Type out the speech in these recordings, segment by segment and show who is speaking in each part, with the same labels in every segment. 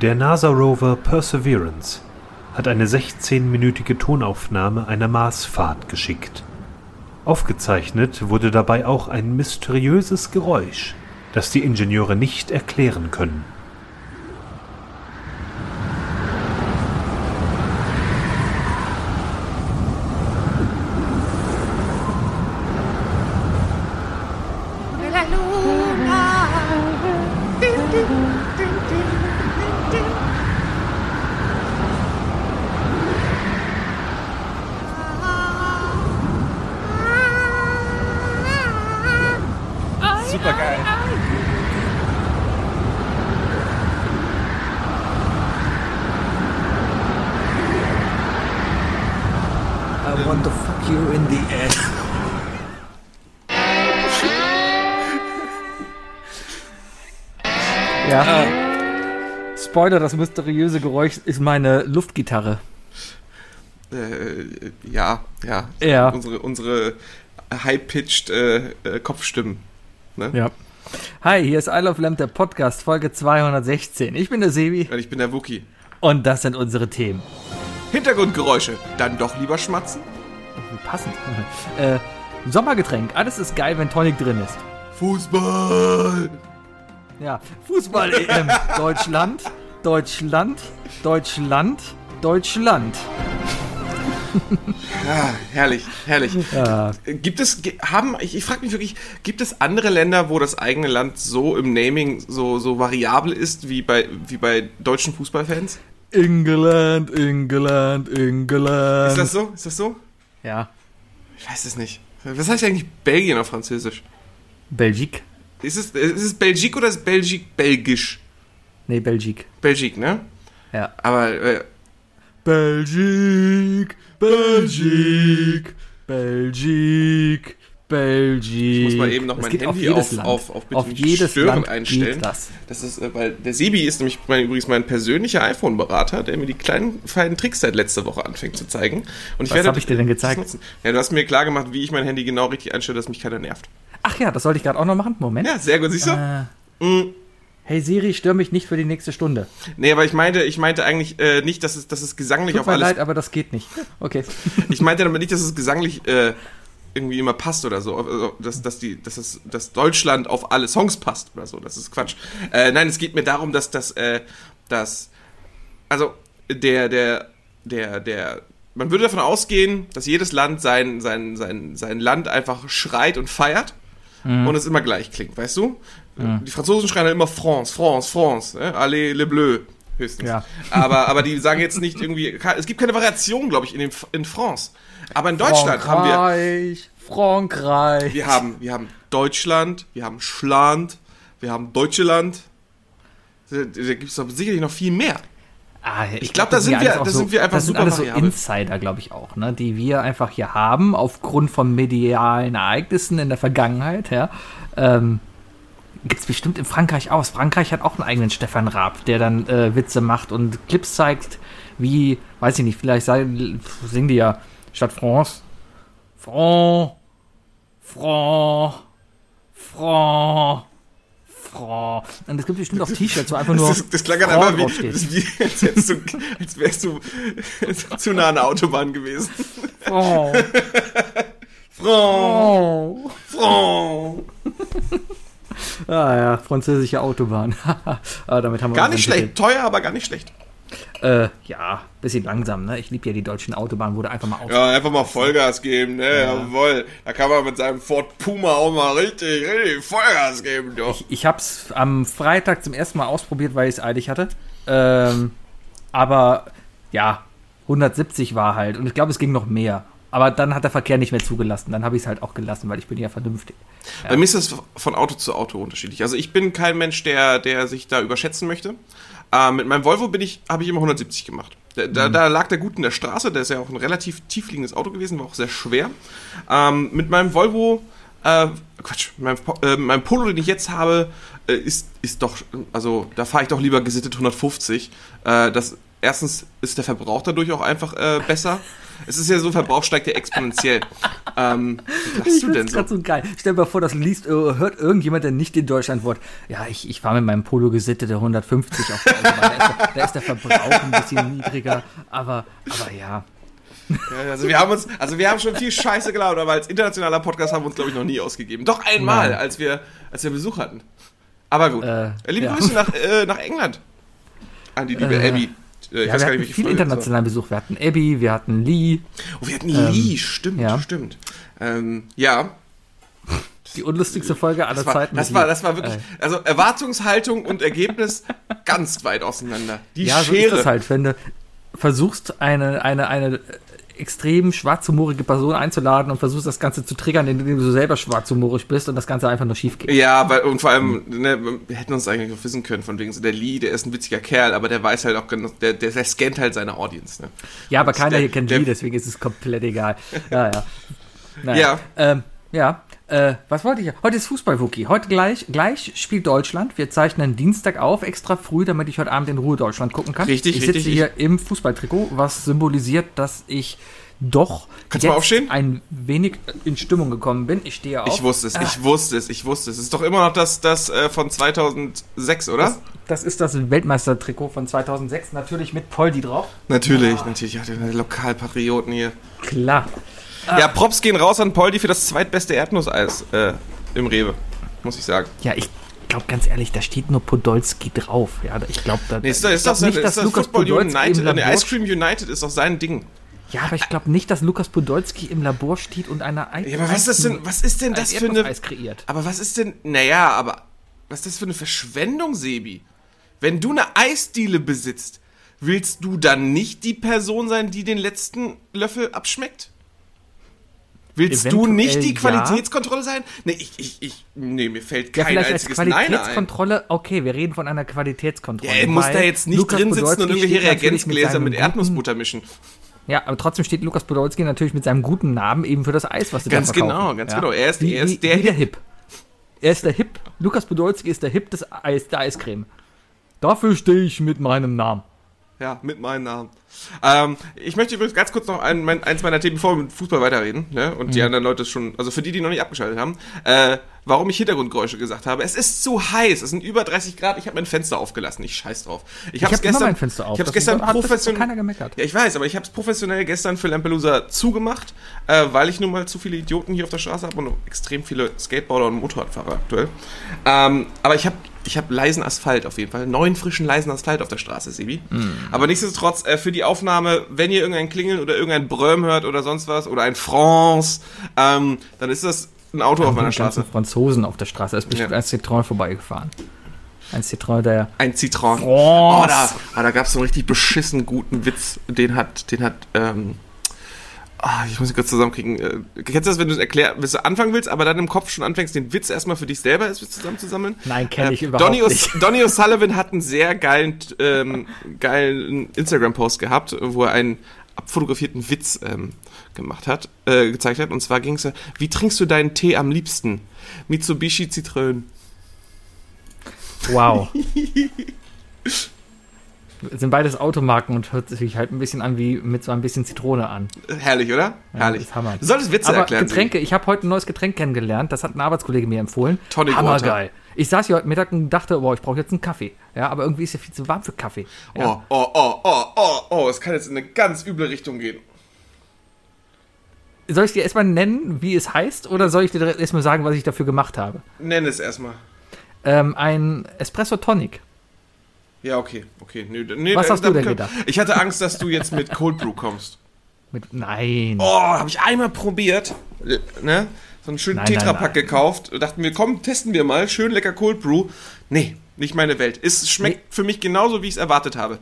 Speaker 1: Der NASA-Rover Perseverance hat eine 16-minütige Tonaufnahme einer Marsfahrt geschickt. Aufgezeichnet wurde dabei auch ein mysteriöses Geräusch, das die Ingenieure nicht erklären können.
Speaker 2: Spoiler, das mysteriöse Geräusch ist meine Luftgitarre.
Speaker 3: Äh, ja, ja.
Speaker 2: Ja.
Speaker 3: Unsere, unsere high-pitched äh, äh, Kopfstimmen. Ne?
Speaker 2: Ja. Hi, hier ist I Love Lamp, der Podcast, Folge 216. Ich bin der Sebi
Speaker 3: Weil ich bin der Wookie.
Speaker 2: und das sind unsere Themen.
Speaker 3: Hintergrundgeräusche. Dann doch lieber schmatzen?
Speaker 2: Passend. äh, Sommergetränk. Alles ist geil, wenn Tonic drin ist.
Speaker 3: Fußball!
Speaker 2: Ja. Fußball-EM. Deutschland, Deutschland, Deutschland, Deutschland.
Speaker 3: Ja, herrlich, herrlich.
Speaker 2: Ja.
Speaker 3: Gibt es, haben, ich, ich frage mich wirklich, gibt es andere Länder, wo das eigene Land so im Naming so, so variabel ist wie bei, wie bei deutschen Fußballfans?
Speaker 2: England, England, England.
Speaker 3: Ist das so? Ist das so?
Speaker 2: Ja.
Speaker 3: Ich weiß es nicht. Was heißt eigentlich Belgien auf Französisch?
Speaker 2: Belgik?
Speaker 3: Ist es, ist es Belgique oder ist Belgik belgisch?
Speaker 2: Nee, Belgik.
Speaker 3: Belgik, ne?
Speaker 2: Ja.
Speaker 3: Aber äh,
Speaker 2: Belgik, Belgik, Belgik, Belgik.
Speaker 3: ich muss mal eben noch
Speaker 2: Das
Speaker 3: mein Handy auf, auf, auf, bitte
Speaker 2: auf
Speaker 3: nicht
Speaker 2: jedes
Speaker 3: stören
Speaker 2: Land
Speaker 3: einstellen.
Speaker 2: Geht das.
Speaker 3: Das ist, äh, weil der Sebi ist nämlich mein, übrigens mein persönlicher iPhone-Berater, der mir die kleinen feinen Tricks seit letzter Woche anfängt zu zeigen. Und ich
Speaker 2: Was
Speaker 3: werde
Speaker 2: hab ich dir denn
Speaker 3: das
Speaker 2: gezeigt?
Speaker 3: nutzen. Ja, du hast mir klar gemacht, wie ich mein Handy genau richtig einstelle, dass mich keiner nervt.
Speaker 2: Ach ja, das sollte ich gerade auch noch machen. Moment.
Speaker 3: Ja, sehr gut, siehst du?
Speaker 2: Äh,
Speaker 3: Mm.
Speaker 2: Hey Siri, stör mich nicht für die nächste Stunde.
Speaker 3: Nee, aber ich meinte, ich meinte eigentlich äh, nicht, dass es, dass es gesanglich
Speaker 2: Tut
Speaker 3: auf
Speaker 2: mir
Speaker 3: alles.
Speaker 2: leid, aber das geht nicht. Okay.
Speaker 3: Ich meinte damit nicht, dass es gesanglich äh, irgendwie immer passt oder so. Also, dass, dass, die, dass, es, dass Deutschland auf alle Songs passt oder so. Das ist Quatsch. Äh, nein, es geht mir darum, dass das, äh, dass, also der, der, der, der, man würde davon ausgehen, dass jedes Land sein, sein, sein, sein Land einfach schreit und feiert und es immer gleich klingt, weißt du? Die Franzosen schreien halt immer France, France, France, äh? Allez, le bleu. Höchstens.
Speaker 2: Ja.
Speaker 3: Aber, aber die sagen jetzt nicht irgendwie, es gibt keine Variation, glaube ich, in, dem, in France. Aber in Deutschland haben wir,
Speaker 2: Frankreich, Frankreich.
Speaker 3: wir haben, wir haben Deutschland, wir haben Schland, wir haben Deutschland. Da, da gibt es sicherlich noch viel mehr.
Speaker 2: Ah,
Speaker 3: Ich glaub, da
Speaker 2: das
Speaker 3: sind
Speaker 2: alles
Speaker 3: wir- da sind wir einfach
Speaker 2: Das sind
Speaker 3: super
Speaker 2: alles so
Speaker 3: variabel.
Speaker 2: Insider, glaube ich auch, ne, die wir einfach hier haben aufgrund von medialen Ereignissen in der Vergangenheit. Ja, ähm, gibt's bestimmt in Frankreich aus. Frankreich hat auch einen eigenen Stefan Raab, der dann äh, Witze macht und Clips zeigt, wie, weiß ich nicht, vielleicht sei- singen die ja statt France, Franc, Franc, Franc. Franc. Und es gibt bestimmt auch T-Shirts, wo einfach nur.
Speaker 3: Das, das klang
Speaker 2: Franc
Speaker 3: einfach wie, wie als, hättest du, als wärst du zu nah an der Autobahn gewesen.
Speaker 2: Franc.
Speaker 3: Franc,
Speaker 2: Oh. Ah ja, französische Autobahn. ah, damit haben wir
Speaker 3: Gar nicht schlecht, teuer, aber gar nicht schlecht.
Speaker 2: Äh, ja, bisschen langsam, ne? Ich liebe ja die deutschen Autobahnen, wo du einfach mal auf.
Speaker 3: Ja, einfach mal Vollgas geben, ne, jawohl. Da kann man mit seinem Ford Puma auch mal richtig, richtig Vollgas geben, doch.
Speaker 2: Ich hab's am Freitag zum ersten Mal ausprobiert, weil ich es eilig hatte. Ähm, aber ja, 170 war halt. Und ich glaube, es ging noch mehr. Aber dann hat der Verkehr nicht mehr zugelassen. Dann habe ich es halt auch gelassen, weil ich bin ja vernünftig.
Speaker 3: Bei mir ist das von Auto zu Auto unterschiedlich. Also ich bin kein Mensch, der, der sich da überschätzen möchte. Ähm, mit meinem Volvo bin ich, habe ich immer 170 gemacht. Da, da, da lag der gut in der Straße, der ist ja auch ein relativ tiefliegendes Auto gewesen, war auch sehr schwer. Ähm, mit meinem Volvo, äh, Quatsch, mit meinem, äh, meinem Polo, den ich jetzt habe, äh, ist, ist doch, also da fahre ich doch lieber gesittet 150. Äh, das erstens ist der Verbrauch dadurch auch einfach äh, besser. Es ist ja so, Verbrauch steigt ja exponentiell. ähm, was
Speaker 2: Ich
Speaker 3: du denn so?
Speaker 2: so geil. Stell dir mal vor, das liest, äh, hört irgendjemand, der nicht in Deutschland wohnt. Ja, ich, ich fahre mit meinem Polo gesittete 150 auf der Autobahn. Da ist, der, da ist der Verbrauch ein bisschen niedriger, aber, aber ja.
Speaker 3: Ja, also wir haben uns, also wir haben schon viel Scheiße gelabert, aber als internationaler Podcast haben wir uns, glaube ich, noch nie ausgegeben. Doch einmal,
Speaker 2: Nein.
Speaker 3: als wir, als wir Besuch hatten. Aber gut.
Speaker 2: Äh,
Speaker 3: Liebe
Speaker 2: ja.
Speaker 3: Grüße nach, äh, nach England. An die liebe
Speaker 2: Äh,
Speaker 3: Abby. Äh, Ich
Speaker 2: ja
Speaker 3: weiß
Speaker 2: wir
Speaker 3: gar
Speaker 2: hatten
Speaker 3: nicht, welche
Speaker 2: viel internationalen Besuch. Wir hatten Abby, wir hatten Lee,
Speaker 3: Oh, wir hatten Lee, stimmt,
Speaker 2: ja.
Speaker 3: stimmt. Ähm, ja,
Speaker 2: die unlustigste Folge aller
Speaker 3: das war,
Speaker 2: Zeiten.
Speaker 3: das war, das war wirklich,
Speaker 2: Äh,
Speaker 3: also Erwartungshaltung und Ergebnis ganz weit auseinander. Die
Speaker 2: ja, so
Speaker 3: Schere.
Speaker 2: ist das halt, wenn du versuchst, eine, eine, eine extrem schwarzhumorige Person einzuladen und versuchst, das Ganze zu triggern, indem du selber schwarzhumorig bist und das Ganze einfach nur schief geht.
Speaker 3: Ja, weil, und vor allem, ne, wir hätten uns eigentlich auch wissen können, von wegen so, der Lee, der ist ein witziger Kerl, aber der weiß halt auch, genau- der, der, der scannt halt seine Audience, ne?
Speaker 2: Ja, aber
Speaker 3: Und
Speaker 2: keiner
Speaker 3: der-
Speaker 2: hier kennt Lee, deswegen ist es komplett egal. Ja, ja. Naja.
Speaker 3: Ja.
Speaker 2: Ähm, ja. Äh, was wollte ich? Heute ist Fußball-Wookie. Heute gleich, gleich spielt Deutschland. Wir zeichnen Dienstag auf, extra früh, damit ich heute Abend in Ruhe Deutschland gucken kann.
Speaker 3: Richtig,
Speaker 2: Ich sitze
Speaker 3: richtig.
Speaker 2: hier im Fußballtrikot, was symbolisiert, dass ich doch
Speaker 3: Kannst mal aufstehen?
Speaker 2: ein wenig in Stimmung gekommen bin. Ich stehe auf.
Speaker 3: Ich wusste es,
Speaker 2: Ah,
Speaker 3: ich wusste es, ich wusste es. Es ist doch immer noch das, das äh, von 2006, oder?
Speaker 2: das, das ist das Weltmeistertrikot von 2006, natürlich mit Poldi drauf.
Speaker 3: natürlich, natürlich. Ja, die Lokalpatrioten hier.
Speaker 2: Klar.
Speaker 3: Ja, Props gehen raus an Poldi für das zweitbeste Erdnusseis äh, im Rewe, muss ich sagen.
Speaker 2: Ja, ich glaube ganz ehrlich, da steht nur Podolski drauf. Ja, ich glaube da,
Speaker 3: Nee, ist das, ist
Speaker 2: glaub
Speaker 3: das,
Speaker 2: nicht,
Speaker 3: ist
Speaker 2: dass
Speaker 3: das
Speaker 2: Lukas
Speaker 3: Football
Speaker 2: Podolski
Speaker 3: United,
Speaker 2: im Labor
Speaker 3: Ice Cream United ist doch sein Ding.
Speaker 2: Ja, aber ich glaube nicht, dass Lukas Podolski im Labor steht und eine Ei
Speaker 3: Ja, aber was ist denn, was ist denn das für eine,
Speaker 2: Eis kreiert.
Speaker 3: aber was ist denn, naja, aber was ist das für eine Verschwendung, Sebi? Wenn du eine Eisdiele besitzt, willst du dann nicht die Person sein, die den letzten Löffel abschmeckt? Willst du nicht die
Speaker 2: ja.
Speaker 3: Qualitätskontrolle sein? Nee, ich, ich, ich, nee, mir fällt
Speaker 2: Ja,
Speaker 3: kein
Speaker 2: vielleicht als
Speaker 3: einziges Nein ein.
Speaker 2: Qualitätskontrolle, okay, wir reden von einer Qualitätskontrolle.
Speaker 3: Ja, er muss da jetzt nicht
Speaker 2: Lukas
Speaker 3: drin sitzen und irgendwelche Reagenzgläser mit
Speaker 2: guten-
Speaker 3: Erdnussbutter mischen.
Speaker 2: Ja, aber trotzdem steht Lukas Podolski natürlich mit seinem guten Namen eben für das Eis, was sie
Speaker 3: Ganz
Speaker 2: da verkaufen.
Speaker 3: genau, ganz
Speaker 2: ja?
Speaker 3: genau. Er ist-
Speaker 2: wie,
Speaker 3: er ist der
Speaker 2: wie der Hip. Er ist der Hip. Lukas Podolski ist der Hip des Eis, der Eiscreme. Dafür stehe ich mit meinem Namen.
Speaker 3: Ja, mit meinem Namen. Ähm, ich möchte übrigens ganz kurz noch ein, mein, eins meiner Themen, bevor wir mit Fußball weiterreden, ne? und
Speaker 2: Mhm.
Speaker 3: die anderen Leute schon, also für die, die noch nicht abgeschaltet haben, äh, warum ich Hintergrundgeräusche gesagt habe. Es ist zu heiß, es sind über 30 Grad, ich habe mein Fenster aufgelassen, ich scheiß drauf. Ich, hab's
Speaker 2: hab mein Fenster auf.
Speaker 3: Ich habe gestern professionell.
Speaker 2: keiner gemeckert.
Speaker 3: Ja, ich weiß, aber ich habe es professionell gestern für Lampelusa zugemacht, äh, weil ich nun mal zu viele Idioten hier auf der Straße habe und extrem viele Skateboarder und Motorradfahrer aktuell. Ähm, aber ich habe ich hab leisen Asphalt auf jeden Fall, neuen frischen leisen Asphalt auf der Straße, Sebi. Aber nichtsdestotrotz, äh, für die Aufnahme, wenn ihr irgendein Klingeln oder irgendein Bröm hört oder sonst was oder ein France, ähm, dann ist das ein Auto auf meiner Straße.
Speaker 2: Franzosen auf der Straße. Da ist bestimmt
Speaker 3: Ja.
Speaker 2: ein Citroën vorbeigefahren. Ein Citroën, der.
Speaker 3: Ein Citron.
Speaker 2: France.
Speaker 3: Oh, da, ah, da gab es so einen richtig beschissen guten Witz. Den hat, den hat, ähm, ah, ich muss ihn kurz zusammenkriegen. Äh, kennst du das, wenn du es erklär, wenn du anfangen willst, aber dann im Kopf schon anfängst, den Witz erstmal für dich selber zusammenzusammeln?
Speaker 2: Nein, kenn ich
Speaker 3: Äh,
Speaker 2: überhaupt
Speaker 3: Donny,
Speaker 2: nicht.
Speaker 3: Donny O'Sullivan hat einen sehr geilen, ähm, geilen Instagram-Post gehabt, wo er einen abfotografierten Witz ähm, gemacht hat, äh, gezeigt hat. Und zwar ging es, wie trinkst du deinen Tee am liebsten? Mitsubishi Zitrön.
Speaker 2: Wow. sind beides Automarken und hört sich halt ein bisschen an wie mit so ein bisschen Zitrone an.
Speaker 3: Herrlich, oder? Herrlich.
Speaker 2: ist Hammer.
Speaker 3: Du solltest Witze
Speaker 2: Aber
Speaker 3: erklären.
Speaker 2: Getränke, ich habe heute ein neues Getränk kennengelernt, das hat ein Arbeitskollege mir empfohlen.
Speaker 3: Tonic
Speaker 2: Hammergeil. Ich saß hier heute Mittag und dachte, boah, ich brauche jetzt einen Kaffee. Ja, aber irgendwie ist ja viel zu warm für Kaffee. Ja.
Speaker 3: Oh, oh, oh, oh, oh, oh, es kann jetzt in eine ganz üble Richtung gehen.
Speaker 2: Soll ich dir erstmal nennen, wie es heißt, oder soll ich dir erstmal sagen, was ich dafür gemacht habe?
Speaker 3: Nenn es erstmal.
Speaker 2: Ähm, ein Espresso Tonic.
Speaker 3: Ja, okay, okay. Nee, nee,
Speaker 2: Was hast du denn gedacht?
Speaker 3: Ich hatte Angst, dass du jetzt mit Cold Brew kommst.
Speaker 2: Mit, nein.
Speaker 3: Oh, habe ich einmal probiert, äh, ne? So einen schönen
Speaker 2: Nein,
Speaker 3: Tetrapack
Speaker 2: nein.
Speaker 3: gekauft. Dachten wir, komm, testen wir mal. Schön lecker Cold Brew. Nee, nicht meine Welt. Es schmeckt für mich genauso, wie ich es erwartet habe.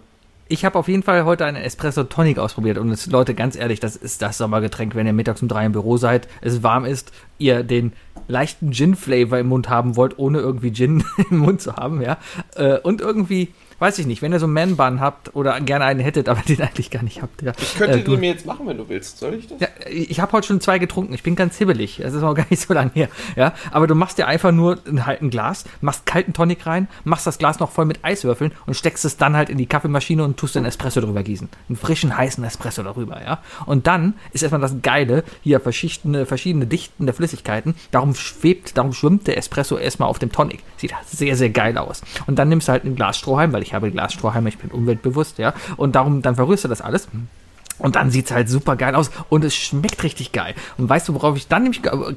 Speaker 2: Ich habe auf jeden Fall heute einen Espresso Tonic ausprobiert und es, Leute, ganz ehrlich, das ist das Sommergetränk, wenn ihr mittags um drei im Büro seid, es warm ist, ihr den leichten Gin-Flavor im Mund haben wollt, ohne irgendwie Gin im Mund zu haben, ja. Äh, Und irgendwie weiß ich nicht, wenn ihr so einen Man-Bun habt oder gerne einen hättet, aber den eigentlich gar nicht habt. Ja,
Speaker 3: Ich könnte
Speaker 2: äh,
Speaker 3: den mir jetzt machen, wenn du willst. Soll ich das?
Speaker 2: ja, ich habe heute schon zwei getrunken. Ich bin ganz hibbelig. Es ist noch gar nicht so lange her. Ja, aber du machst dir einfach nur ein, halt ein Glas, machst kalten Tonic rein, machst das Glas noch voll mit Eiswürfeln und steckst es dann halt in die Kaffeemaschine und tust den Espresso drüber gießen. Einen frischen, heißen Espresso darüber, ja. Und dann ist erstmal das Geile, hier verschiedene, verschiedene Dichten der Flüssigkeiten. Darum schwebt, darum schwimmt der Espresso erstmal auf dem Tonic. Sieht sehr, sehr geil aus. Und dann nimmst du halt ein Glas Strohhalm, weil ich habe Glasstrohhalme, ich bin umweltbewusst, ja. Und darum, dann verrührst du das alles. Und dann sieht es halt super geil aus und es schmeckt richtig geil. Und weißt du, worauf ich dann nämlich. ge-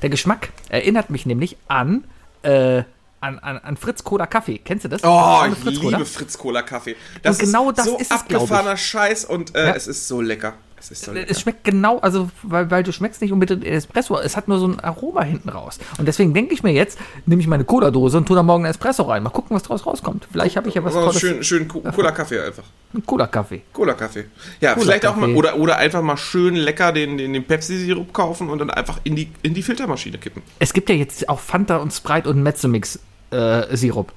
Speaker 2: Der Geschmack erinnert mich nämlich an. Äh, an, an, an Fritz Cola Kaffee. Kennst du das?
Speaker 3: Oh, ich
Speaker 2: Fritz
Speaker 3: liebe Fritz Cola Kaffee. Das
Speaker 2: Und genau
Speaker 3: ist
Speaker 2: das
Speaker 3: so
Speaker 2: ist es, ich.
Speaker 3: abgefahrener Scheiß und äh,
Speaker 2: Ja.
Speaker 3: es ist so lecker. So lecker.
Speaker 2: Es schmeckt genau, also, weil, weil du schmeckst nicht unbedingt Espresso, es hat nur so ein Aroma hinten raus. Und deswegen denke ich mir jetzt, nehme ich meine Cola-Dose und tue da morgen einen Espresso rein. Mal gucken, was draus rauskommt. Vielleicht habe ich ja was
Speaker 3: Aber
Speaker 2: Tolles.
Speaker 3: schön, schön Co- Cola Kaffee einfach.
Speaker 2: Ein Cola-Kaffee.
Speaker 3: Cola Kaffee. Ja,
Speaker 2: Cola
Speaker 3: vielleicht auch mal oder oder einfach mal schön lecker den den, den Pepsi Sirup kaufen und dann einfach in die in die Filtermaschine kippen.
Speaker 2: Es gibt ja jetzt auch Fanta und Sprite und Mezzomix äh, Sirup.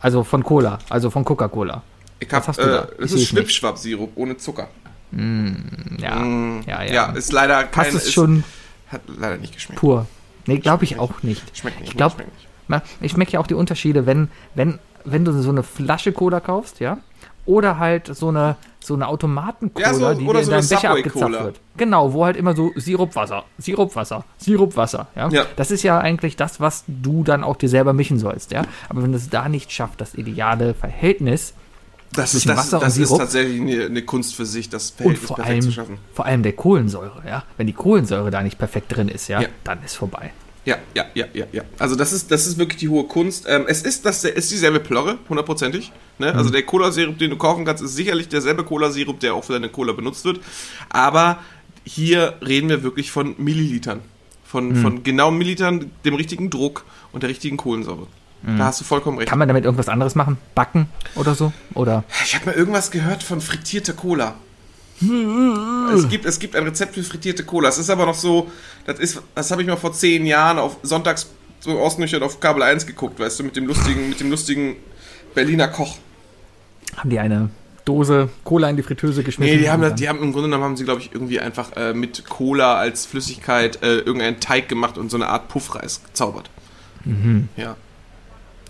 Speaker 2: Also von Cola, also von Coca-Cola.
Speaker 3: Ich
Speaker 2: Was
Speaker 3: hab,
Speaker 2: hast du
Speaker 3: äh,
Speaker 2: da?
Speaker 3: das
Speaker 2: Ich
Speaker 3: ist
Speaker 2: seh's nicht.
Speaker 3: Schnippschwapp Sirup ohne Zucker.
Speaker 2: Ja, ja, ja.
Speaker 3: Ja, ist leider kein
Speaker 2: Hast es
Speaker 3: ist-
Speaker 2: schon
Speaker 3: hat leider nicht geschmeckt.
Speaker 2: pur? Nee, glaube ich auch nicht.
Speaker 3: Schmeckt nicht.
Speaker 2: Ich glaube, Ich schmecke ja auch die Unterschiede, wenn, wenn, wenn du so eine Flasche Cola kaufst, ja, oder halt so eine, so eine Automaten-Cola,
Speaker 3: Ja, so-
Speaker 2: die dir in
Speaker 3: so
Speaker 2: deinem
Speaker 3: eine
Speaker 2: Becher abgezapft wird. Genau, wo halt immer so Sirupwasser, Sirupwasser, Sirupwasser, ja?
Speaker 3: Ja.
Speaker 2: Das ist ja eigentlich das, was du dann auch dir selber mischen sollst, ja. Aber wenn du es da nicht schaffst, das ideale Verhältnis
Speaker 3: Das ist, das,
Speaker 2: Wasser und
Speaker 3: das ist tatsächlich eine, eine Kunst für sich, das
Speaker 2: und vor
Speaker 3: perfekt zu
Speaker 2: allem,
Speaker 3: schaffen.
Speaker 2: vor allem der Kohlensäure, ja. Wenn die Kohlensäure da nicht perfekt drin ist, ja,
Speaker 3: Ja.
Speaker 2: dann ist vorbei.
Speaker 3: Ja, ja, ja, ja, ja. Also das ist, das ist wirklich die hohe Kunst. Ähm, es ist, das ist dieselbe Plörre, hundertprozentig. Ne?
Speaker 2: Mhm.
Speaker 3: Also der Cola-Sirup, den du kaufen kannst, ist sicherlich derselbe Cola-Sirup, der auch für deine Cola benutzt wird. Aber hier reden wir wirklich von Millilitern. Von,
Speaker 2: Mhm.
Speaker 3: von genau Millilitern, dem richtigen Druck und der richtigen Kohlensäure. Da hast du vollkommen recht.
Speaker 2: Mhm. Kann man damit irgendwas anderes machen? Backen oder so? Oder?
Speaker 3: Ich habe mal irgendwas gehört von frittierter Cola. es, gibt, es gibt ein Rezept für frittierte Cola. Es ist aber noch so, das ist, das habe ich mal vor zehn Jahren auf sonntags so ausnüchtert auf Kabel 1 geguckt, weißt du, mit dem lustigen, mit dem lustigen Berliner Koch.
Speaker 2: Haben die eine Dose Cola in die Fritteuse geschmissen?
Speaker 3: Nee, die haben, das, die haben im Grunde genommen haben sie, glaube ich, irgendwie einfach äh, mit Cola als Flüssigkeit äh, irgendeinen Teig gemacht und so eine Art Puffreis gezaubert. Ja.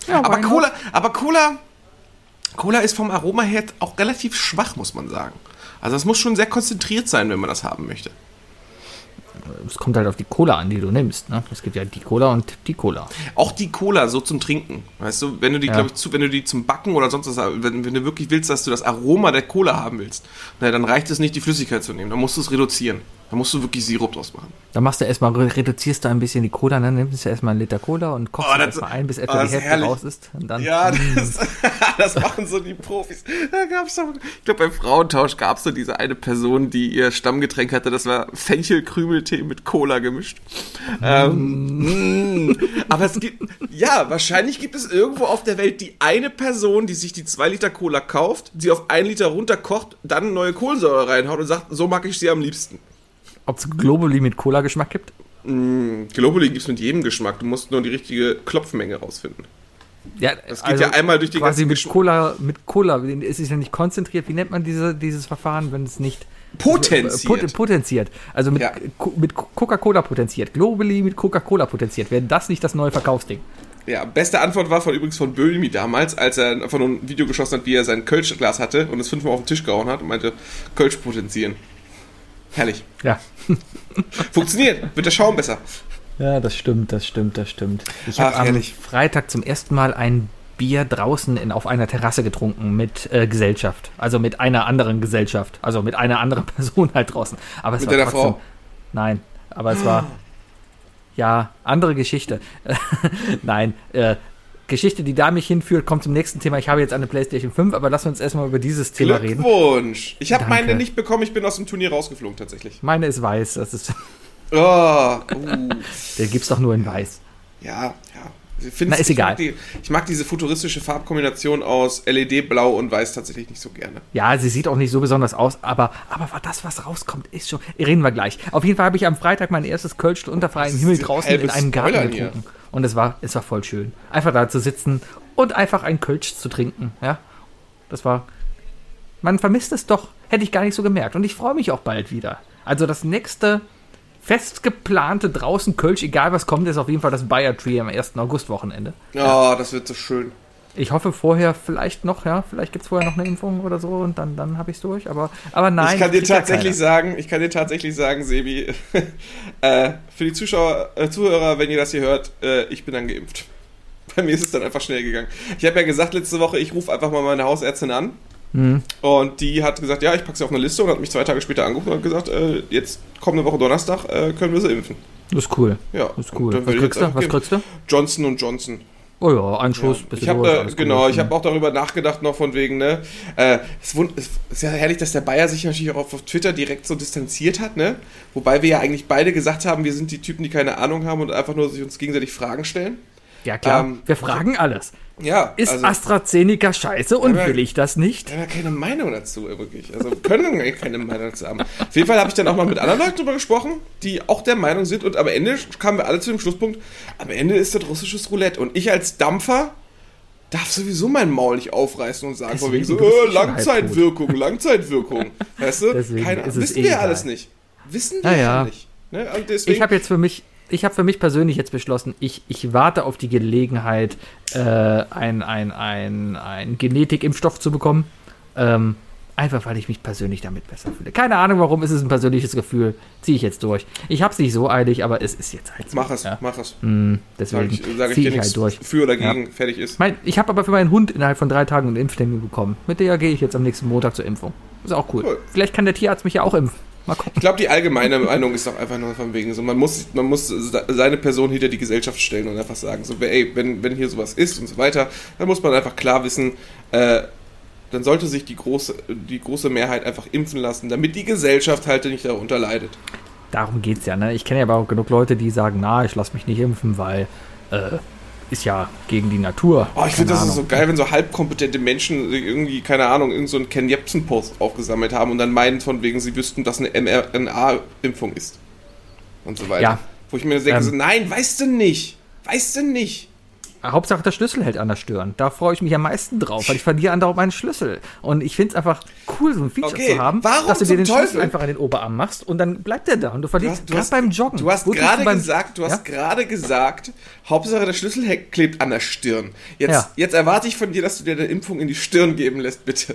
Speaker 2: Ja,
Speaker 3: Aber? Cola, aber Cola, Cola ist vom Aroma her auch relativ schwach, muss man sagen. Also es muss schon sehr konzentriert sein, wenn man das haben möchte.
Speaker 2: Es kommt halt auf die Cola an, die du nimmst. Ne? Es gibt ja die Cola und die Cola.
Speaker 3: Auch die Cola so zum Trinken, weißt du, wenn du die,
Speaker 2: Ja.
Speaker 3: glaube ich, zu, wenn du die zum Backen oder sonst was, wenn, wenn du wirklich willst, dass du das Aroma der Cola haben willst, na, dann reicht es nicht, die Flüssigkeit zu nehmen. Dann musst du es reduzieren. Dann musst du wirklich Sirup draus machen.
Speaker 2: Dann machst du erstmal, reduzierst du ein bisschen die Cola, dann nimmst du erstmal einen Liter Cola und kochst
Speaker 3: Oh,
Speaker 2: oh, erstmal ein, bis
Speaker 3: oh,
Speaker 2: etwa
Speaker 3: das
Speaker 2: die Hälfte
Speaker 3: herrlich.
Speaker 2: raus ist. Und dann,
Speaker 3: Ja, das, das machen so die Profis. Da gab's doch, ich glaube, beim Frauentausch gab es so diese eine Person, die ihr Stammgetränk hatte, das war Fenchelkrümeltee mit Cola gemischt. Ähm, mm. aber es gibt, ja, wahrscheinlich gibt es irgendwo auf der Welt die eine Person, die sich die zwei Liter Cola kauft, sie auf ein Liter runterkocht, dann neue Kohlensäure reinhaut und sagt, so mag ich sie am liebsten.
Speaker 2: Ob es Globuli mit Cola-Geschmack gibt?
Speaker 3: Mm, Globally gibt's mit jedem Geschmack, du musst nur die richtige Klopfmenge rausfinden.
Speaker 2: Ja,
Speaker 3: Das geht ja einmal durch die
Speaker 2: quasi
Speaker 3: ganzen
Speaker 2: mit
Speaker 3: Geschm-
Speaker 2: Cola, mit Cola. Es ist ja nicht konzentriert. Wie nennt man diese, dieses Verfahren, wenn es nicht
Speaker 3: Potenziert.
Speaker 2: Pot, potenziert. Also mit,
Speaker 3: Ja.
Speaker 2: Mit Co- Coca-Cola potenziert. Globally mit Coca-Cola potenziert. Wäre das nicht das neue Verkaufsding?
Speaker 3: Ja, beste Antwort war von übrigens von Böhmi damals, als er einfach nur ein Video geschossen hat, wie er sein Kölschglas hatte und es fünfmal auf den Tisch gehauen hat und meinte, Kölsch potenzieren. Herrlich.
Speaker 2: Ja.
Speaker 3: Funktioniert, wird der Schaum besser.
Speaker 2: Ja, das stimmt, das stimmt, das stimmt. Ich habe am
Speaker 3: herrlich.
Speaker 2: Freitag zum ersten Mal ein Bier draußen in, auf einer Terrasse getrunken mit äh, Gesellschaft. Also mit einer anderen Gesellschaft. Also mit einer anderen Person halt draußen. Aber es
Speaker 3: Mit
Speaker 2: war
Speaker 3: deiner
Speaker 2: trotzdem,
Speaker 3: Frau?
Speaker 2: Nein, aber es war. Ja, andere Geschichte. Nein, äh, Geschichte, die da mich hinführt, kommt zum nächsten Thema. Ich habe jetzt eine PlayStation 5, aber lass uns erstmal über dieses Thema reden.
Speaker 3: Glückwunsch. Ich habe meine nicht bekommen, ich bin aus dem Turnier rausgeflogen tatsächlich.
Speaker 2: Meine ist weiß. Das ist,
Speaker 3: Oh, uh,
Speaker 2: der gibt's doch nur in weiß.
Speaker 3: ja, ja.
Speaker 2: Na, ist
Speaker 3: ich
Speaker 2: egal.
Speaker 3: Mag die, ich mag diese futuristische Farbkombination aus LED, Blau und Weiß tatsächlich nicht so gerne.
Speaker 2: Ja, sie sieht auch nicht so besonders aus, aber, aber das, was rauskommt, ist schon. Reden wir gleich. Auf jeden Fall habe ich am Freitag mein erstes Kölsch unter freiem Himmel draußen in einem Garten
Speaker 3: Spoilern hier.
Speaker 2: Und es war, es war voll schön. Einfach da zu sitzen und einfach ein Kölsch zu trinken. Ja? Das war. Man vermisst es doch, hätte ich gar nicht so gemerkt. Und ich freue mich auch bald wieder. Also das nächste fest geplante draußen Kölsch, egal was kommt, ist auf jeden Fall das Bayer Tree am 1. August-Wochenende.
Speaker 3: Ja, das wird so schön.
Speaker 2: Ich hoffe vorher vielleicht noch, ja, vielleicht gibt es vorher noch eine Impfung oder so und dann, dann habe ich es durch. Aber, aber nein.
Speaker 3: ich kann dir
Speaker 2: ja
Speaker 3: tatsächlich sagen, ich kann dir tatsächlich sagen, Sebi, äh, für die Zuschauer, äh, Zuhörer, wenn ihr das hier hört, äh, ich bin dann geimpft. Bei mir ist es dann einfach schnell gegangen. Ich habe ja gesagt letzte Woche, ich rufe einfach mal meine Hausärztin an.
Speaker 2: Mhm.
Speaker 3: Und die hat gesagt, ja, ich packe sie auf eine Liste und hat mich zwei Tage später angerufen und hat gesagt, äh, jetzt kommende Woche Donnerstag äh, können wir sie impfen.
Speaker 2: Das ist cool.
Speaker 3: Ja,
Speaker 2: Das ist cool. Was kriegst du? Was kriegst du?
Speaker 3: Johnson und Johnson.
Speaker 2: Oh ja, ein Schuss, bist
Speaker 3: Ich habe äh, genau, ich habe auch darüber nachgedacht noch von wegen ne. Äh, es ist ja herrlich, dass der Bayer sich natürlich auch auf Twitter direkt so distanziert hat, ne. Wobei wir ja eigentlich beide gesagt haben, wir sind die Typen, die keine Ahnung haben und einfach nur sich uns gegenseitig Fragen stellen.
Speaker 2: Ja klar,
Speaker 3: ähm,
Speaker 2: wir fragen alles.
Speaker 3: Ja,
Speaker 2: Ist
Speaker 3: also,
Speaker 2: AstraZeneca scheiße und will ich das nicht?
Speaker 3: wir haben ja keine Meinung dazu, äh, wirklich. Also wir können ja keine Meinung dazu haben. Auf jeden Fall habe ich dann auch mal mit anderen Leuten drüber gesprochen, die auch der Meinung sind und am Ende kamen wir alle zu dem Schlusspunkt, am Ende ist das russisches Roulette und ich als Dampfer darf sowieso mein Maul nicht aufreißen und sagen von wegen so, äh, Langzeitwirkung, Langzeitwirkung. Weißt du? Keine, wissen
Speaker 2: eh
Speaker 3: wir
Speaker 2: egal.
Speaker 3: alles nicht. Wissen wir
Speaker 2: Naja.
Speaker 3: ja nicht. Ne?
Speaker 2: Ich habe jetzt für mich, ich habe für mich persönlich jetzt beschlossen, ich, ich warte auf die Gelegenheit, äh, ein, ein, ein, ein Genetikimpfstoff zu bekommen. Ähm, einfach weil ich mich persönlich damit besser fühle. Keine Ahnung warum, es ist ein persönliches Gefühl. Ziehe ich jetzt durch. Ich habe es nicht so eilig, aber es ist jetzt halt so.
Speaker 3: mach es,
Speaker 2: Ja.
Speaker 3: mach es.
Speaker 2: Mm, deswegen
Speaker 3: ich, sag ich
Speaker 2: ich halt durch.
Speaker 3: für oder gegen, fertig ist.
Speaker 2: Mein, ich habe aber für meinen Hund innerhalb von drei Tagen einen Impftermin bekommen. Mit der gehe ich jetzt am nächsten Montag zur Impfung. Ist auch cool.
Speaker 3: Cool.
Speaker 2: Vielleicht kann der Tierarzt mich ja auch impfen. Mal gucken.
Speaker 3: Ich glaube, die allgemeine Meinung ist doch einfach nur von wegen so, man muss, man muss seine Person hinter die Gesellschaft stellen und einfach sagen, so, ey, wenn, wenn hier sowas ist und so weiter, dann muss man einfach klar wissen, äh, dann sollte sich die große, die große Mehrheit einfach impfen lassen, damit die Gesellschaft halt nicht darunter leidet.
Speaker 2: Darum geht's ja, ne? Ich kenne ja aber auch genug Leute, die sagen, na, ich lasse mich nicht impfen, weil äh, ist ja gegen die Natur.
Speaker 3: Oh, ich finde das ist so geil, wenn so halbkompetente Menschen irgendwie, keine Ahnung, irgend so einen Ken Jebsen-Post aufgesammelt haben und dann meinen von wegen, sie wüssten, dass eine mRNA-Impfung ist. Und so weiter.
Speaker 2: Ja.
Speaker 3: Wo ich mir denke,
Speaker 2: Ähm.
Speaker 3: so, nein, weißt du nicht. Weißt du nicht.
Speaker 2: Hauptsache der Schlüssel hält an der Stirn. Da freue ich mich am meisten drauf, weil ich verliere andauernd meinen Schlüssel. Und ich finde es einfach cool, so ein Feature
Speaker 3: Okay,
Speaker 2: zu haben,
Speaker 3: warum
Speaker 2: dass du dir den
Speaker 3: Teufel?
Speaker 2: Schlüssel einfach an den Oberarm machst und dann bleibt der da und du verlierst gerade
Speaker 3: hast,
Speaker 2: beim Joggen.
Speaker 3: Du hast gerade gesagt, du hast
Speaker 2: Ja?
Speaker 3: gerade gesagt, Hauptsache der Schlüssel klebt an der Stirn. Jetzt,
Speaker 2: Ja.
Speaker 3: jetzt erwarte ich von dir, dass du dir eine Impfung in die Stirn geben lässt, bitte.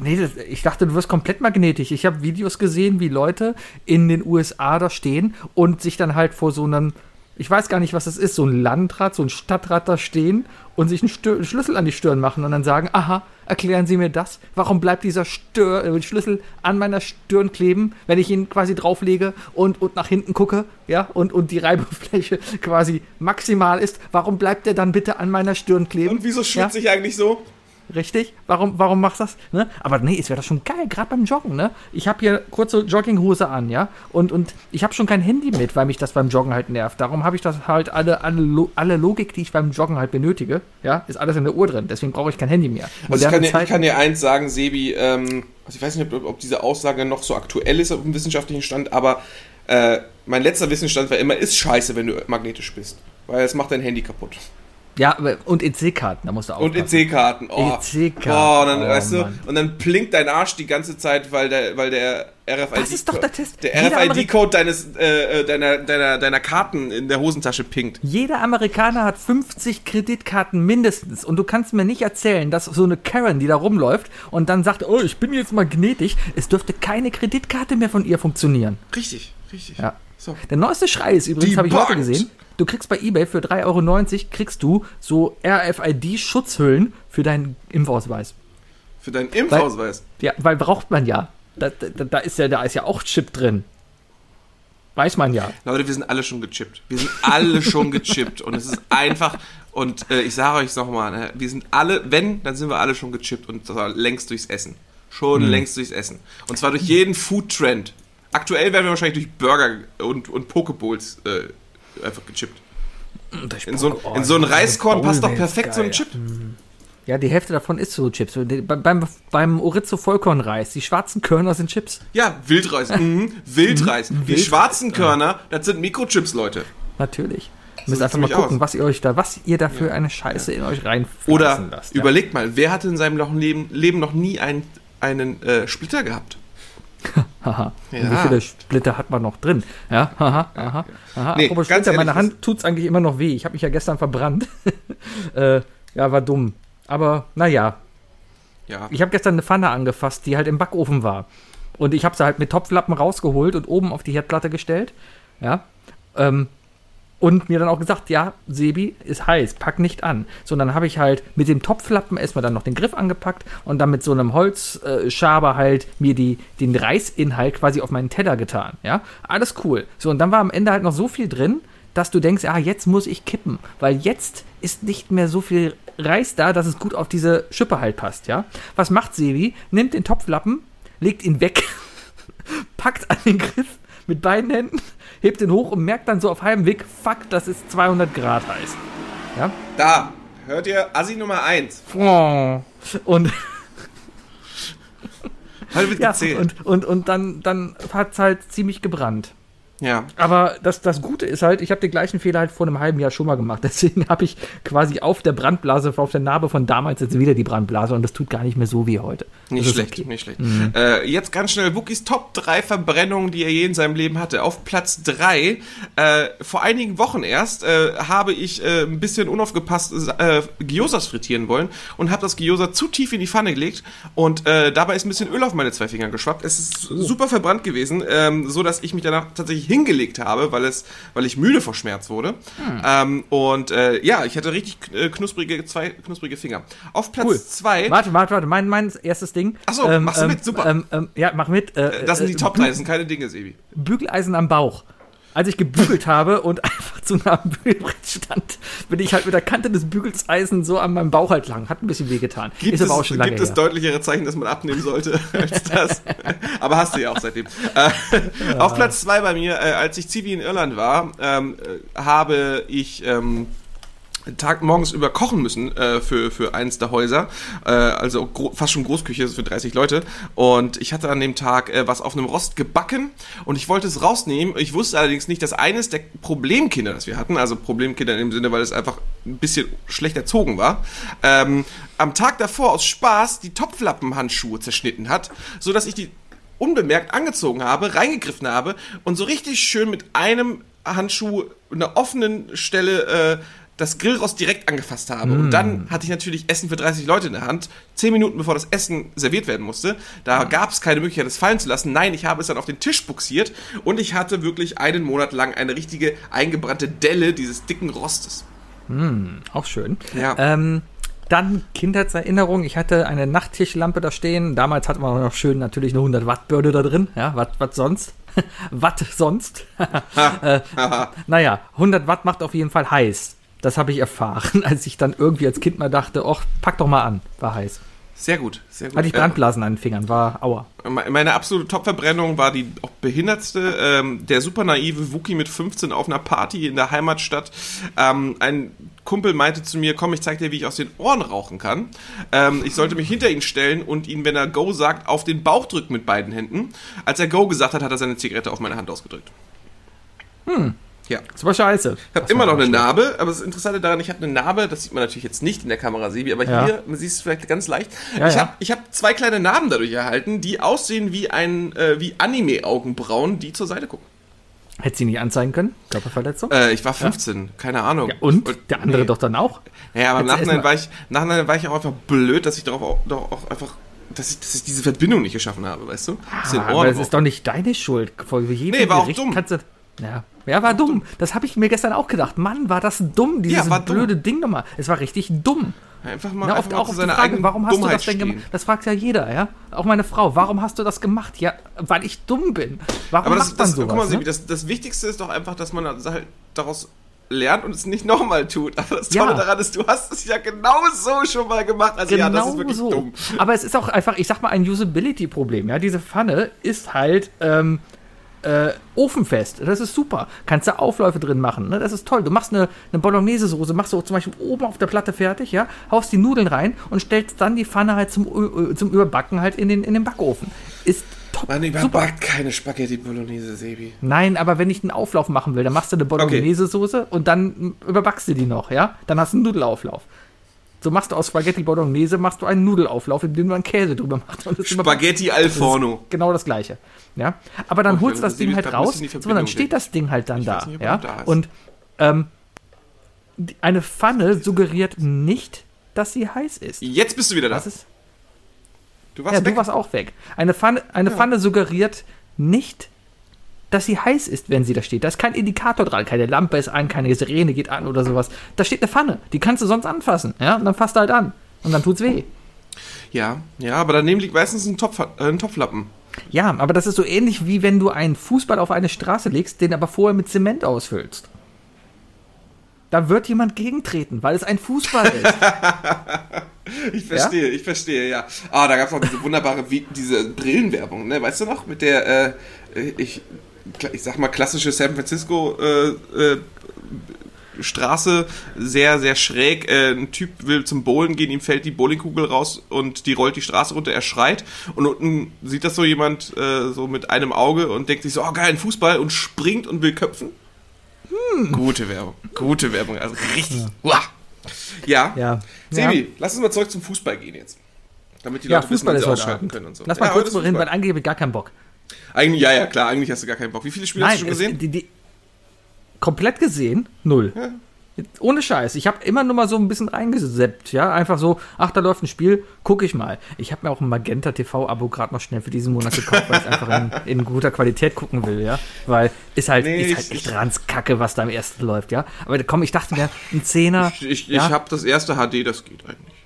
Speaker 2: Nee, das, ich dachte, du wirst komplett magnetisch. Ich habe Videos gesehen, wie Leute in den USA da stehen und sich dann halt vor so einem, ich weiß gar nicht, was das ist, so ein Landrat, so ein Stadtrat da stehen und sich einen Stö Schlüssel an die Stirn machen und dann sagen, aha, erklären Sie mir das. Warum bleibt dieser Stör äh, Schlüssel an meiner Stirn kleben, wenn ich ihn quasi drauflege und, und nach hinten gucke, ja, und, und die Reibefläche quasi maximal ist. Warum bleibt der dann bitte an meiner Stirn kleben?
Speaker 3: Und wieso
Speaker 2: Ja?
Speaker 3: schwitze ich eigentlich so?
Speaker 2: Richtig? Warum, warum machst du das? Ne? Aber nee, es wäre doch schon geil, gerade beim Joggen, ne? Ich habe hier kurze Jogginghose an, ja? Und, und ich habe schon kein Handy mit, weil mich das beim Joggen halt nervt. Darum habe ich das halt alle, alle, alle Logik, die ich beim Joggen halt benötige, ja, ist alles in der Uhr drin. Deswegen brauche ich kein Handy mehr.
Speaker 3: Also ich kann, dir, ich kann dir eins sagen, Sebi, ähm, also ich weiß nicht, ob, ob diese Aussage noch so aktuell ist auf dem wissenschaftlichen Stand, aber äh, mein letzter Wissensstand war immer, ist scheiße, wenn du magnetisch bist. Weil es macht dein Handy kaputt.
Speaker 2: Ja, und EC-Karten, da musst du
Speaker 3: Und
Speaker 2: aufpassen.
Speaker 3: EC-Karten. Oh.
Speaker 2: EC-Karten.
Speaker 3: Oh, und dann,
Speaker 2: Oh,
Speaker 3: weißt du,
Speaker 2: Mann.
Speaker 3: und dann blinkt dein Arsch die ganze Zeit, weil der, weil der RFID.
Speaker 2: Das ist doch der Test.
Speaker 3: Der RFID-Code deines, äh, äh, deiner, deiner, deiner Karten in der Hosentasche pinkt.
Speaker 2: Jeder Amerikaner hat 50 Kreditkarten mindestens. Und du kannst mir nicht erzählen, dass so eine Karen, die da rumläuft und dann sagt, oh, ich bin jetzt magnetisch, es dürfte keine Kreditkarte mehr von ihr funktionieren.
Speaker 3: Richtig, richtig.
Speaker 2: Ja.
Speaker 3: So.
Speaker 2: Der neueste Schrei ist übrigens, habe ich heute gesehen. Du kriegst bei eBay für 3,90 Euro kriegst du so RFID-Schutzhüllen für deinen Impfausweis.
Speaker 3: Für deinen Impfausweis.
Speaker 2: Ja, weil braucht man ja. Da, da, da ist ja. da ist ja auch Chip drin. Weiß man ja.
Speaker 3: Leute, wir sind alle schon gechippt. Wir sind alle schon gechippt. Und es ist einfach, und äh, ich sage euch nochmal, ne, wir sind alle, wenn, dann sind wir alle schon gechippt und zwar längst durchs Essen. Schon
Speaker 2: Hm.
Speaker 3: längst durchs Essen. Und zwar durch jeden Food-Trend. Aktuell werden wir wahrscheinlich durch Burger und, und Pokeballs äh, einfach gechippt. In so,
Speaker 2: Oh,
Speaker 3: in so ein Reiskorn passt doch perfekt so ein
Speaker 2: geil.
Speaker 3: Chip.
Speaker 2: Ja, die Hälfte davon ist so Chips. Die- Beim, beim, Orizo Vollkornreis, die schwarzen Körner sind Chips.
Speaker 3: Ja, Wildreis. Mhm. Wildreis. Die
Speaker 2: Wild-
Speaker 3: schwarzen Körner, das sind Mikrochips, Leute.
Speaker 2: Natürlich. Müsst
Speaker 3: sieht's
Speaker 2: einfach mal gucken,
Speaker 3: aus.
Speaker 2: was ihr euch da, was ihr da für eine Scheiße in euch reinfressen
Speaker 3: Oder
Speaker 2: lasst. ja.
Speaker 3: überlegt mal, wer hatte in seinem Leben noch nie einen, einen äh, Splitter gehabt?
Speaker 2: Haha.
Speaker 3: Ja.
Speaker 2: Wie viele Splitter hat man noch drin? Ja, haha, aha, aha.
Speaker 3: Nee,
Speaker 2: Apropos Splitter, meine Hand tut's eigentlich immer noch weh. Ich habe mich ja gestern verbrannt. äh, ja, war dumm. Aber naja,
Speaker 3: Ja.
Speaker 2: ich habe gestern eine Pfanne angefasst, die halt im Backofen war. Und ich habe sie halt mit Topflappen rausgeholt und oben auf die Herdplatte gestellt. Ja. Ähm, und mir dann auch gesagt, ja, Sebi ist heiß, pack nicht an. So, und dann habe ich halt mit dem Topflappen erstmal dann noch den Griff angepackt und dann mit so einem Holzschaber Schaber halt mir die, den Reisinhalt quasi auf meinen Teller getan. Ja, alles cool. So, und dann war am Ende halt noch so viel drin, dass du denkst, ah, jetzt muss ich kippen, weil jetzt ist nicht mehr so viel Reis da, dass es gut auf diese Schippe halt passt, ja. Was macht Sebi? Nimmt den Topflappen, legt ihn weg, packt an den Griff mit beiden Händen, hebt ihn hoch und merkt dann so auf halbem Weg, fuck, das ist 200 Grad heiß. Ja?
Speaker 3: Da, hört ihr, Assi Nummer 1.
Speaker 2: Und, ja, und, und, und dann, dann hat es halt ziemlich gebrannt.
Speaker 3: Ja.
Speaker 2: Aber das, das Gute ist halt, ich habe den gleichen Fehler halt vor einem halben Jahr schon mal gemacht. Deswegen habe ich quasi auf der Brandblase, auf der Narbe von damals jetzt wieder die Brandblase und das tut gar nicht mehr so wie heute.
Speaker 3: Nicht
Speaker 2: das
Speaker 3: schlecht,
Speaker 2: okay. Mhm.
Speaker 3: nicht schlecht. Äh, jetzt ganz schnell, Wookies Top 3 Verbrennungen, die er je in seinem Leben hatte. Auf Platz 3, äh, vor einigen Wochen erst, äh, habe ich äh, ein bisschen unaufgepasst äh, Gyosas frittieren wollen und habe das Gyoza zu tief in die Pfanne gelegt und äh, dabei ist ein bisschen Öl auf meine zwei Finger geschwappt. Es ist
Speaker 2: Oh.
Speaker 3: super verbrannt gewesen, ähm, so dass ich mich danach tatsächlich hingelegt habe, weil es, weil ich müde vor Schmerz wurde.
Speaker 2: Hm.
Speaker 3: Ähm, und äh, ja, ich hatte richtig äh, knusprige, zwei knusprige Finger. Auf
Speaker 2: Cool.
Speaker 3: Platz 2
Speaker 2: Warte, warte, warte. Mein, mein erstes Ding.
Speaker 3: Ach so, machst du mit? Super.
Speaker 2: Ähm, ähm, ja, mach mit. Äh,
Speaker 3: das sind die
Speaker 2: äh,
Speaker 3: Top 3, das sind keine Dinge, Sebi.
Speaker 2: Bügeleisen am Bauch. Als ich gebügelt habe und einfach zu nah am Bügelbrett stand, bin ich halt mit der Kante des Bügeleisen so an meinem Bauch halt lang. Hat ein bisschen wehgetan.
Speaker 3: Gibt,
Speaker 2: ist
Speaker 3: es,
Speaker 2: aber auch schon lange
Speaker 3: gibt es
Speaker 2: her.
Speaker 3: deutlichere Zeichen, dass man abnehmen sollte als das? aber hast du ja auch seitdem. Äh, Auf Platz zwei bei mir, äh, als ich Zivi in Irland war, ähm, äh, habe ich ähm, Tag morgens über kochen müssen äh, für, für eins der Häuser. Äh, also fast schon Großküche für 30 Leute. Und ich hatte an dem Tag äh, was auf einem Rost gebacken und ich wollte es rausnehmen. Ich wusste allerdings nicht, dass eines der Problemkinder, das wir hatten, also Problemkinder in dem Sinne, weil es einfach ein bisschen schlecht erzogen war, ähm, am Tag davor aus Spaß die Topflappenhandschuhe zerschnitten hat, so dass ich die unbemerkt angezogen habe, reingegriffen habe und so richtig schön mit einem Handschuh in einer offenen Stelle äh, das Grillrost direkt angefasst habe. Und dann hatte ich natürlich Essen für 30 Leute in der Hand, zehn Minuten bevor das Essen serviert werden musste. Da gab es keine Möglichkeit, es fallen zu lassen. Nein, ich habe es dann auf den Tisch buxiert und ich hatte wirklich einen Monat lang eine richtige eingebrannte Delle dieses dicken Rostes.
Speaker 2: Auch schön.
Speaker 3: Ja.
Speaker 2: Ähm, dann Kindheitserinnerung. Ich hatte eine Nachttischlampe da stehen. Damals hatte man noch schön natürlich eine 100 Watt Birne da drin. Ja, was sonst? was sonst? äh, naja, 100 Watt macht auf jeden Fall heiß. Das habe ich erfahren, als ich dann irgendwie als Kind mal dachte, ach, pack doch mal an. War heiß.
Speaker 3: Sehr gut, sehr gut.
Speaker 2: Hatte ich
Speaker 3: Äh,
Speaker 2: Brandblasen an den Fingern. War aua.
Speaker 3: Me- Meine absolute Top-Verbrennung war die auch behindertste. Ähm, der super naive Wookie mit 15 auf einer Party in der Heimatstadt. Ähm, ein Kumpel meinte zu mir, komm, ich zeig dir, wie ich aus den Ohren rauchen kann. Ähm, ich sollte mich hinter ihn stellen und ihn, wenn er Go sagt, auf den Bauch drücken mit beiden Händen. Als er Go gesagt hat, hat er seine Zigarette auf meine Hand ausgedrückt. Hm. Ja.
Speaker 2: Das war scheiße.
Speaker 3: Ich habe immer noch eine Narbe, aber das Interessante daran, ich habe eine Narbe, das sieht man natürlich jetzt nicht in der Kamera, Sebi, aber
Speaker 2: Ja.
Speaker 3: hier, man sieht es vielleicht ganz leicht.
Speaker 2: Ja,
Speaker 3: ich
Speaker 2: ja.
Speaker 3: habe hab zwei kleine Narben dadurch erhalten, die aussehen wie ein äh, wie Anime-Augenbrauen, die zur Seite gucken.
Speaker 2: Hätte sie nicht anzeigen können? Körperverletzung?
Speaker 3: Äh, ich war 15, keine Ahnung.
Speaker 2: ja, und? Der andere
Speaker 3: nee.
Speaker 2: doch dann auch?
Speaker 3: Naja, aber im Nachhinein war, ich, Nachhinein war ich auch einfach blöd, dass ich darauf auch, doch auch einfach, dass ich, dass ich diese Verbindung nicht geschaffen habe, weißt du?
Speaker 2: Ah, aber das ist doch nicht deine Schuld. Vor jedem
Speaker 3: Nee, war auch
Speaker 2: Gericht
Speaker 3: dumm.
Speaker 2: Kannst du, ja. Ja, war dumm. Das habe ich mir gestern auch gedacht. Mann, war das dumm, dieses
Speaker 3: Ja, war dumm.
Speaker 2: blöde Ding nochmal. Es war richtig dumm.
Speaker 3: einfach mal,
Speaker 2: Na,
Speaker 3: einfach
Speaker 2: oft
Speaker 3: mal
Speaker 2: auch
Speaker 3: zu
Speaker 2: auf die
Speaker 3: seiner
Speaker 2: Frage,
Speaker 3: eigenen
Speaker 2: warum hast du
Speaker 3: Dummheit
Speaker 2: das denn gemacht? Das fragt ja jeder, ja. Auch meine Frau, warum hast du das gemacht? Ja, weil ich dumm bin. Warum
Speaker 3: Aber das,
Speaker 2: macht man
Speaker 3: das,
Speaker 2: sowas?
Speaker 3: guck mal,
Speaker 2: ne?
Speaker 3: Sebi, das, das Wichtigste ist doch einfach, dass man halt daraus lernt und es nicht nochmal tut. Aber das
Speaker 2: Ja.
Speaker 3: Tolle daran ist, du hast es ja genau so schon mal gemacht. Also ja, das ist wirklich
Speaker 2: so.
Speaker 3: dumm.
Speaker 2: Aber es ist auch einfach, ich sag mal, ein Usability-Problem. Ja, diese Pfanne ist halt ähm, äh, ofenfest. Das ist super. Kannst du Aufläufe drin machen. Ne? Das ist toll. Du machst eine, eine Bolognese-Soße, machst du zum Beispiel oben auf der Platte fertig, ja, haust die Nudeln rein und stellst dann die Pfanne halt zum, zum Überbacken halt in den, in den Backofen. Ist top. Super.
Speaker 3: überbackt keine Spaghetti Bolognese, Sebi.
Speaker 2: Nein, aber wenn ich einen Auflauf machen will, dann machst du eine Bolognese-Soße und dann überbackst du die noch, ja? Dann hast du einen Nudelauflauf. So machst du aus Spaghetti Bolognese machst du einen Nudelauflauf, in dem du einen Käse drüber machst.
Speaker 3: Spaghetti al forno.
Speaker 2: Genau das gleiche. Ja? Aber dann
Speaker 3: Okay,
Speaker 2: holst du das Ding halt raus, so, dann steht das Ding halt dann
Speaker 3: Ich
Speaker 2: da.
Speaker 3: nicht,
Speaker 2: ja?
Speaker 3: da.
Speaker 2: Und ähm, eine Pfanne suggeriert nicht, dass sie heiß ist.
Speaker 3: Jetzt bist du wieder da. Du warst
Speaker 2: Ja,
Speaker 3: weg.
Speaker 2: du warst auch weg. Eine Pfanne, eine Pfanne suggeriert nicht, dass sie heiß ist, wenn sie da steht. Da ist kein Indikator dran, keine Lampe ist an, keine Sirene geht an oder sowas. Da steht eine Pfanne, die kannst du sonst anfassen, ja? Und dann fasst du halt an. Und dann tut's weh.
Speaker 3: Ja, ja, aber daneben liegt meistens ein, Topf, äh, ein Topflappen.
Speaker 2: Ja, aber das ist so ähnlich wie wenn du einen Fußball auf eine Straße legst, den aber vorher mit Zement ausfüllst. Da wird jemand gegentreten, weil es ein Fußball ist.
Speaker 3: Ich verstehe, ich verstehe, ja. Ah, da gab es auch diese wunderbare, diese Brillenwerbung, ne? Weißt du noch? Mit der, äh, ich, ich sag mal, klassische San Francisco äh, äh, Straße, sehr, sehr schräg. Äh, ein Typ will zum Bowlen gehen, ihm fällt die Bowlingkugel raus und die rollt die Straße runter, er schreit. Und unten sieht das so jemand äh, so mit einem Auge und denkt sich so, oh geil, ein Fußball und springt und will köpfen. Gute Werbung, gute Werbung, also richtig. Uah. Ja.
Speaker 2: Ja.
Speaker 3: Sebi, lass uns mal zurück zum Fußball gehen jetzt. Damit die
Speaker 2: Ja,
Speaker 3: Leute wissen,
Speaker 2: Fußball
Speaker 3: wann
Speaker 2: ist
Speaker 3: ausschalten können und so.
Speaker 2: Lass mal
Speaker 3: ja,
Speaker 2: kurz reden, weil
Speaker 3: Fußball.
Speaker 2: eigentlich habe ich gar keinen Bock.
Speaker 3: Eigentlich, ja, ja, klar, eigentlich hast du gar keinen Bock. Wie viele Spiele hast du schon
Speaker 2: es-
Speaker 3: gesehen?
Speaker 2: Die, die, komplett gesehen, null.
Speaker 3: Ja.
Speaker 2: Ohne Scheiß. Ich habe immer nur mal so ein bisschen reingeseppt, ja. Einfach so, ach, da läuft ein Spiel, gucke ich mal. Ich habe mir auch ein Magenta TV-Abo gerade noch schnell für diesen Monat gekauft, weil ich einfach in, in guter Qualität gucken will, ja. Weil ist halt,
Speaker 3: Nee,
Speaker 2: ist halt echt ranzkacke, was da im ersten läuft, ja. Aber komm, ich dachte mir, ein Zehner.
Speaker 3: Ich, ich,
Speaker 2: ja,
Speaker 3: ich habe das erste HD, das geht eigentlich.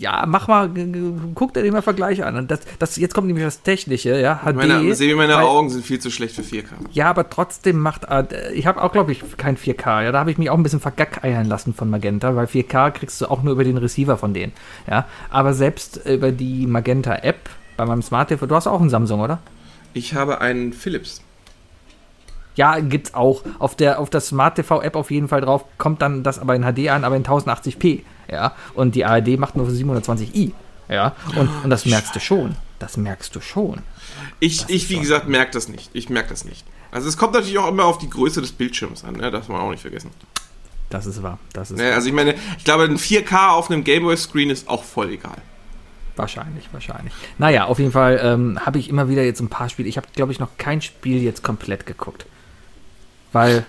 Speaker 2: Ja, mach mal, guck dir den mal Vergleich an. Und das, das, jetzt kommt nämlich das Technische, ja. HD.
Speaker 3: Meine, Sebi, meine
Speaker 2: weil-
Speaker 3: Augen sind viel zu schlecht für 4K.
Speaker 2: Ja, aber trotzdem macht. äh, Ich habe auch, glaube ich, kein 4K. Ja, da habe ich mich auch ein bisschen vergackeiern lassen von Magenta, weil 4K kriegst du auch nur über den Receiver von denen. Ja, aber selbst über die Magenta-App bei meinem Smart TV, du hast auch einen Samsung, oder?
Speaker 3: Ich habe einen Philips.
Speaker 2: Ja, gibt's auch. Auf der, auf der Smart TV-App auf jeden Fall drauf, kommt dann das aber in HD an, aber in 1080p. Ja, und die ARD macht nur 720i. Ja, und, und das merkst du schon. Das merkst du schon.
Speaker 3: Ich, ich wie gesagt, merke das nicht. Ich merke das nicht. Also es kommt natürlich auch immer auf die Größe des Bildschirms an, ne? darf man auch nicht vergessen.
Speaker 2: Das ist wahr. Das ist
Speaker 3: Ne? Also ich meine, ich glaube, ein 4K auf einem Gameboy-Screen ist auch voll egal.
Speaker 2: Wahrscheinlich, wahrscheinlich. Naja, auf jeden Fall ähm, habe ich immer wieder jetzt ein paar Spiele. Ich habe, glaube ich, noch kein Spiel jetzt komplett geguckt. Weil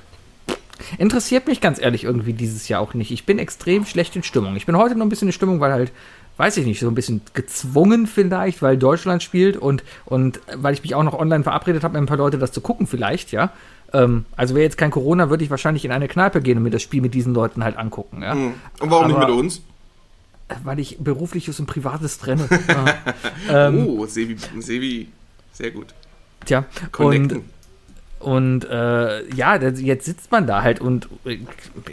Speaker 2: interessiert mich ganz ehrlich irgendwie dieses Jahr auch nicht. Ich bin extrem schlecht in Stimmung. Ich bin heute noch ein bisschen in Stimmung, weil halt, weiß ich nicht, so ein bisschen gezwungen vielleicht, weil Deutschland spielt und, und weil ich mich auch noch online verabredet habe, mit ein paar Leute das zu gucken vielleicht, ja. Ähm, also wäre jetzt kein Corona, würde ich wahrscheinlich in eine Kneipe gehen und mir das Spiel mit diesen Leuten halt angucken, ja.
Speaker 3: Hm. Und warum nicht
Speaker 2: Aber-
Speaker 3: mit uns?
Speaker 2: Weil ich berufliches und privates trenne. Ähm,
Speaker 3: oh, Sebi, Sebi, sehr gut.
Speaker 2: Tja,
Speaker 3: Connecten.
Speaker 2: und, und äh, ja, jetzt sitzt man da halt und äh,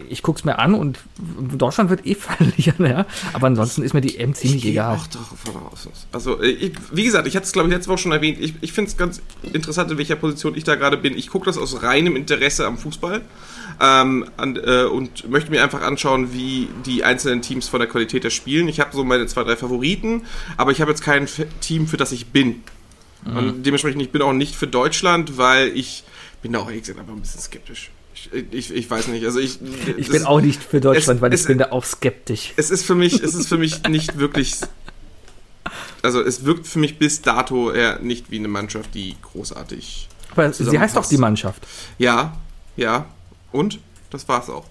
Speaker 2: ich guck's mir an und Deutschland wird eh verlieren, ja. Aber ansonsten ist mir die M ziemlich
Speaker 3: gehe
Speaker 2: egal.
Speaker 3: auch davon aus. Also, äh, ich, wie gesagt, ich hatte es, glaube ich, letzte Woche schon erwähnt. Ich, ich finde es ganz interessant, in welcher Position ich da gerade bin. Ich gucke das aus reinem Interesse am Fußball ähm, an, äh, und möchte mir einfach anschauen, wie die einzelnen Teams von der Qualität her spielen. Ich habe so meine zwei, drei Favoriten, aber ich habe jetzt kein Team, für das ich bin. Und dementsprechend, ich bin auch nicht für Deutschland, weil ich bin da auch ehrlich gesagt einfach ein bisschen skeptisch. Ich, ich, ich weiß nicht, also ich...
Speaker 2: Ich bin auch nicht für Deutschland,
Speaker 3: es-
Speaker 2: weil ich
Speaker 3: es-
Speaker 2: bin da auch skeptisch.
Speaker 3: es ist für mich, es ist für mich nicht wirklich. Also es wirkt für mich bis dato eher nicht wie eine Mannschaft, die großartig.
Speaker 2: Aber sie heißt doch die Mannschaft.
Speaker 3: Ja, ja. Und das war's auch.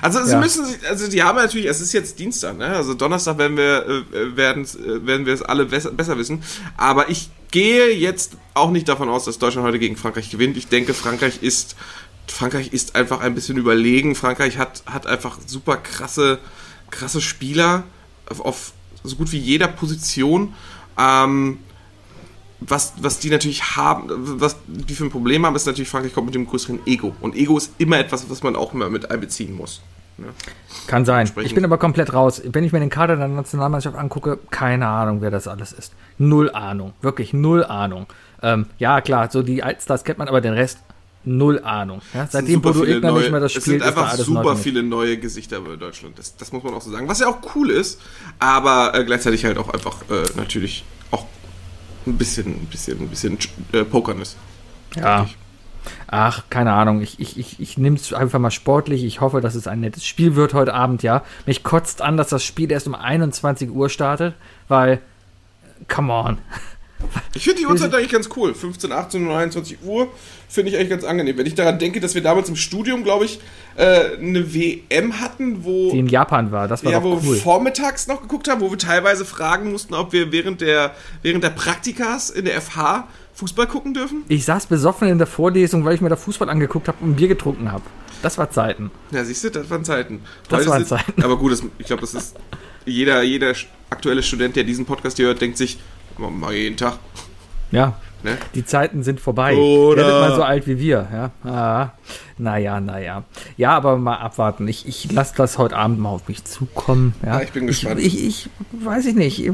Speaker 3: Also sie
Speaker 2: Ja.
Speaker 3: müssen sich, also die haben natürlich, es ist jetzt Dienstag, ne? Also Donnerstag werden wir äh, werden äh, werden wir es alle besser, besser wissen. Aber ich gehe jetzt auch nicht davon aus, dass Deutschland heute gegen Frankreich gewinnt. Ich denke, Frankreich ist Frankreich ist einfach ein bisschen überlegen. Frankreich hat hat einfach super krasse krasse Spieler auf, auf so gut wie jeder Position. Ähm, was, was die natürlich haben, was die für ein Problem haben, ist natürlich, Frankreich kommt mit dem größeren Ego. Und Ego ist immer etwas, was man auch immer mit einbeziehen muss. Ne?
Speaker 2: Kann sein. Ich bin aber komplett raus. Wenn ich mir den Kader der Nationalmannschaft angucke, keine Ahnung, wer das alles ist. Null Ahnung. Wirklich null Ahnung. Ähm, ja, klar, so die Altstars kennt man, aber den Rest null Ahnung. Ja,
Speaker 3: Es
Speaker 2: seitdem Bodo Egner nicht mehr das
Speaker 3: Es
Speaker 2: spielt,
Speaker 3: sind einfach super viele neue Gesichter bei Deutschland. Das, das muss man auch so sagen. Was ja auch cool ist, aber äh, gleichzeitig halt auch einfach äh, natürlich ein bisschen, ein bisschen, ein bisschen äh, pokern ist.
Speaker 2: Ja. Ach, keine Ahnung. Ich, ich, ich, ich nehme es einfach mal sportlich. Ich hoffe, dass es ein nettes Spiel wird heute Abend, ja. Mich kotzt an, dass das Spiel erst um 21 Uhr startet, weil, come on.
Speaker 3: Ich finde die Uhrzeit eigentlich ganz cool. 15, 18 und 21 Uhr finde ich eigentlich ganz angenehm. Wenn ich daran denke, dass wir damals im Studium, glaube ich, äh, eine WM hatten, wo,
Speaker 2: Die in Japan war, das war
Speaker 3: ja, wo
Speaker 2: cool.
Speaker 3: wir vormittags noch geguckt haben, wo wir teilweise fragen mussten, ob wir während der, während der Praktikas in der FH Fußball gucken dürfen.
Speaker 2: Ich saß besoffen in der Vorlesung, weil ich mir da Fußball angeguckt habe und ein Bier getrunken habe. Das war Zeiten.
Speaker 3: Ja, siehst du, das waren Zeiten.
Speaker 2: Das
Speaker 3: Heute
Speaker 2: waren Zeiten.
Speaker 3: Aber gut, das, ich glaube, das ist jeder, jeder aktuelle Student, der diesen Podcast hier hört, denkt sich, mal jeden Tag.
Speaker 2: Ja,
Speaker 3: Ne?
Speaker 2: die Zeiten sind vorbei.
Speaker 3: Oder-
Speaker 2: Werdet mal so alt wie wir, ja. Ah, naja, naja. Ja, aber mal abwarten. Ich, ich lasse das heute Abend mal auf mich zukommen. Ja,
Speaker 3: Ja, ich bin gespannt.
Speaker 2: Ich, ich, ich weiß ich nicht. Ich,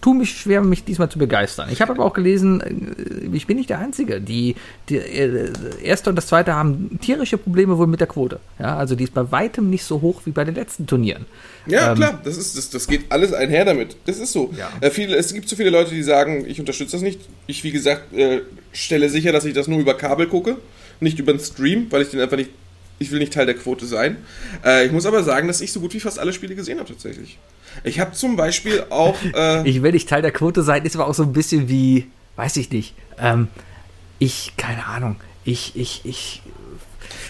Speaker 2: tue mich schwer, mich diesmal zu begeistern. Ich habe aber auch gelesen, äh, ich bin nicht der Einzige. Die, die äh, erste und das zweite haben tierische Probleme wohl mit der Quote. Ja, also die ist bei weitem nicht so hoch wie bei den letzten Turnieren.
Speaker 3: Ja,
Speaker 2: Ähm,
Speaker 3: klar, das, ist, das, das geht alles einher damit. Das ist so.
Speaker 2: Ja.
Speaker 3: Äh, viele, es gibt so viele Leute, die sagen, ich unterstütze das nicht. Ich, wie gesagt, äh, stelle sicher, dass ich das nur über Kabel gucke, nicht über den Stream, weil ich den einfach nicht. Ich will nicht Teil der Quote sein. Äh, ich muss aber sagen, dass ich so gut wie fast alle Spiele gesehen habe, tatsächlich. Ich habe zum Beispiel auch. Äh,
Speaker 2: Ich will nicht Teil der Quote sein, ist aber auch so ein bisschen wie, weiß ich nicht. Ähm, ich, keine Ahnung. Ich, ich, ich,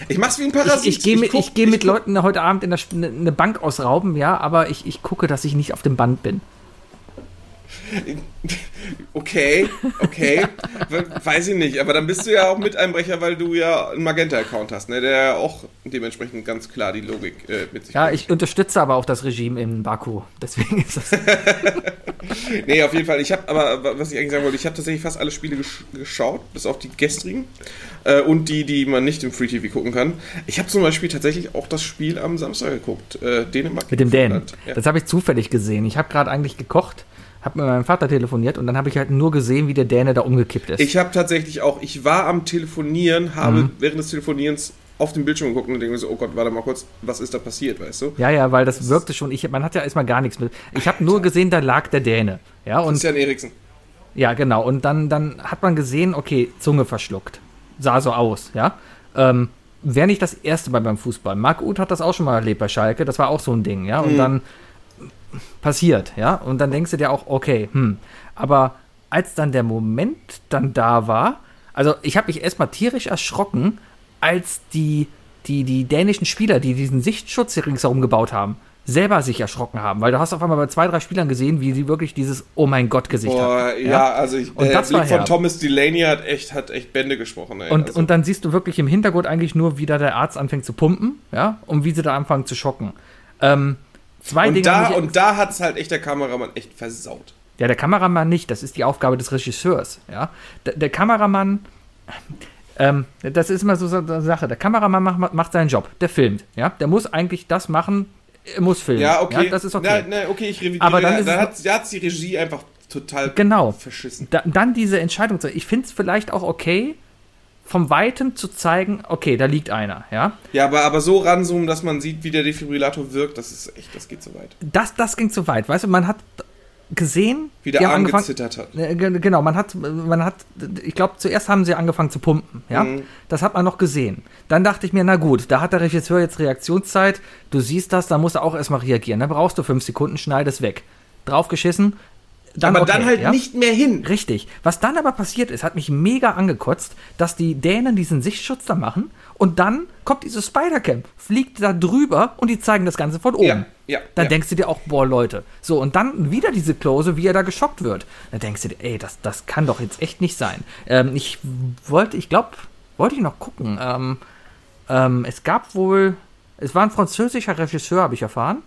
Speaker 3: ich mach's wie ein
Speaker 2: ich,
Speaker 3: Parasit.
Speaker 2: ich gehe mit,
Speaker 3: guck-
Speaker 2: ich geh mit Leuten heute Abend in eine Bank ausrauben, ja, aber ich, ich gucke, dass ich nicht auf dem Band bin.
Speaker 3: Okay, okay. We- Weiß ich nicht, aber dann bist du ja auch Miteinbrecher, weil du ja einen Magenta-Account hast, ne? der ja auch dementsprechend ganz klar die Logik äh, mit sich
Speaker 2: Ja,
Speaker 3: bringt.
Speaker 2: ich unterstütze aber auch das Regime in Baku. Deswegen ist das.
Speaker 3: Nee, auf jeden Fall. Ich habe aber, was ich eigentlich sagen wollte, ich habe tatsächlich fast alle Spiele gesch geschaut, bis auf die gestrigen äh, und die, die man nicht im Free TV gucken kann. Ich habe zum Beispiel tatsächlich auch das Spiel am Samstag geguckt, äh, Dänemark.
Speaker 2: Mit dem Dänen.
Speaker 3: Ja.
Speaker 2: Das habe ich zufällig gesehen. Ich habe gerade eigentlich gekocht, habe mit meinem Vater telefoniert und dann habe ich halt nur gesehen, wie der Däne da umgekippt ist.
Speaker 3: Ich habe tatsächlich auch, ich war am Telefonieren, habe
Speaker 2: Mhm.
Speaker 3: während des Telefonierens auf den Bildschirm geguckt und denke mir so, oh Gott, warte mal kurz, was ist da passiert, weißt du?
Speaker 2: ja, ja, weil das wirkte schon. Ich, man hat ja erstmal gar nichts mit. Ich habe nur gesehen, da lag der Däne. Ja, und
Speaker 3: Christian Eriksen.
Speaker 2: Ja, genau. Und dann, dann hat man gesehen, okay, Zunge verschluckt. Sah so aus, ja. Ähm, Wäre nicht das erste Mal beim Fußball. Marc Uth hat das auch schon mal erlebt bei Schalke. Das war auch so ein Ding, ja. Und dann passiert, ja. Und dann denkst du dir auch, okay, hm. Aber als dann der Moment dann da war, also ich habe mich erstmal tierisch erschrocken, als die, die, die dänischen Spieler, die diesen Sichtschutz hier ringsherum gebaut haben, selber sich erschrocken haben. Weil du hast auf einmal bei zwei, drei Spielern gesehen, wie sie wirklich dieses Oh mein Gott Gesicht
Speaker 3: Boah,
Speaker 2: hatten.
Speaker 3: ja, also ich,
Speaker 2: Und
Speaker 3: der
Speaker 2: das war
Speaker 3: Blick von
Speaker 2: herb.
Speaker 3: Thomas Delaney hat echt, hat echt Bände gesprochen. Ey.
Speaker 2: Und,
Speaker 3: also,
Speaker 2: und dann siehst du wirklich im Hintergrund eigentlich nur, wie da der Arzt anfängt zu pumpen, ja, und wie sie da anfangen zu schocken. Ähm, zwei
Speaker 3: und
Speaker 2: Dinge.
Speaker 3: da, und da hat es halt echt der Kameramann echt versaut.
Speaker 2: ja, der Kameramann nicht, das ist die Aufgabe des Regisseurs, ja. Der, der Kameramann, ähm, das ist immer so eine Sache. Der Kameramann macht, macht seinen Job, der filmt, ja. Der muss eigentlich das machen, er muss filmen.
Speaker 3: Ja, okay.
Speaker 2: das ist okay.
Speaker 3: Na, na, okay, ich revidiere.
Speaker 2: Aber dann
Speaker 3: da,
Speaker 2: ist
Speaker 3: da
Speaker 2: es-
Speaker 3: hat hat's die Regie einfach total
Speaker 2: Genau.
Speaker 3: verschissen.
Speaker 2: Da, dann diese Entscheidung zu. Ich finde es vielleicht auch okay, vom Weitem zu zeigen, okay, da liegt einer, ja.
Speaker 3: Ja, aber, aber so ranzoomen, dass man sieht, wie der Defibrillator wirkt, das ist echt, das geht so weit.
Speaker 2: Das, das ging zu weit, weißt du, man hat gesehen,
Speaker 3: Wie der Arm gezittert hat.
Speaker 2: Äh, ge- Genau, man hat, man hat, ich glaube, zuerst haben sie angefangen zu pumpen, ja.
Speaker 3: Mhm.
Speaker 2: Das hat man noch gesehen. Dann dachte ich mir, na gut, da hat der Regisseur jetzt Reaktionszeit, du siehst das, da musst du auch erstmal reagieren. Dann brauchst du fünf Sekunden, schneidest weg. Draufgeschissen, dann
Speaker 3: aber
Speaker 2: okay,
Speaker 3: dann halt
Speaker 2: ja?
Speaker 3: nicht mehr hin.
Speaker 2: Richtig. Was dann aber passiert ist, hat mich mega angekotzt, dass die Dänen diesen Sichtschutz da machen und dann kommt diese Spider-Cam, fliegt da drüber und die zeigen das Ganze von oben.
Speaker 3: Ja, ja,
Speaker 2: Dann
Speaker 3: ja.
Speaker 2: denkst du dir auch, boah, Leute. So, und dann wieder diese Klose, wie er da geschockt wird. Dann denkst du dir, ey, das, das kann doch jetzt echt nicht sein. Ähm, ich wollte, ich glaube, wollte ich noch gucken. Ähm, ähm, es gab wohl, es war ein französischer Regisseur, habe ich erfahren.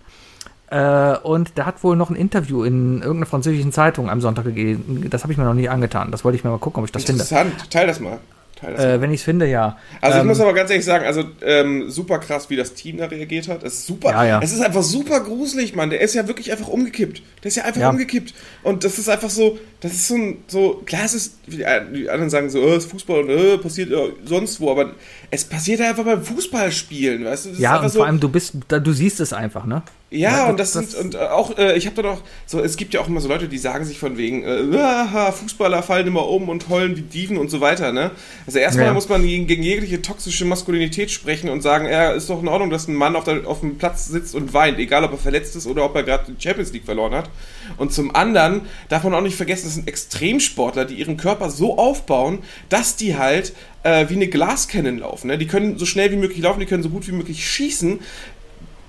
Speaker 2: Äh, und der hat wohl noch ein Interview in irgendeiner französischen Zeitung am Sonntag gegeben. Das habe ich mir noch nie angetan. Das wollte ich mir mal gucken, ob ich das finde.
Speaker 3: Interessant, teil das mal. Teil das mal.
Speaker 2: Äh, wenn ich es finde, ja.
Speaker 3: Also ich
Speaker 2: Ähm,
Speaker 3: muss aber ganz ehrlich sagen, also ähm, super krass, wie das Team da reagiert hat. Es ist super.
Speaker 2: Ja, ja.
Speaker 3: Es ist einfach super gruselig, Mann. Der ist ja wirklich einfach umgekippt. Der ist ja einfach
Speaker 2: Ja.
Speaker 3: umgekippt. Und das ist einfach so, das ist so ein, so, klar, es ist, wie die anderen sagen so, es ist Fußball und äh, passiert ja sonst wo, aber es passiert einfach beim Fußballspielen, weißt du?
Speaker 2: Ja, und
Speaker 3: so,
Speaker 2: vor allem, du bist, da, du siehst es einfach, ne?
Speaker 3: Ja,
Speaker 2: Ja,
Speaker 3: und das,
Speaker 2: das-
Speaker 3: sind, und äh, auch, äh, ich habe da noch, so, es gibt ja auch immer so Leute, die sagen sich von wegen, äh, Fußballer fallen immer um und heulen wie Dieven und so weiter, ne? Also erstmal
Speaker 2: Ja.
Speaker 3: muss man gegen, gegen jegliche toxische Maskulinität sprechen und sagen, ja, ist doch in Ordnung, dass ein Mann auf, der, auf dem Platz sitzt und weint, egal ob er verletzt ist oder ob er gerade die Champions League verloren hat. Und zum anderen darf man auch nicht vergessen, das sind Extremsportler, die ihren Körper so aufbauen, dass die halt äh, wie eine Glascannon laufen. Ne? Die können so schnell wie möglich laufen, die können so gut wie möglich schießen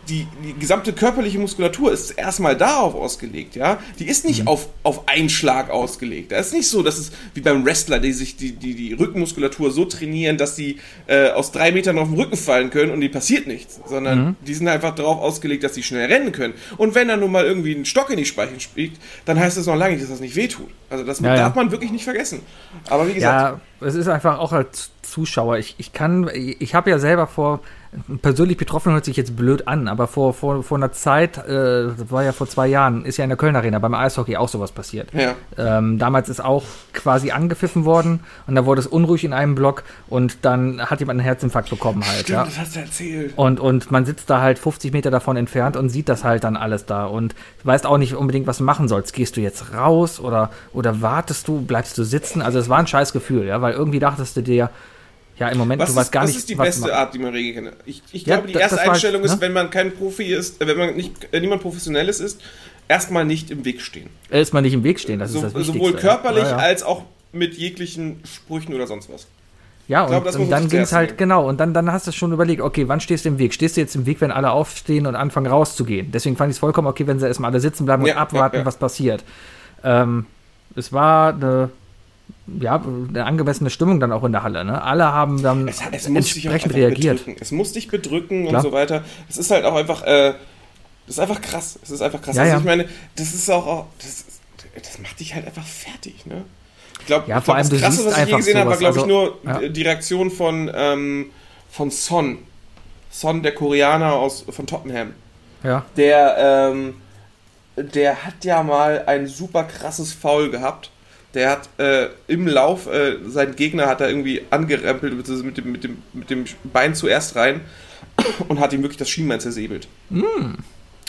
Speaker 3: die, die gesamte körperliche Muskulatur ist erstmal darauf ausgelegt, ja. Die ist nicht
Speaker 2: Mhm.
Speaker 3: auf, auf einen Schlag ausgelegt. Das ist nicht so, dass es wie beim Wrestler, die sich die, die, die Rückenmuskulatur so trainieren, dass die äh, aus drei Metern auf den Rücken fallen können und die passiert nichts. Sondern
Speaker 2: Mhm.
Speaker 3: die sind einfach darauf ausgelegt, dass sie schnell rennen können. Und wenn dann nun mal irgendwie ein Stock in die Speichen spielt, dann heißt das noch lange nicht, dass das nicht wehtut. Also das
Speaker 2: Ja,
Speaker 3: darf
Speaker 2: ja.
Speaker 3: man wirklich nicht vergessen. Aber wie gesagt,
Speaker 2: Ja, es ist einfach auch als Zuschauer. Ich, ich kann, ich habe ja selber vor, persönlich betroffen hört sich jetzt blöd an, aber vor, vor, vor einer Zeit, äh, das war ja vor zwei Jahren, ist ja in der Köln Arena beim Eishockey auch sowas passiert.
Speaker 3: ja.
Speaker 2: Ähm, damals ist auch quasi angepfiffen worden und da wurde es unruhig in einem Block und dann hat jemand einen Herzinfarkt bekommen halt.
Speaker 3: Stimmt,
Speaker 2: ja.
Speaker 3: das hast du erzählt.
Speaker 2: Und, und man sitzt da halt 50 Meter davon entfernt und sieht das halt dann alles da und weißt auch nicht unbedingt, was du machen sollst. Gehst du jetzt raus oder, oder wartest du, bleibst du sitzen? Also es war ein scheiß Gefühl, ja, weil irgendwie dachtest du dir, ja, im Moment,
Speaker 3: Was,
Speaker 2: du weißt gar
Speaker 3: was
Speaker 2: nicht,
Speaker 3: ist die beste. Art, die man regeln kann? Ich, ich
Speaker 2: Ja,
Speaker 3: glaube, die
Speaker 2: das-
Speaker 3: erste
Speaker 2: das war-
Speaker 3: Einstellung ist,
Speaker 2: ne?
Speaker 3: wenn man kein Profi ist, äh, wenn man nicht, äh, niemand Professionelles ist, erstmal nicht im Weg stehen.
Speaker 2: Erstmal nicht im Weg stehen, das
Speaker 3: So,
Speaker 2: ist das Wichtigste.
Speaker 3: sowohl körperlich
Speaker 2: ja, ja.
Speaker 3: als auch mit jeglichen Sprüchen oder sonst was.
Speaker 2: Ja, und,
Speaker 3: glaube, das
Speaker 2: und dann ging es halt,
Speaker 3: nehmen.
Speaker 2: genau, und dann, dann hast du schon überlegt, okay, wann stehst du im Weg? Stehst du jetzt im Weg, wenn alle aufstehen und anfangen rauszugehen? Deswegen fand ich es vollkommen okay, wenn sie erstmal alle sitzen bleiben und abwarten, was passiert. Ähm, es war eine, ja, eine angemessene Stimmung dann auch in der Halle. Ne? Alle haben dann
Speaker 3: Es, es
Speaker 2: entsprechend reagiert.
Speaker 3: bedrücken. Es muss dich bedrücken
Speaker 2: Klar.
Speaker 3: und so weiter. Es ist halt auch einfach, äh, das ist einfach krass. Es ist einfach krass.
Speaker 2: Ja,
Speaker 3: also
Speaker 2: ja.
Speaker 3: ich meine, das ist auch, auch das, das macht dich halt einfach fertig, ne? Ich glaube,
Speaker 2: Ja, vor
Speaker 3: glaub,
Speaker 2: allem,
Speaker 3: das Krasse, was ich je gesehen habe, war, glaube ich, nur
Speaker 2: Also, ja.
Speaker 3: die Reaktion von, ähm, von Son. Son, der Koreaner aus, von Tottenham.
Speaker 2: Ja,
Speaker 3: Der, ähm, der hat ja mal ein super krasses Foul gehabt. Der hat äh, im Lauf, äh, sein Gegner hat er irgendwie angerempelt beziehungsweise mit dem, mit, dem, mit dem Bein zuerst rein und hat ihm wirklich das Schienbein zersäbelt.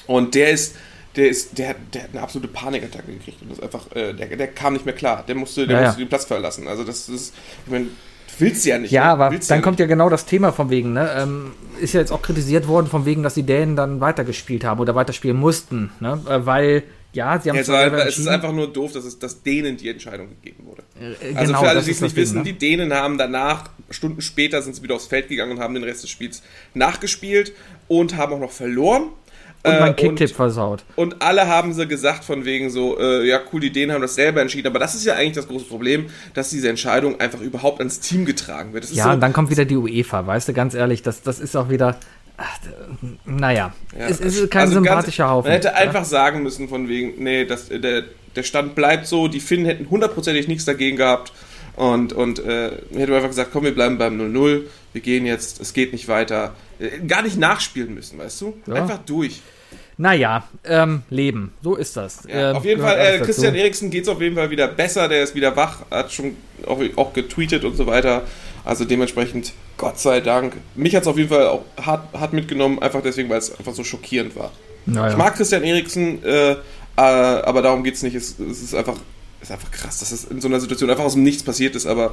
Speaker 3: Und der ist, der ist, der, hat- der hat eine absolute Panikattacke gekriegt und das ist einfach, äh, der, der kam nicht mehr klar. Der musste, der
Speaker 2: Ja, ja.
Speaker 3: musste den Platz verlassen. Also das ist, ich meine, du willst ja nicht.
Speaker 2: ja
Speaker 3: ne?
Speaker 2: aber
Speaker 3: Willst
Speaker 2: dann
Speaker 3: ja
Speaker 2: kommt ja genau das Thema von wegen, ne? Ähm, ist ja jetzt auch kritisiert worden, von wegen, dass die Dänen dann weitergespielt haben oder weiterspielen mussten, ne? Äh, weil, ja, sie haben
Speaker 3: es, war, es ist einfach nur doof, dass, es, dass denen die Entscheidung gegeben wurde.
Speaker 2: Äh,
Speaker 3: Also
Speaker 2: genau,
Speaker 3: für alle, die es nicht
Speaker 2: das
Speaker 3: wissen,
Speaker 2: Ding, ne?
Speaker 3: die Dänen haben danach, Stunden später sind sie wieder aufs Feld gegangen und haben den Rest des Spiels nachgespielt und haben auch noch verloren.
Speaker 2: Und
Speaker 3: Äh,
Speaker 2: mein Kicktipp versaut.
Speaker 3: Und alle haben sie gesagt von wegen so, äh, ja cool, die Dänen haben das selber entschieden. Aber das ist ja eigentlich das große Problem, dass diese Entscheidung einfach überhaupt ans Team getragen wird. Das ist
Speaker 2: Ja,
Speaker 3: so,
Speaker 2: und dann kommt wieder die UEFA, weißt du, ganz ehrlich, das, das ist auch wieder. Ach, naja,
Speaker 3: Ja,
Speaker 2: es ist kein
Speaker 3: also
Speaker 2: sympathischer
Speaker 3: ganz,
Speaker 2: Haufen.
Speaker 3: Man hätte
Speaker 2: ja?
Speaker 3: einfach sagen müssen von wegen, nee, das, der, der Stand bleibt so, die Finnen hätten hundertprozentig nichts dagegen gehabt und, und äh, hätte einfach gesagt, komm, wir bleiben beim 0-0, wir gehen jetzt, es geht nicht weiter. Äh, Gar nicht nachspielen müssen, weißt du?
Speaker 2: Ja.
Speaker 3: Einfach durch.
Speaker 2: Naja, ähm, Leben, so ist das.
Speaker 3: Ja,
Speaker 2: Ähm,
Speaker 3: auf jeden Fall, äh. Christian Eriksen geht es auf jeden Fall wieder besser, der ist wieder wach, hat schon auch, auch getweetet und so weiter. Also dementsprechend, Gott sei Dank. Mich hat es auf jeden Fall auch hart, hart mitgenommen, einfach deswegen, weil es einfach so schockierend war.
Speaker 2: Naja.
Speaker 3: Ich mag Christian Eriksen, äh, äh, aber darum geht es nicht. Es, es ist einfach, es ist einfach krass, dass es in so einer Situation einfach aus dem Nichts passiert ist. Aber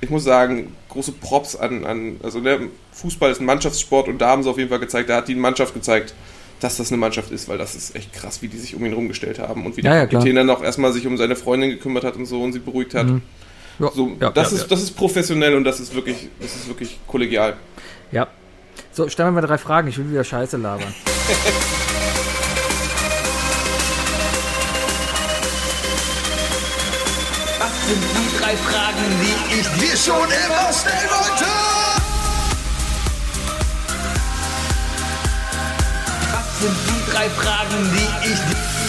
Speaker 3: ich muss sagen, große Props an, an also der Fußball ist ein Mannschaftssport und da haben sie auf jeden Fall gezeigt, da hat die Mannschaft gezeigt, dass das eine Mannschaft ist, weil das ist echt krass, wie die sich um ihn rumgestellt haben und wie
Speaker 2: Ja,
Speaker 3: der
Speaker 2: ja.
Speaker 3: Kapitän dann auch erstmal sich um seine Freundin gekümmert hat und so und sie beruhigt hat.
Speaker 2: Mhm. Ja,
Speaker 3: So,
Speaker 2: ja,
Speaker 3: das,
Speaker 2: ja,
Speaker 3: ist,
Speaker 2: ja.
Speaker 3: das ist professionell und das ist wirklich, das ist wirklich kollegial.
Speaker 2: Ja. So, stellen wir mal drei Fragen, ich will wieder Scheiße labern.
Speaker 4: Was sind die drei Fragen, die ich dir schon immer stellen wollte? Was sind die drei Fragen, die ich dir...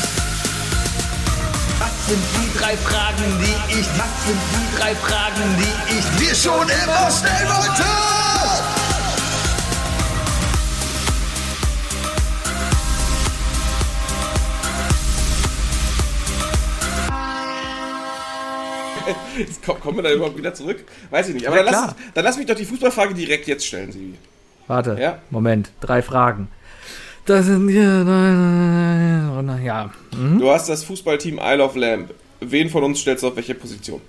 Speaker 4: Was sind die drei Fragen, die ich... Was sind die drei Fragen, die ich dir schon immer stellen wollte?
Speaker 3: Jetzt komm- Kommen wir da überhaupt wieder zurück? Weiß ich nicht. Aber
Speaker 2: Ja,
Speaker 3: dann, lass,
Speaker 2: klar.
Speaker 3: dann lass mich doch die Fußballfrage direkt jetzt stellen, Sibi.
Speaker 2: Warte,
Speaker 3: Ja.
Speaker 2: Moment, drei Fragen. Das sind hier. Ja. Hm?
Speaker 3: Du hast das Fußballteam Isle of Lamb. Wen von uns stellst du auf welche Position?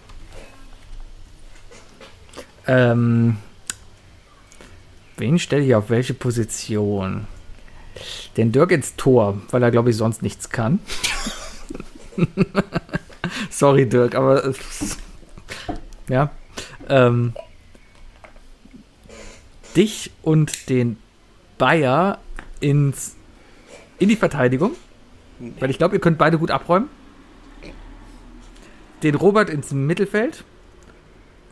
Speaker 2: Ähm, wen stelle ich auf welche Position? Den Dirk ins Tor, weil er, glaube ich, sonst nichts kann. Sorry, Dirk, aber. Ja. Ähm, dich und den Bayer ins, in die Verteidigung. Weil ich glaube, ihr könnt beide gut abräumen. Den Robert ins Mittelfeld.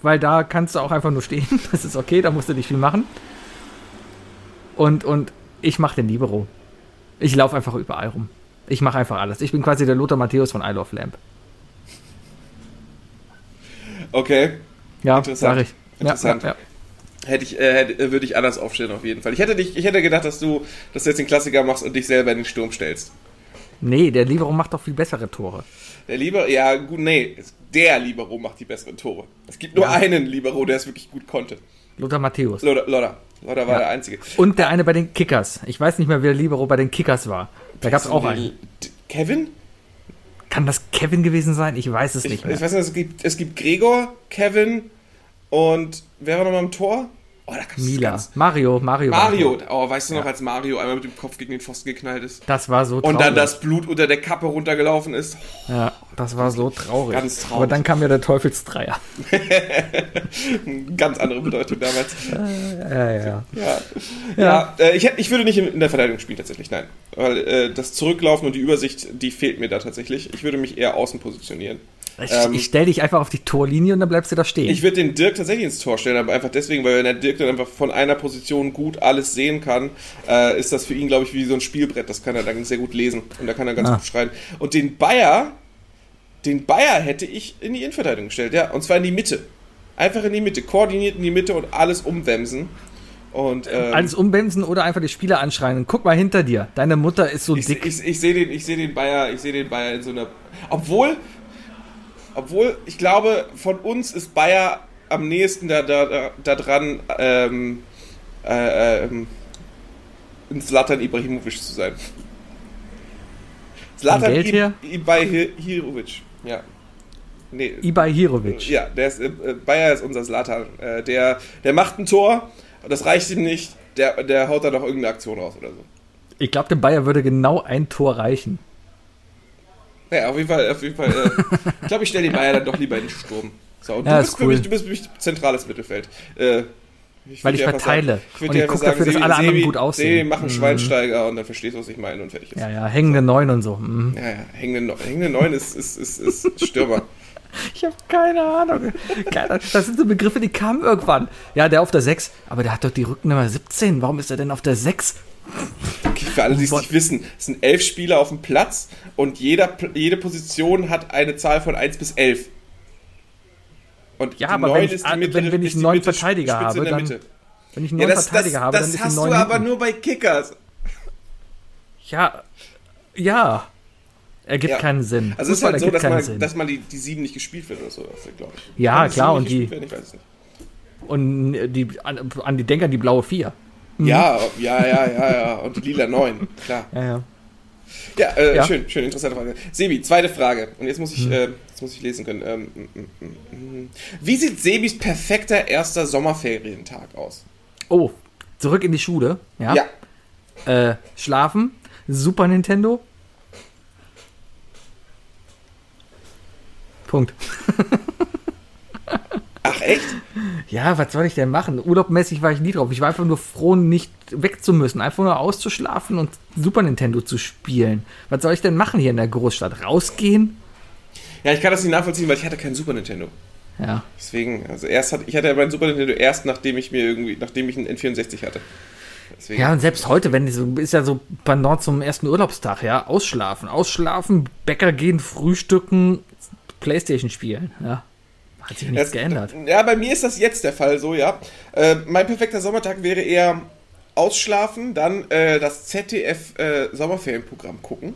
Speaker 2: Weil da kannst du auch einfach nur stehen. Das ist okay, da musst du nicht viel machen. Und, und ich mache den Libero. Ich laufe einfach überall rum. Ich mache einfach alles. Ich bin quasi der Lothar Matthäus von Isle of Lamp.
Speaker 3: Okay,
Speaker 2: Ja,
Speaker 3: Interessant. Interessant.
Speaker 2: Ja, ja,
Speaker 3: hätte ich, äh, hätte, würde ich anders aufstellen auf jeden Fall. Ich hätte dich, ich hätte gedacht, dass du, dass du jetzt den Klassiker machst und dich selber in den Sturm stellst.
Speaker 2: Nee, der Libero macht doch viel bessere Tore.
Speaker 3: Der Libero, ja gut, nee, der Libero macht die besseren Tore. Es gibt nur
Speaker 2: Ja.
Speaker 3: einen Libero, der es wirklich gut konnte.
Speaker 2: Lothar Matthäus.
Speaker 3: Loda, Loda, Loda war
Speaker 2: Ja.
Speaker 3: der Einzige.
Speaker 2: Und der eine bei den Kickers. Ich weiß nicht mehr, wer der Libero bei den Kickers war. Da gab es auch einen.
Speaker 3: Kevin?
Speaker 2: Kann das Kevin gewesen sein? Ich weiß es
Speaker 3: Ich,
Speaker 2: nicht
Speaker 3: ich
Speaker 2: mehr.
Speaker 3: weiß nicht, es gibt, es gibt Gregor, Kevin und wer war nochmal im Tor? Oh, da
Speaker 2: Mila. Mario, Mario.
Speaker 3: Mario. Oh, weißt du noch,
Speaker 2: Ja.
Speaker 3: als Mario einmal mit dem Kopf gegen den Pfosten geknallt ist?
Speaker 2: Das war so
Speaker 3: Und
Speaker 2: traurig.
Speaker 3: dann das Blut unter der Kappe runtergelaufen ist.
Speaker 2: Ja, das war so traurig.
Speaker 3: Ganz traurig.
Speaker 2: Aber dann kam ja der Teufelsdreier.
Speaker 3: Ganz andere Bedeutung damals.
Speaker 2: Ja, ja, ja.
Speaker 3: Ja, ja. äh, ich, ich würde nicht in, in der Verteidigung spielen, tatsächlich, nein. Weil äh, das Zurücklaufen und die Übersicht, die fehlt mir da tatsächlich. Ich würde mich eher außen positionieren.
Speaker 2: Ich,
Speaker 3: Ähm,
Speaker 2: ich stell dich einfach auf die Torlinie und dann bleibst du da stehen.
Speaker 3: Ich würde den Dirk tatsächlich ins Tor stellen, aber einfach deswegen, weil wenn der Dirk dann einfach von einer Position gut alles sehen kann, äh, ist das für ihn, glaube ich, wie so ein Spielbrett. Das kann er dann sehr gut lesen und da kann er ganz
Speaker 2: Ah.
Speaker 3: gut schreien. Und den Bayer, den Bayer hätte ich in die Innenverteidigung gestellt, ja, und zwar in die Mitte. Einfach in die Mitte, koordiniert in die Mitte und alles umwemsen. Und ähm,
Speaker 2: Alles umbemsen oder einfach die Spieler anschreien. Und guck mal hinter dir. Deine Mutter ist so
Speaker 3: ich,
Speaker 2: dick.
Speaker 3: ich, ich sehe den, ich sehe den Bayer, ich sehe den Bayer in so einer. Obwohl, obwohl, ich glaube, von uns ist Bayer am nächsten da, da, da, da dran, ähm, äh, ähm, ein Zlatan Ibrahimovic zu sein. Zlatan? Ibrahimovic, ja. Nee,
Speaker 2: Ibai Hirovic.
Speaker 3: ja, der ist, äh, Bayer ist unser Zlatan. Äh, der, der macht ein Tor, das reicht ihm nicht. Der, der haut da noch irgendeine Aktion raus oder so.
Speaker 2: Ich glaube, dem Bayer würde genau ein Tor reichen.
Speaker 3: Ja, auf jeden Fall, auf jeden Fall. Äh, ich glaube, ich stelle den Bayer dann doch lieber in den Sturm. So, und
Speaker 2: Ja,
Speaker 3: du,
Speaker 2: ist
Speaker 3: bist für
Speaker 2: cool.
Speaker 3: mich, du bist für mich zentrales Mittelfeld. Äh, ich
Speaker 2: Weil ich verteile.
Speaker 3: Sagen, ich würd
Speaker 2: Und
Speaker 3: dir einfach
Speaker 2: guck dafür, dass
Speaker 3: Sebi-
Speaker 2: alle anderen
Speaker 3: Sebi-
Speaker 2: gut aussehen.
Speaker 3: Sebi, mach einen
Speaker 2: Mhm.
Speaker 3: Schweinsteiger und dann verstehst du, was ich meine und fertig ist.
Speaker 2: Ja, ja, hängende Neun und so. Mhm.
Speaker 3: Ja, ja, hängende, hängende Neun ist, ist, ist, ist Stürmer.
Speaker 2: Ich habe keine Ahnung. Keine- Das sind so Begriffe, die kamen irgendwann. Ja, der auf der 6, aber der hat doch die Rückennummer 17. Warum ist er denn auf der 6?
Speaker 3: Okay, für alle, die es nicht wissen, es sind elf Spieler auf dem Platz und jeder, jede Position hat eine Zahl von 1 bis 11. Und
Speaker 2: Ja, aber wenn ich-
Speaker 3: die
Speaker 2: wenn- wenn ich einen neuen
Speaker 3: Mitte-
Speaker 2: Verteidiger
Speaker 3: Spitze
Speaker 2: habe, dann-
Speaker 3: Mitte.
Speaker 2: Wenn ich einen
Speaker 3: Ja,
Speaker 2: neuen
Speaker 3: das,
Speaker 2: Verteidiger
Speaker 3: das,
Speaker 2: habe,
Speaker 3: das
Speaker 2: dann ist
Speaker 3: hast
Speaker 2: 9
Speaker 3: du aber
Speaker 2: hinten.
Speaker 3: nur bei Kickers.
Speaker 2: Ja, ergibt
Speaker 3: Ja.
Speaker 2: keinen Sinn.
Speaker 3: Also es ist halt so, dass man, dass man die, die sieben nicht gespielt wird oder so, glaube ich.
Speaker 2: Ja, klar, und die-
Speaker 3: werden?
Speaker 2: Und die, an, an die Denker die blaue 4.
Speaker 3: Ja, ja, ja, ja, ja. Und die lila 9, klar.
Speaker 2: Ja, ja.
Speaker 3: Ja, äh,
Speaker 2: Ja.
Speaker 3: schön, schön, interessante Frage. Sebi, zweite Frage. Und jetzt muss ich, äh, jetzt muss ich lesen können. Ähm, mm, mm, mm, mm. Wie sieht Sebis perfekter erster Sommerferientag aus?
Speaker 2: Oh, zurück in die Schule. Ja.
Speaker 3: Ja.
Speaker 2: Äh, schlafen, Super Nintendo. Punkt.
Speaker 3: Ach, echt?
Speaker 2: Ja, was soll ich denn machen? Urlaubmäßig war ich nie drauf. Ich war einfach nur froh, nicht weg zu müssen. Einfach nur auszuschlafen und Super Nintendo zu spielen. Was soll ich denn machen hier in der Großstadt? Rausgehen?
Speaker 3: Ja, ich kann das nicht nachvollziehen, weil ich hatte keinen Super Nintendo.
Speaker 2: Ja.
Speaker 3: Deswegen, also erst hatte ich hatte ja meinen Super Nintendo erst, nachdem ich mir irgendwie, nachdem ich einen N64 hatte. Deswegen.
Speaker 2: Ja, und selbst heute, wenn so, ist ja so pendant zum ersten Urlaubstag, ja, ausschlafen, ausschlafen, Bäcker gehen, frühstücken, Playstation spielen, ja. Hat sich nichts
Speaker 3: Das-
Speaker 2: geändert.
Speaker 3: Ja, bei mir ist das jetzt der Fall so, ja. Äh, mein perfekter Sommertag wäre eher ausschlafen, dann äh, das ZDF äh, Sommerferienprogramm gucken,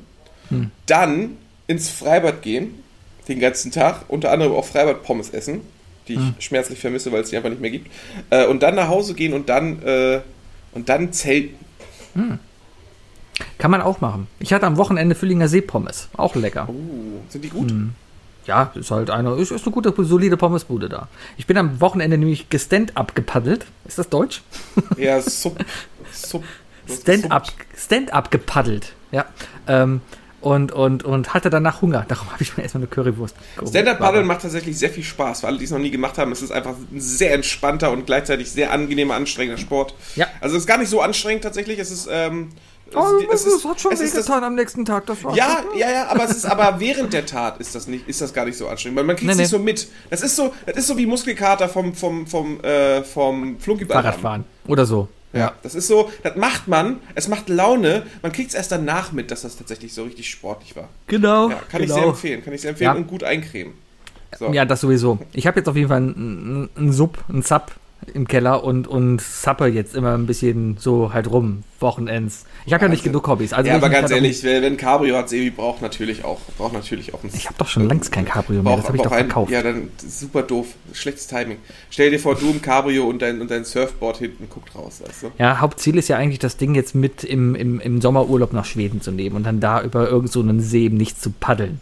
Speaker 2: Hm.
Speaker 3: dann ins Freibad gehen, den ganzen Tag, unter anderem auch Freibad-Pommes essen, die ich
Speaker 2: Hm.
Speaker 3: schmerzlich vermisse, weil es die einfach nicht mehr gibt, äh, und dann nach Hause gehen und dann, äh, und dann zelten.
Speaker 2: Kann man auch machen. Ich hatte am Wochenende Füllinger Seepommes. Auch lecker.
Speaker 3: Oh, sind die gut?
Speaker 2: Ja, ist halt eine, ist, ist eine gute, solide Pommesbude da. Ich bin am Wochenende nämlich gestand-up gepaddelt. Ist das Deutsch?
Speaker 3: Ja, Sub. Sub.
Speaker 2: Stand-up Stand gepaddelt. Ja. Ähm, und, und, und hatte danach Hunger. Darum habe ich mir erstmal eine Currywurst geholt.
Speaker 3: Stand-Up-Paddeln macht tatsächlich sehr viel Spaß. Für alle, die es noch nie gemacht haben, es ist einfach ein sehr entspannter und gleichzeitig sehr angenehmer, anstrengender Sport.
Speaker 2: Ja.
Speaker 3: Also es ist gar nicht so anstrengend tatsächlich. Es ist, ähm,
Speaker 2: Oh,
Speaker 3: es,
Speaker 2: das
Speaker 3: ist-
Speaker 2: hat schon
Speaker 3: es ist das-
Speaker 2: wehgetan am nächsten Tag. Das war
Speaker 3: Ja, ja, ja, aber es ist aber während der Tat ist das nicht, ist das gar nicht so anstrengend, weil man kriegt es
Speaker 2: Nee,
Speaker 3: nicht
Speaker 2: nee.
Speaker 3: so mit. Das ist so, das ist so wie Muskelkater vom vom vom äh, vom Flunkyball.
Speaker 2: Fahrradfahren. Oder so.
Speaker 3: Ja, das ist so, das macht man, es macht Laune, man kriegt es erst danach mit, dass das tatsächlich so richtig sportlich war.
Speaker 2: Genau.
Speaker 3: Ja, kann ich sehr empfehlen, kann ich sehr empfehlen
Speaker 2: Ja.
Speaker 3: und gut eincremen. So.
Speaker 2: Ja, das sowieso. Ich habe jetzt auf jeden Fall einen einen Sub, einen Sub im Keller und, und sappe jetzt immer ein bisschen so halt rum, Wochenends. Ich habe ja nicht
Speaker 3: Wahnsinn.
Speaker 2: genug Hobbys. Also
Speaker 3: ja,
Speaker 2: wenn
Speaker 3: aber ganz
Speaker 2: halt
Speaker 3: ehrlich, wer, ein Cabrio hat, Sebi braucht natürlich auch, braucht natürlich auch ein
Speaker 2: Ich habe doch schon längst kein Cabrio mehr,
Speaker 3: Braucht-
Speaker 2: das habe ich doch
Speaker 3: braucht ein-
Speaker 2: verkauft.
Speaker 3: Ja, dann super doof. Schlechtes Timing. Stell dir vor, du im Cabrio und dein, und dein Surfboard hinten guckt raus, du?
Speaker 2: Ja, Hauptziel ist ja eigentlich, das Ding jetzt mit im, im, im Sommerurlaub nach Schweden zu nehmen und dann da über irgend so einen See im Nichts zu paddeln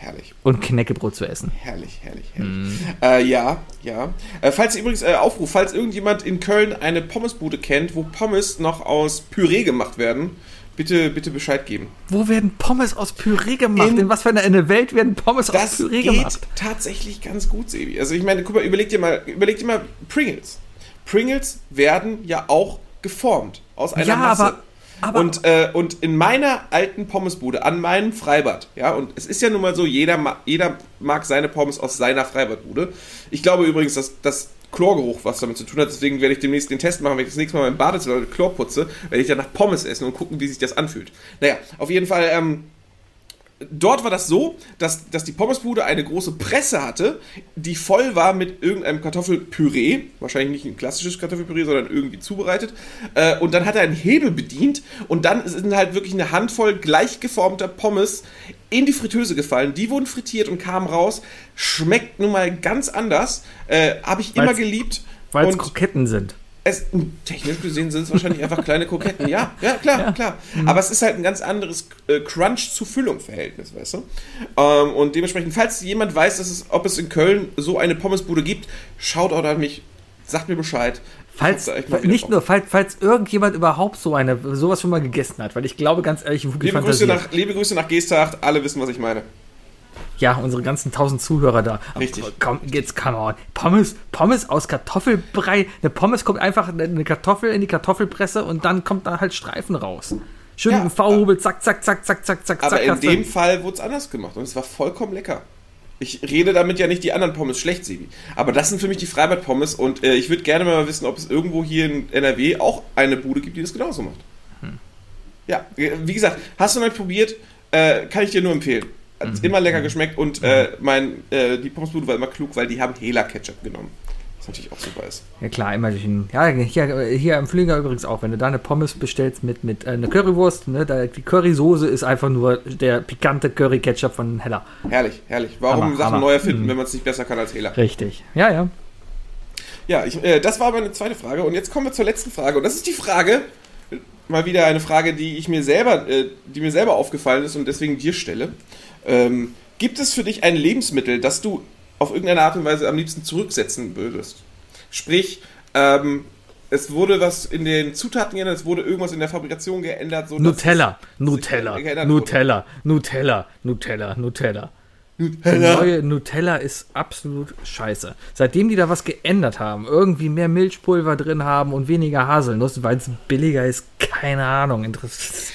Speaker 3: Herrlich.
Speaker 2: und Knäckebrot zu essen.
Speaker 3: Herrlich, herrlich, herrlich. Äh, ja, ja. Äh, falls ihr übrigens, äh, Aufruf, falls irgendjemand in Köln eine Pommesbude kennt, wo Pommes noch aus Püree gemacht werden, bitte, bitte Bescheid geben.
Speaker 2: Wo werden Pommes aus Püree gemacht?
Speaker 3: In-
Speaker 2: In, was für einer eine Welt werden Pommes aus
Speaker 3: Das
Speaker 2: Püree
Speaker 3: geht
Speaker 2: gemacht?
Speaker 3: tatsächlich ganz gut, Sebi. Also ich meine, guck mal, überleg dir mal, überleg dir mal Pringles. Pringles werden ja auch geformt aus einer
Speaker 2: Ja,
Speaker 3: Masse.
Speaker 2: aber- aber-
Speaker 3: und, äh, und in meiner alten Pommesbude, an meinem Freibad, ja, und es ist ja nun mal so, jeder, jeder mag seine Pommes aus seiner Freibadbude. Ich glaube übrigens, dass das Chlorgeruch was damit zu tun hat, deswegen werde ich demnächst den Test machen, wenn ich das nächste Mal mein Badezimmer mit Chlor putze, werde ich danach Pommes essen und gucken, wie sich das anfühlt. Naja, auf jeden Fall, ähm, dort war das so, dass, dass die Pommesbude eine große Presse hatte, die voll war mit irgendeinem Kartoffelpüree. Wahrscheinlich nicht ein klassisches Kartoffelpüree, sondern irgendwie zubereitet. Äh, und dann hat er einen Hebel bedient und dann sind halt wirklich eine Handvoll gleich geformter Pommes in die Fritteuse gefallen. Die wurden frittiert und kamen raus. Schmeckt nun mal ganz anders. Äh, Habe ich immer
Speaker 2: Weil's-
Speaker 3: geliebt.
Speaker 2: Weil es Kroketten sind.
Speaker 3: Es, technisch gesehen sind es wahrscheinlich einfach kleine Kroketten. Ja, ja, klar, klar. Aber es ist halt ein ganz anderes äh, Crunch-zu-Füllung-Verhältnis, weißt du? Ähm, und dementsprechend, falls jemand weiß, dass es, ob es in Köln so eine Pommesbude gibt, schaut auch an mich, sagt mir Bescheid.
Speaker 2: Falls, nicht nur, falls, falls irgendjemand überhaupt so eine, sowas schon mal gegessen hat, weil ich glaube ganz ehrlich,
Speaker 3: Liebe Grüße, nach, liebe Grüße nach Geesthacht, alle wissen, was ich meine.
Speaker 2: Ja, unsere ganzen tausend Zuhörer da. Aber
Speaker 3: Richtig.
Speaker 2: Komm, jetzt come on. Pommes, Pommes aus Kartoffelbrei. Eine Pommes kommt einfach eine Kartoffel in die Kartoffelpresse und dann kommt da halt Streifen raus. Schön
Speaker 3: Ja,
Speaker 2: dem V-Hubel, zack, zack, zack, zack, zack, zack,
Speaker 3: Aber
Speaker 2: zack.
Speaker 3: in
Speaker 2: hast du-
Speaker 3: dem Fall wurde es anders gemacht und es war vollkommen lecker. Ich rede damit ja nicht die anderen Pommes schlecht, Sebi. Aber das sind für mich die Freibad-Pommes und äh, ich würde gerne mal wissen, ob es irgendwo hier in NRW auch eine Bude gibt, die das genauso macht. Ja, äh, wie gesagt, hast du mal probiert, äh, kann ich dir nur empfehlen. Hat immer lecker geschmeckt und äh, mein, äh, die Pommesbude war immer klug, weil die haben Hela-Ketchup genommen. Was natürlich auch super ist.
Speaker 2: Ja klar, immerhin. Ja, hier, hier im Flieger übrigens auch. Wenn du da eine Pommes bestellst mit, mit äh, einer Currywurst, ne, da, die Currysoße ist einfach nur der pikante Curry-Ketchup von Heller.
Speaker 3: Herrlich, herrlich. Warum
Speaker 2: Hammer,
Speaker 3: Sachen
Speaker 2: Hammer.
Speaker 3: neu erfinden,
Speaker 2: Mhm.
Speaker 3: wenn man es nicht besser kann als Hela?
Speaker 2: Richtig. Ja, ja.
Speaker 3: Ja, ich, äh, das war meine zweite Frage. Und jetzt kommen wir zur letzten Frage. Und das ist die Frage, mal wieder eine Frage, die ich mir selber, äh, die mir selber aufgefallen ist und deswegen dir stelle. Ähm, gibt es für dich ein Lebensmittel, das du auf irgendeine Art und Weise am liebsten zurücksetzen würdest? Sprich, ähm, es wurde was in den Zutaten geändert, es wurde irgendwas in der Fabrikation geändert. So
Speaker 2: Nutella, Nutella,
Speaker 3: wurde.
Speaker 2: Nutella, Nutella, Nutella, Nutella.
Speaker 3: Nutella.
Speaker 2: neue Nutella ist absolut scheiße. Seitdem die da was geändert haben, irgendwie mehr Milchpulver drin haben und weniger Haselnuss, weil es billiger ist, keine Ahnung.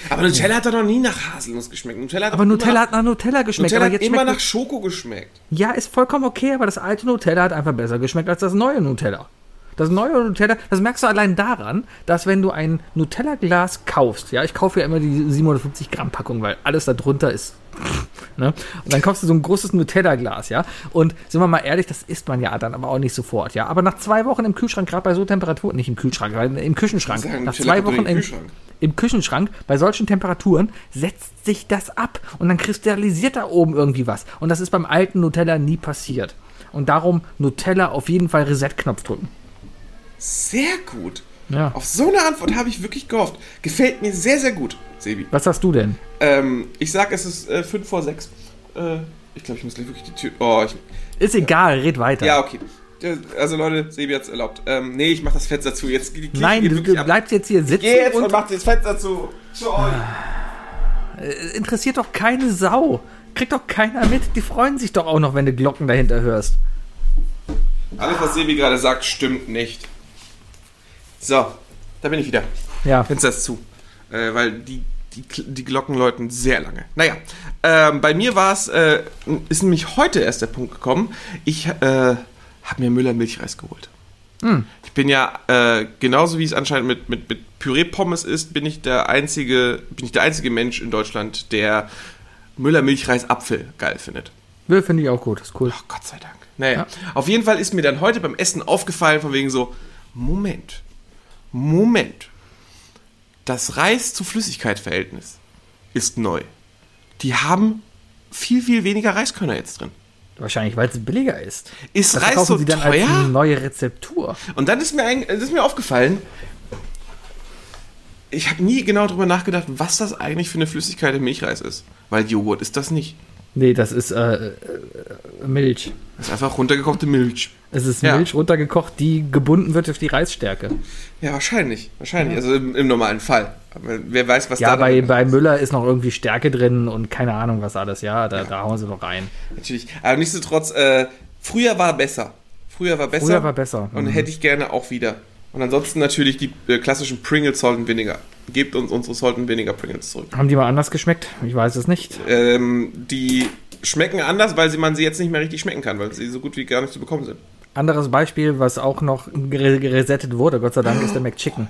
Speaker 3: Aber Nutella hat doch noch nie nach Haselnuss geschmeckt. Nutella hat
Speaker 2: aber Nutella
Speaker 3: immer,
Speaker 2: hat nach Nutella geschmeckt.
Speaker 3: Nutella
Speaker 2: aber
Speaker 3: hat
Speaker 2: jetzt
Speaker 3: immer
Speaker 2: schmeckt
Speaker 3: nach Schoko geschmeckt.
Speaker 2: Ja, ist vollkommen okay, aber das alte Nutella hat einfach besser geschmeckt als das neue Nutella. Das neue Nutella, das merkst du allein daran, dass wenn du ein Nutella-Glas kaufst, ja, ich kaufe ja immer die 750 Gramm Packung, weil alles da drunter ist, ne? Und dann kaufst du so ein großes Nutella-Glas, ja. Und sind wir mal ehrlich, das isst man ja dann aber auch nicht sofort, ja. Aber nach zwei Wochen im Kühlschrank, gerade bei so Temperaturen, nicht im Kühlschrank, weil im Küchenschrank,
Speaker 3: Sagen,
Speaker 2: nach zwei Wochen im,
Speaker 3: Kühlschrank.
Speaker 2: im Küchenschrank, bei solchen Temperaturen, setzt sich das ab und dann kristallisiert da oben irgendwie was. Und das ist beim alten Nutella nie passiert. Und darum Nutella auf jeden Fall Reset-Knopf drücken.
Speaker 3: Sehr gut.
Speaker 2: Ja.
Speaker 3: Auf so eine Antwort habe ich wirklich gehofft. Gefällt mir sehr, sehr gut, Sebi.
Speaker 2: Was hast du denn?
Speaker 3: Ähm, ich sag, es ist äh, 5 vor 6. Äh, ich glaube, ich muss gleich wirklich die Tür. Oh, ich,
Speaker 2: Ist egal, red weiter.
Speaker 3: ja, okay. Ja, Also Leute, Sebi hat's erlaubt. Ähm, nee, ich mach das Fenster zu. Jetzt die
Speaker 2: Nein, du, bleibst jetzt hier sitzen
Speaker 3: Geh jetzt und,
Speaker 2: und
Speaker 3: mach das Fenster zu. Für euch.
Speaker 2: interessiert doch keine Sau. Kriegt doch keiner mit. Die freuen sich doch auch noch, wenn du Glocken dahinter hörst.
Speaker 3: Alles, was Sebi gerade sagt, stimmt nicht. So, da bin ich wieder.
Speaker 2: Ja,
Speaker 3: Fenster ist zu. Äh, weil die, die, die Glocken läuten sehr lange. Naja, ähm, bei mir war es, äh, ist nämlich heute erst der Punkt gekommen. Ich äh, habe mir Müller Milchreis geholt. Ich bin ja, äh, genauso wie es anscheinend mit, mit, mit Püree-Pommes ist, bin ich der einzige, bin ich der einzige Mensch in Deutschland, der Müller Milchreis Apfel geil findet.
Speaker 2: ja finde ich auch gut. Ist cool.
Speaker 3: Ach, Gott sei Dank. Naja, auf jeden Fall ist mir dann heute beim Essen aufgefallen, von wegen so, Moment, Moment, das Reis-zu-Flüssigkeit-Verhältnis ist neu. Die haben viel, viel weniger Reiskörner jetzt drin.
Speaker 2: Wahrscheinlich, weil es billiger ist.
Speaker 3: Ist
Speaker 2: Das
Speaker 3: Reis so
Speaker 2: sie dann
Speaker 3: teuer?
Speaker 2: als eine neue Rezeptur.
Speaker 3: Und dann ist mir, ein, ist mir aufgefallen, ich habe nie genau darüber nachgedacht, was das eigentlich für eine Flüssigkeit im Milchreis ist. Weil Joghurt ist das nicht.
Speaker 2: Nee, das ist äh, äh, Milch.
Speaker 3: Das ist einfach runtergekochte Milch.
Speaker 2: Es ist
Speaker 3: Ja.
Speaker 2: Milch runtergekocht, die gebunden wird auf die Reisstärke.
Speaker 3: Ja, wahrscheinlich. Wahrscheinlich. Also im, im normalen Fall. Aber wer weiß, was
Speaker 2: Ja,
Speaker 3: da
Speaker 2: bei, bei Müller ist noch irgendwie Stärke drin und keine Ahnung was alles. Ja, da, da hauen sie noch rein.
Speaker 3: Natürlich. Aber nichtsdestotrotz, äh, früher war besser. Früher war besser.
Speaker 2: Früher war besser.
Speaker 3: Und
Speaker 2: Mhm.
Speaker 3: hätte ich gerne auch wieder. Und ansonsten natürlich die äh, klassischen Pringles Salt Vinegar. Gebt uns unsere and Vinegar Pringles zurück.
Speaker 2: Haben die mal anders geschmeckt? Ich weiß es nicht.
Speaker 3: Ähm, die schmecken anders, weil sie, man sie jetzt nicht mehr richtig schmecken kann, weil sie so gut wie gar nicht zu bekommen sind.
Speaker 2: Anderes Beispiel, was auch noch geresettet wurde, Gott sei Dank, ist der McChicken.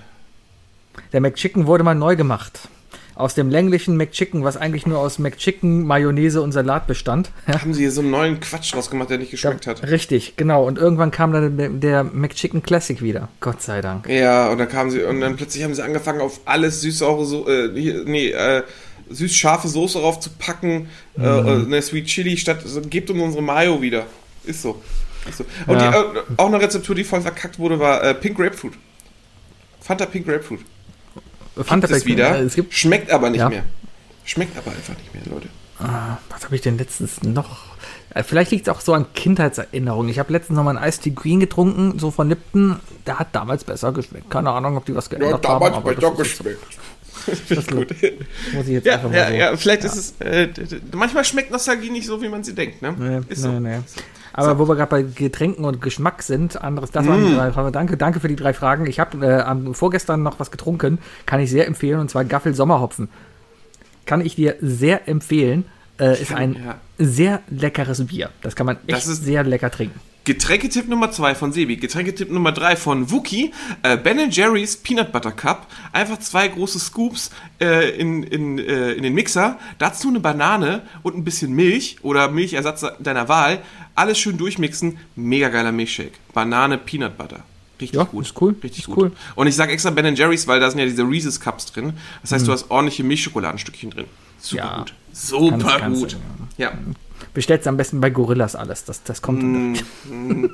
Speaker 2: Der McChicken wurde mal neu gemacht. Aus dem länglichen McChicken, was eigentlich nur aus McChicken, Mayonnaise und Salat bestand.
Speaker 3: Haben sie hier so einen neuen Quatsch rausgemacht, der nicht geschmeckt hat.
Speaker 2: Richtig, genau. Und irgendwann kam dann der, McChicken Classic wieder. Gott sei Dank.
Speaker 3: Ja, und dann kamen sie, und dann plötzlich haben sie angefangen, auf alles süß-saure, so äh, nee, äh, süß-scharfe Soße drauf zu packen,
Speaker 2: Mhm.
Speaker 3: äh, äh, eine Sweet Chili statt, so, gebt uns unsere Mayo wieder. Ist so. Ist so. Und
Speaker 2: Ja.
Speaker 3: die, äh, auch eine Rezeptur, die voll verkackt wurde, war äh, Pink Grapefruit. Fanta Pink Grapefruit.
Speaker 2: Fanta
Speaker 3: Gibt es wieder,
Speaker 2: Äh, Es gibt,
Speaker 3: schmeckt aber nicht
Speaker 2: Ja.
Speaker 3: mehr. Schmeckt aber einfach nicht mehr, Leute.
Speaker 2: was habe ich denn letztens noch? Äh, Vielleicht liegt es auch so an Kindheitserinnerungen. Ich habe letztens noch mal ein Iced Tea Green getrunken, so von Lipton. Der hat damals besser geschmeckt. Keine Ahnung, ob die was geändert haben. aber das ist jetzt-
Speaker 3: Finde ich gut.
Speaker 2: Muss ich jetzt
Speaker 3: Ja,
Speaker 2: einfach mal
Speaker 3: ja,
Speaker 2: so.
Speaker 3: ja, vielleicht ist es, äh, manchmal schmeckt Nostalgie nicht so, wie man sie denkt, ne?
Speaker 2: Nee,
Speaker 3: ist so.
Speaker 2: nee, Aber wo wir gerade bei Getränken und Geschmack sind, anderes, das waren
Speaker 3: Mm.
Speaker 2: die drei Fragen. Danke, danke für die drei Fragen. Ich habe äh, am vorgestern noch was getrunken, kann ich sehr empfehlen, und zwar Gaffel Sommerhopfen. Kann ich dir sehr empfehlen. Äh, ist ein
Speaker 3: ja.
Speaker 2: sehr leckeres Bier. Das kann man echt sehr lecker trinken.
Speaker 3: Getränketipp Nummer 2 von Sebi, Getränketipp Nummer 3 von Wookie, äh, Ben Jerry's Peanut Butter Cup. Einfach zwei große Scoops äh, in, in, äh, in den Mixer, dazu eine Banane und ein bisschen Milch oder Milchersatz deiner Wahl. Alles schön durchmixen, mega geiler Milchshake. Banane, Peanut Butter. Richtig
Speaker 2: Ja,
Speaker 3: gut.
Speaker 2: ist cool,
Speaker 3: Richtig
Speaker 2: ist
Speaker 3: gut.
Speaker 2: cool.
Speaker 3: Und ich sage extra Ben Jerry's, weil da sind ja diese Reese's Cups drin. Das
Speaker 2: Mhm.
Speaker 3: heißt, du hast ordentliche Milchschokoladenstückchen drin. Super
Speaker 2: Ja.
Speaker 3: gut. Super
Speaker 2: Kannst- kannst
Speaker 3: gut.
Speaker 2: du,
Speaker 3: Ja.
Speaker 2: Bestellst am besten bei Gorillas alles. Das, das kommt.
Speaker 3: Mm, mm.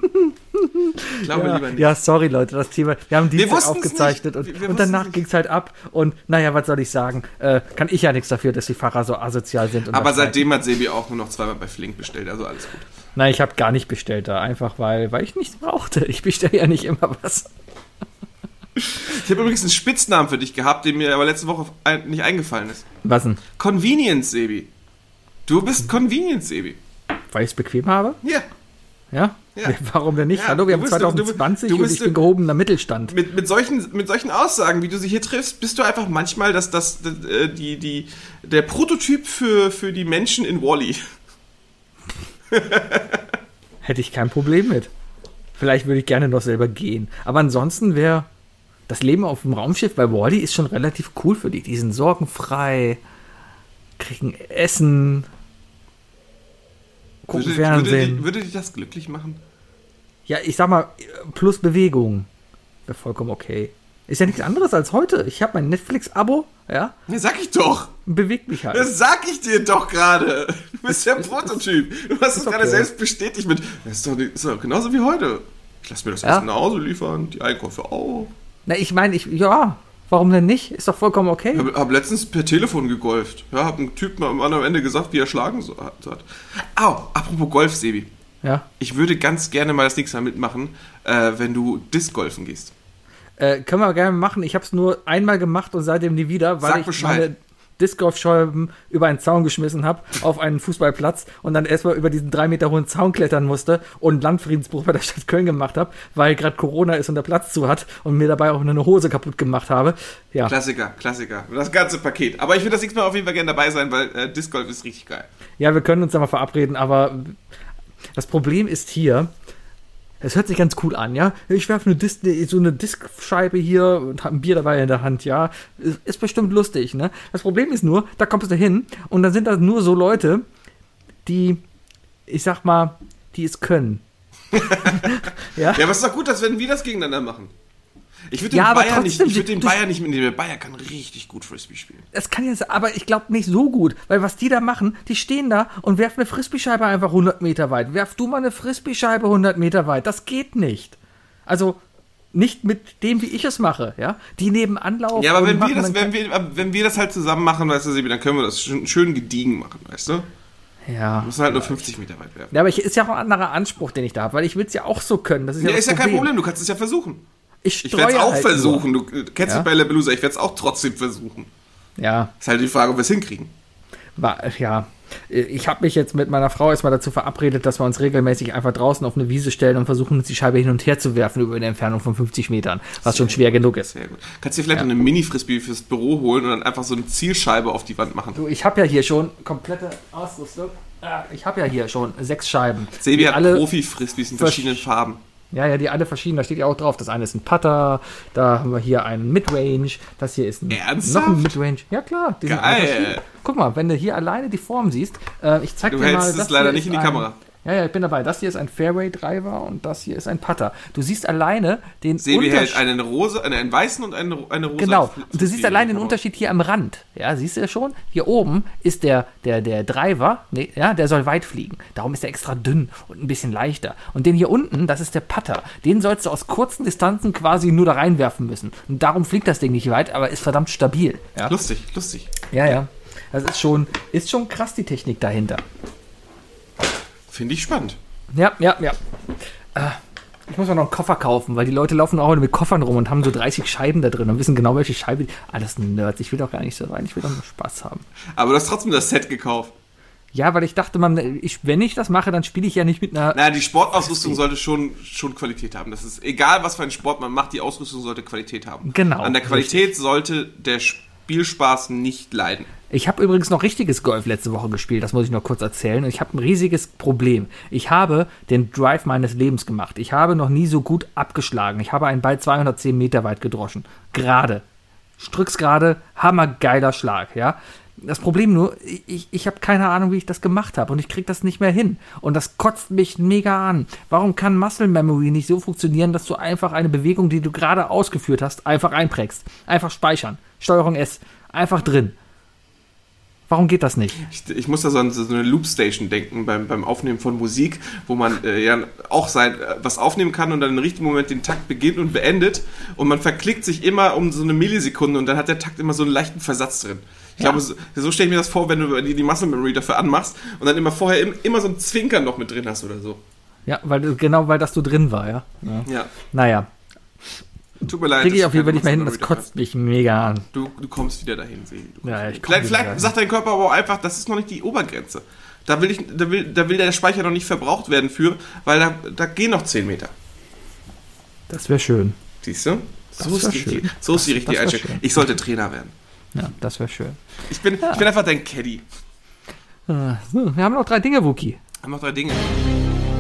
Speaker 3: Ich glaube
Speaker 2: Ja,
Speaker 3: lieber nicht.
Speaker 2: ja, sorry Leute, das Thema. Wir haben
Speaker 3: wussten's
Speaker 2: aufgezeichnet und,
Speaker 3: Wir- wir
Speaker 2: und danach ging es halt ab. Und naja, was soll ich sagen? Äh, kann ich ja nichts dafür, dass die Fahrer so asozial sind. Und
Speaker 3: Aber seitdem hat Sebi auch nur noch zweimal bei Flink bestellt, also alles gut.
Speaker 2: Nein, ich habe gar nicht bestellt da, einfach weil, weil ich nichts brauchte. Ich bestelle ja nicht immer was.
Speaker 3: Ich habe übrigens einen Spitznamen für dich gehabt, den mir aber letzte Woche ein, nicht eingefallen ist.
Speaker 2: Was denn?
Speaker 3: Convenience, Sebi. Du bist Convenience, Sebi.
Speaker 2: Weil ich es bequem habe?
Speaker 3: Ja.
Speaker 2: Ja?
Speaker 3: Ja.
Speaker 2: Warum denn nicht?
Speaker 3: Ja,
Speaker 2: Hallo, wir haben
Speaker 3: bist- du- du-
Speaker 2: 2020
Speaker 3: du
Speaker 2: und
Speaker 3: bist-
Speaker 2: ich bin gehobener Mittelstand.
Speaker 3: Mit, mit, solchen, mit solchen Aussagen, wie du sie hier triffst, bist du einfach manchmal das, das, das, äh, die, die, der Prototyp für, für die Menschen in Wally.
Speaker 2: Hätte ich kein Problem mit. Vielleicht würde ich gerne noch selber gehen. Aber ansonsten wäre das Leben auf dem Raumschiff bei Wally ist schon relativ cool für die. Die sind sorgenfrei, kriegen Essen, gucken
Speaker 3: Würde, würde,
Speaker 2: Fernsehen.
Speaker 3: dich- würde dich das glücklich machen?
Speaker 2: Ja, ich sag mal, plus Bewegung. Wäre vollkommen okay. Ist ja nichts anderes als heute. Ich habe mein Netflix-Abo, ja,
Speaker 3: Ja, sag ich doch.
Speaker 2: bewegt mich halt.
Speaker 3: Das sag ich dir doch gerade. Du bist der Prototyp. Du hast es
Speaker 2: okay.
Speaker 3: gerade selbst bestätigt mit, das ist doch, nicht- ist doch genauso wie heute. Ich lasse mir das
Speaker 2: Ja.
Speaker 3: Essen nach Hause liefern, die Einkäufe auch.
Speaker 2: Na, ich meine, ich, ja, warum denn nicht? Ist doch vollkommen okay.
Speaker 3: Ich hab, hab letztens per Telefon gegolft. Ja, hab einen Typen am anderen Ende gesagt, wie er schlagen so hat. Au, apropos Golf, Sebi.
Speaker 2: Ja.
Speaker 3: Ich würde ganz gerne mal das nächste Mal mitmachen, äh, wenn du Disc-Golfen gehst.
Speaker 2: Äh, können wir gerne machen. Ich habe es nur einmal gemacht und seitdem nie wieder, weil
Speaker 3: Sag
Speaker 2: ich
Speaker 3: Bescheid.
Speaker 2: meine Discgolfscheiben über einen Zaun geschmissen habe auf einen Fußballplatz und dann erstmal über diesen drei Meter hohen Zaun klettern musste und Landfriedensbruch bei der Stadt Köln gemacht habe, weil gerade Corona ist und der Platz zu hat und mir dabei auch eine Hose kaputt gemacht habe. Ja,
Speaker 3: Klassiker, Klassiker. Das ganze Paket. Aber ich würde das nächste Mal auf jeden Fall gerne dabei sein, weil äh, Disc Golf ist richtig geil.
Speaker 2: ja, wir können uns da mal verabreden, aber das Problem ist hier, es hört sich ganz cool an, ja. Ich werfe eine so eine Diskscheibe hier und habe ein Bier dabei in der Hand, ja. Ist, ist bestimmt lustig, ne? Das Problem ist nur, da kommst du hin und dann sind da nur so Leute, die, ich sag mal, die es können. ja?
Speaker 3: Ja, aber es ist doch gut, dass wenn wir das gegeneinander machen. Ich würde den,
Speaker 2: Ja, aber
Speaker 3: Bayern nicht,
Speaker 2: trotzdem,
Speaker 3: ich würd den
Speaker 2: du-
Speaker 3: Bayern nicht mitnehmen. Der Bayern kann richtig gut Frisbee spielen.
Speaker 2: Das kann ja sein, aber ich glaube nicht so gut, weil was die da machen, die stehen da und werfen eine Frisbee-Scheibe einfach 100 Meter weit. Werf du mal eine Frisbee-Scheibe 100 Meter weit. Das geht nicht. Also nicht mit dem, wie ich es mache, ja. Die nebenan laufen.
Speaker 3: Ja, aber wenn wir, das, wenn, wir, wenn wir das halt zusammen machen, weißt du, dann können wir das schön, schön gediegen machen, weißt du?
Speaker 2: ja.
Speaker 3: Müssen halt nur 50 Meter weit werfen.
Speaker 2: Ja, aber ich, ist ja auch ein anderer Anspruch, den ich da habe, weil ich will es ja auch so können. Das ist ja,
Speaker 3: Ja,
Speaker 2: das
Speaker 3: ist ja kein Problem, du kannst es ja versuchen.
Speaker 2: Ich,
Speaker 3: Ich werde es auch
Speaker 2: halt
Speaker 3: versuchen. Du äh, kennst
Speaker 2: Ja.
Speaker 3: mich bei Labelusa, ich werde es auch trotzdem versuchen.
Speaker 2: Ja,
Speaker 3: Ist halt die Frage, ob wir es hinkriegen.
Speaker 2: war, ja. Ich habe mich jetzt mit meiner Frau erstmal dazu verabredet, dass wir uns regelmäßig einfach draußen auf eine Wiese stellen und versuchen, uns die Scheibe hin und her zu werfen über eine Entfernung von 50 Metern, was schon schwer genug ist.
Speaker 3: Sehr gut. Kannst dir vielleicht noch eine Mini-Frisbee fürs Büro holen und dann einfach so eine Zielscheibe auf die Wand machen.
Speaker 2: Du, ich habe ja hier schon komplette Ausrüstung. Ah, Ich habe ja hier schon sechs Scheiben.
Speaker 3: Sebi hat
Speaker 2: alle,
Speaker 3: Profi-Frisbees in verschiedenen Farben.
Speaker 2: Ja, ja, die alle verschieden. Da steht ja auch drauf. Das eine ist ein Putter, da haben wir hier einen Midrange, das hier ist ein,
Speaker 3: Ernsthaft?
Speaker 2: noch ein Midrange. Ja klar, die
Speaker 3: Geil.
Speaker 2: Guck mal, wenn du hier alleine die Form siehst, äh, ich zeig
Speaker 3: Du
Speaker 2: dir mal.
Speaker 3: hältst es
Speaker 2: das
Speaker 3: leider nicht in die Kamera.
Speaker 2: Ja, ja, ich bin dabei. Das hier ist ein Fairway Driver und das hier ist ein Putter. Du siehst alleine den
Speaker 3: Sebi hält
Speaker 2: Unterschied.
Speaker 3: eine Rose, eine, einen weißen und eine, eine rosa.
Speaker 2: Genau. Und du siehst
Speaker 3: Frisbee
Speaker 2: allein
Speaker 3: in
Speaker 2: den. Unterschied hier am Rand. Ja, siehst du ja schon? Hier oben ist der, der, der Driver, nee, ja, der soll weit fliegen. Darum ist er extra dünn und ein bisschen leichter. Und den hier unten, das ist der Putter. Den sollst du aus kurzen Distanzen quasi nur da reinwerfen müssen. Und darum fliegt das Ding nicht weit, aber ist verdammt stabil. Ja,
Speaker 3: Lustig, lustig.
Speaker 2: ja. ja. Das ist schon, ist schon krass, die Technik dahinter.
Speaker 3: Finde ich spannend.
Speaker 2: Ja, ja, ja. Äh, Ich muss mir noch einen Koffer kaufen, weil die Leute laufen auch heute mit Koffern rum und haben so 30 Scheiben da drin und wissen genau, welche Scheibe. Alles Nerds. Ich will doch gar nicht so rein. Ich will doch nur Spaß haben.
Speaker 3: Aber du hast trotzdem das Set gekauft.
Speaker 2: Ja, weil ich dachte, man, ich, wenn ich das mache, dann spiele ich ja nicht mit einer.
Speaker 3: Naja, die Sportausrüstung sollte schon, schon Qualität haben. Das ist egal, was für einen Sport man macht, die Ausrüstung sollte Qualität haben.
Speaker 2: Genau,
Speaker 3: An der Qualität sollte der Spielspaß nicht leiden.
Speaker 2: Ich habe übrigens noch richtiges Golf letzte Woche gespielt, das muss ich noch kurz erzählen. Und ich habe ein riesiges Problem. Ich habe den Drive meines Lebens gemacht. Ich habe noch nie so gut abgeschlagen. Ich habe einen Ball 210 Meter weit gedroschen. Gerade. Strücks gerade, hammergeiler Schlag, ja. Das Problem nur, ich, ich habe keine Ahnung, wie ich das gemacht habe und ich krieg das nicht mehr hin. Und das kotzt mich mega an. Warum kann Muscle Memory nicht so funktionieren, dass du einfach eine Bewegung, die du gerade ausgeführt hast, einfach einprägst? Einfach speichern. Steuerung S. Einfach drin. Warum geht das nicht?
Speaker 3: Ich, ich muss da so an so eine Loopstation denken beim, beim Aufnehmen von Musik, wo man äh, ja auch sein, äh, was aufnehmen kann und dann im richtigen Moment den Takt beginnt und beendet und man verklickt sich immer um so eine Millisekunde und dann hat der Takt immer so einen leichten Versatz drin. Ich
Speaker 2: Ja.
Speaker 3: glaube, so, so stelle ich mir das vor, wenn du die, die Muscle Memory dafür anmachst und dann immer vorher im, immer so ein Zwinkern noch mit drin hast oder so.
Speaker 2: Ja, weil du- genau, weil das du drin war, ja. ja.
Speaker 3: Ja,
Speaker 2: Naja,
Speaker 3: tut mir leid.
Speaker 2: kriege ich auf jeden Fall nicht mehr hin, das kotzt mich mega an.
Speaker 3: Du, du kommst wieder dahin, kommst
Speaker 2: Ja, ja, ich
Speaker 3: vielleicht vielleicht sagt dein Körper aber auch einfach, das ist noch nicht die Obergrenze. Da will, ich, da, will, da will der Speicher noch nicht verbraucht werden für, weil da, da gehen noch 10 Meter.
Speaker 2: Das wäre schön.
Speaker 3: Siehst du? So ist, die, so ist die richtige
Speaker 2: das
Speaker 3: Einstellung.
Speaker 2: schön.
Speaker 3: Ich sollte Trainer werden.
Speaker 2: Ja, das wäre schön.
Speaker 3: Ich bin, ich bin einfach dein Caddy.
Speaker 2: So, wir haben noch drei Dinge, Wookie.
Speaker 3: Haben noch drei Dinge.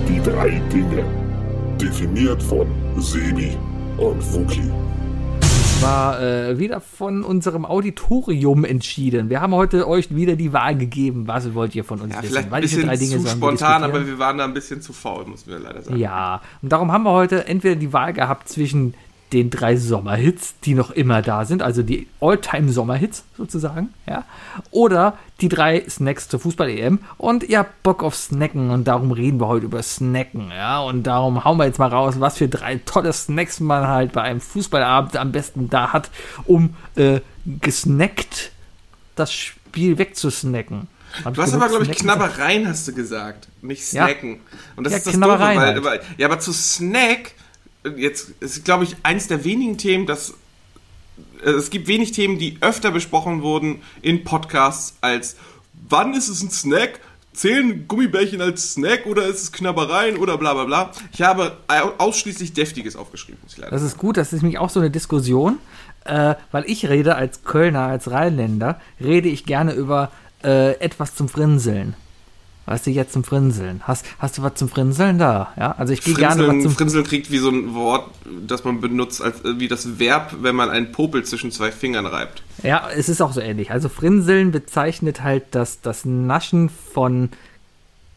Speaker 5: Die drei Dinge. Definiert von Sebi und Wookie.
Speaker 2: War äh, wieder von unserem Auditorium entschieden. Wir haben heute euch wieder die Wahl gegeben. Was wollt ihr von uns
Speaker 3: Ja,
Speaker 2: wissen?
Speaker 3: vielleicht ein bisschen
Speaker 2: drei Dinge
Speaker 3: zu spontan, aber wir waren da ein bisschen zu faul, müssen wir leider sagen.
Speaker 2: Ja, und darum haben wir heute entweder die Wahl gehabt zwischen den drei Sommerhits, die noch immer da sind, also die All-Time-Sommerhits sozusagen, ja, oder die drei Snacks zur Fußball-EM und ihr habt Bock auf Snacken und darum reden wir heute über Snacken, ja, und darum hauen wir jetzt mal raus, was für drei tolle Snacks man halt bei einem Fußballabend am besten da hat, um äh, gesnackt das Spiel wegzusnacken. Hab
Speaker 3: Du hast aber, glaube ich? Knabbereien hast du gesagt, nicht
Speaker 2: Ja.
Speaker 3: Snacken. Und das
Speaker 2: Ja,
Speaker 3: ist das Doofe,
Speaker 2: Knabbereien
Speaker 3: weil,
Speaker 2: halt.
Speaker 3: weil, ja, aber zu Snack, jetzt ist, glaube ich, eins der wenigen Themen, das äh, es gibt wenig Themen, die öfter besprochen wurden in Podcasts als wann ist es ein Snack? Zählen Gummibärchen als Snack oder ist es Knabbereien oder bla bla bla? Ich habe au- ausschließlich Deftiges aufgeschrieben,
Speaker 2: Das ist gut, das ist nämlich auch so eine Diskussion, äh, weil ich rede als Kölner, als Rheinländer, rede ich gerne über äh, etwas zum Frinseln. Weißt du, jetzt zum Frinseln. Hast, hast du was zum Frinseln da? Ja, also ich gehe gerne was zum
Speaker 3: Frinseln kriegt wie so ein Wort, das man benutzt, als, äh, wie das Verb, wenn man einen Popel zwischen zwei Fingern reibt.
Speaker 2: Ja, es ist auch so ähnlich. Also Frinseln bezeichnet halt das, das Naschen von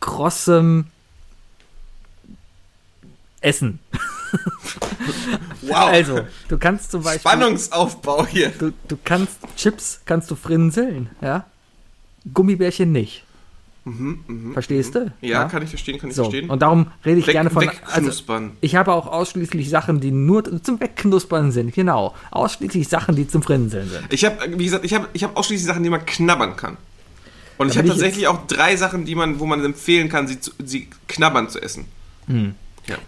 Speaker 2: krossem Essen.
Speaker 3: Wow.
Speaker 2: Also, du kannst zum Beispiel.
Speaker 3: Spannungsaufbau hier.
Speaker 2: Du, du kannst Chips kannst du frinseln, ja? Gummibärchen nicht. Verstehst du?
Speaker 3: Mhm, Ja, kann ich verstehen, kann ich
Speaker 2: So,
Speaker 3: verstehen.
Speaker 2: und darum rede ich
Speaker 3: Weg-
Speaker 2: gerne von. Also,
Speaker 3: wegknuspern.
Speaker 2: ich habe auch ausschließlich Sachen, die nur zum Wegknuspern sind. Genau. Ausschließlich Sachen, die zum Frinseln sind.
Speaker 3: Ich habe, wie gesagt, ich habe ich hab ausschließlich Sachen, die man knabbern kann. Und ich habe tatsächlich auch drei Sachen, die man, wo man empfehlen kann, sie, sie knabbern zu essen.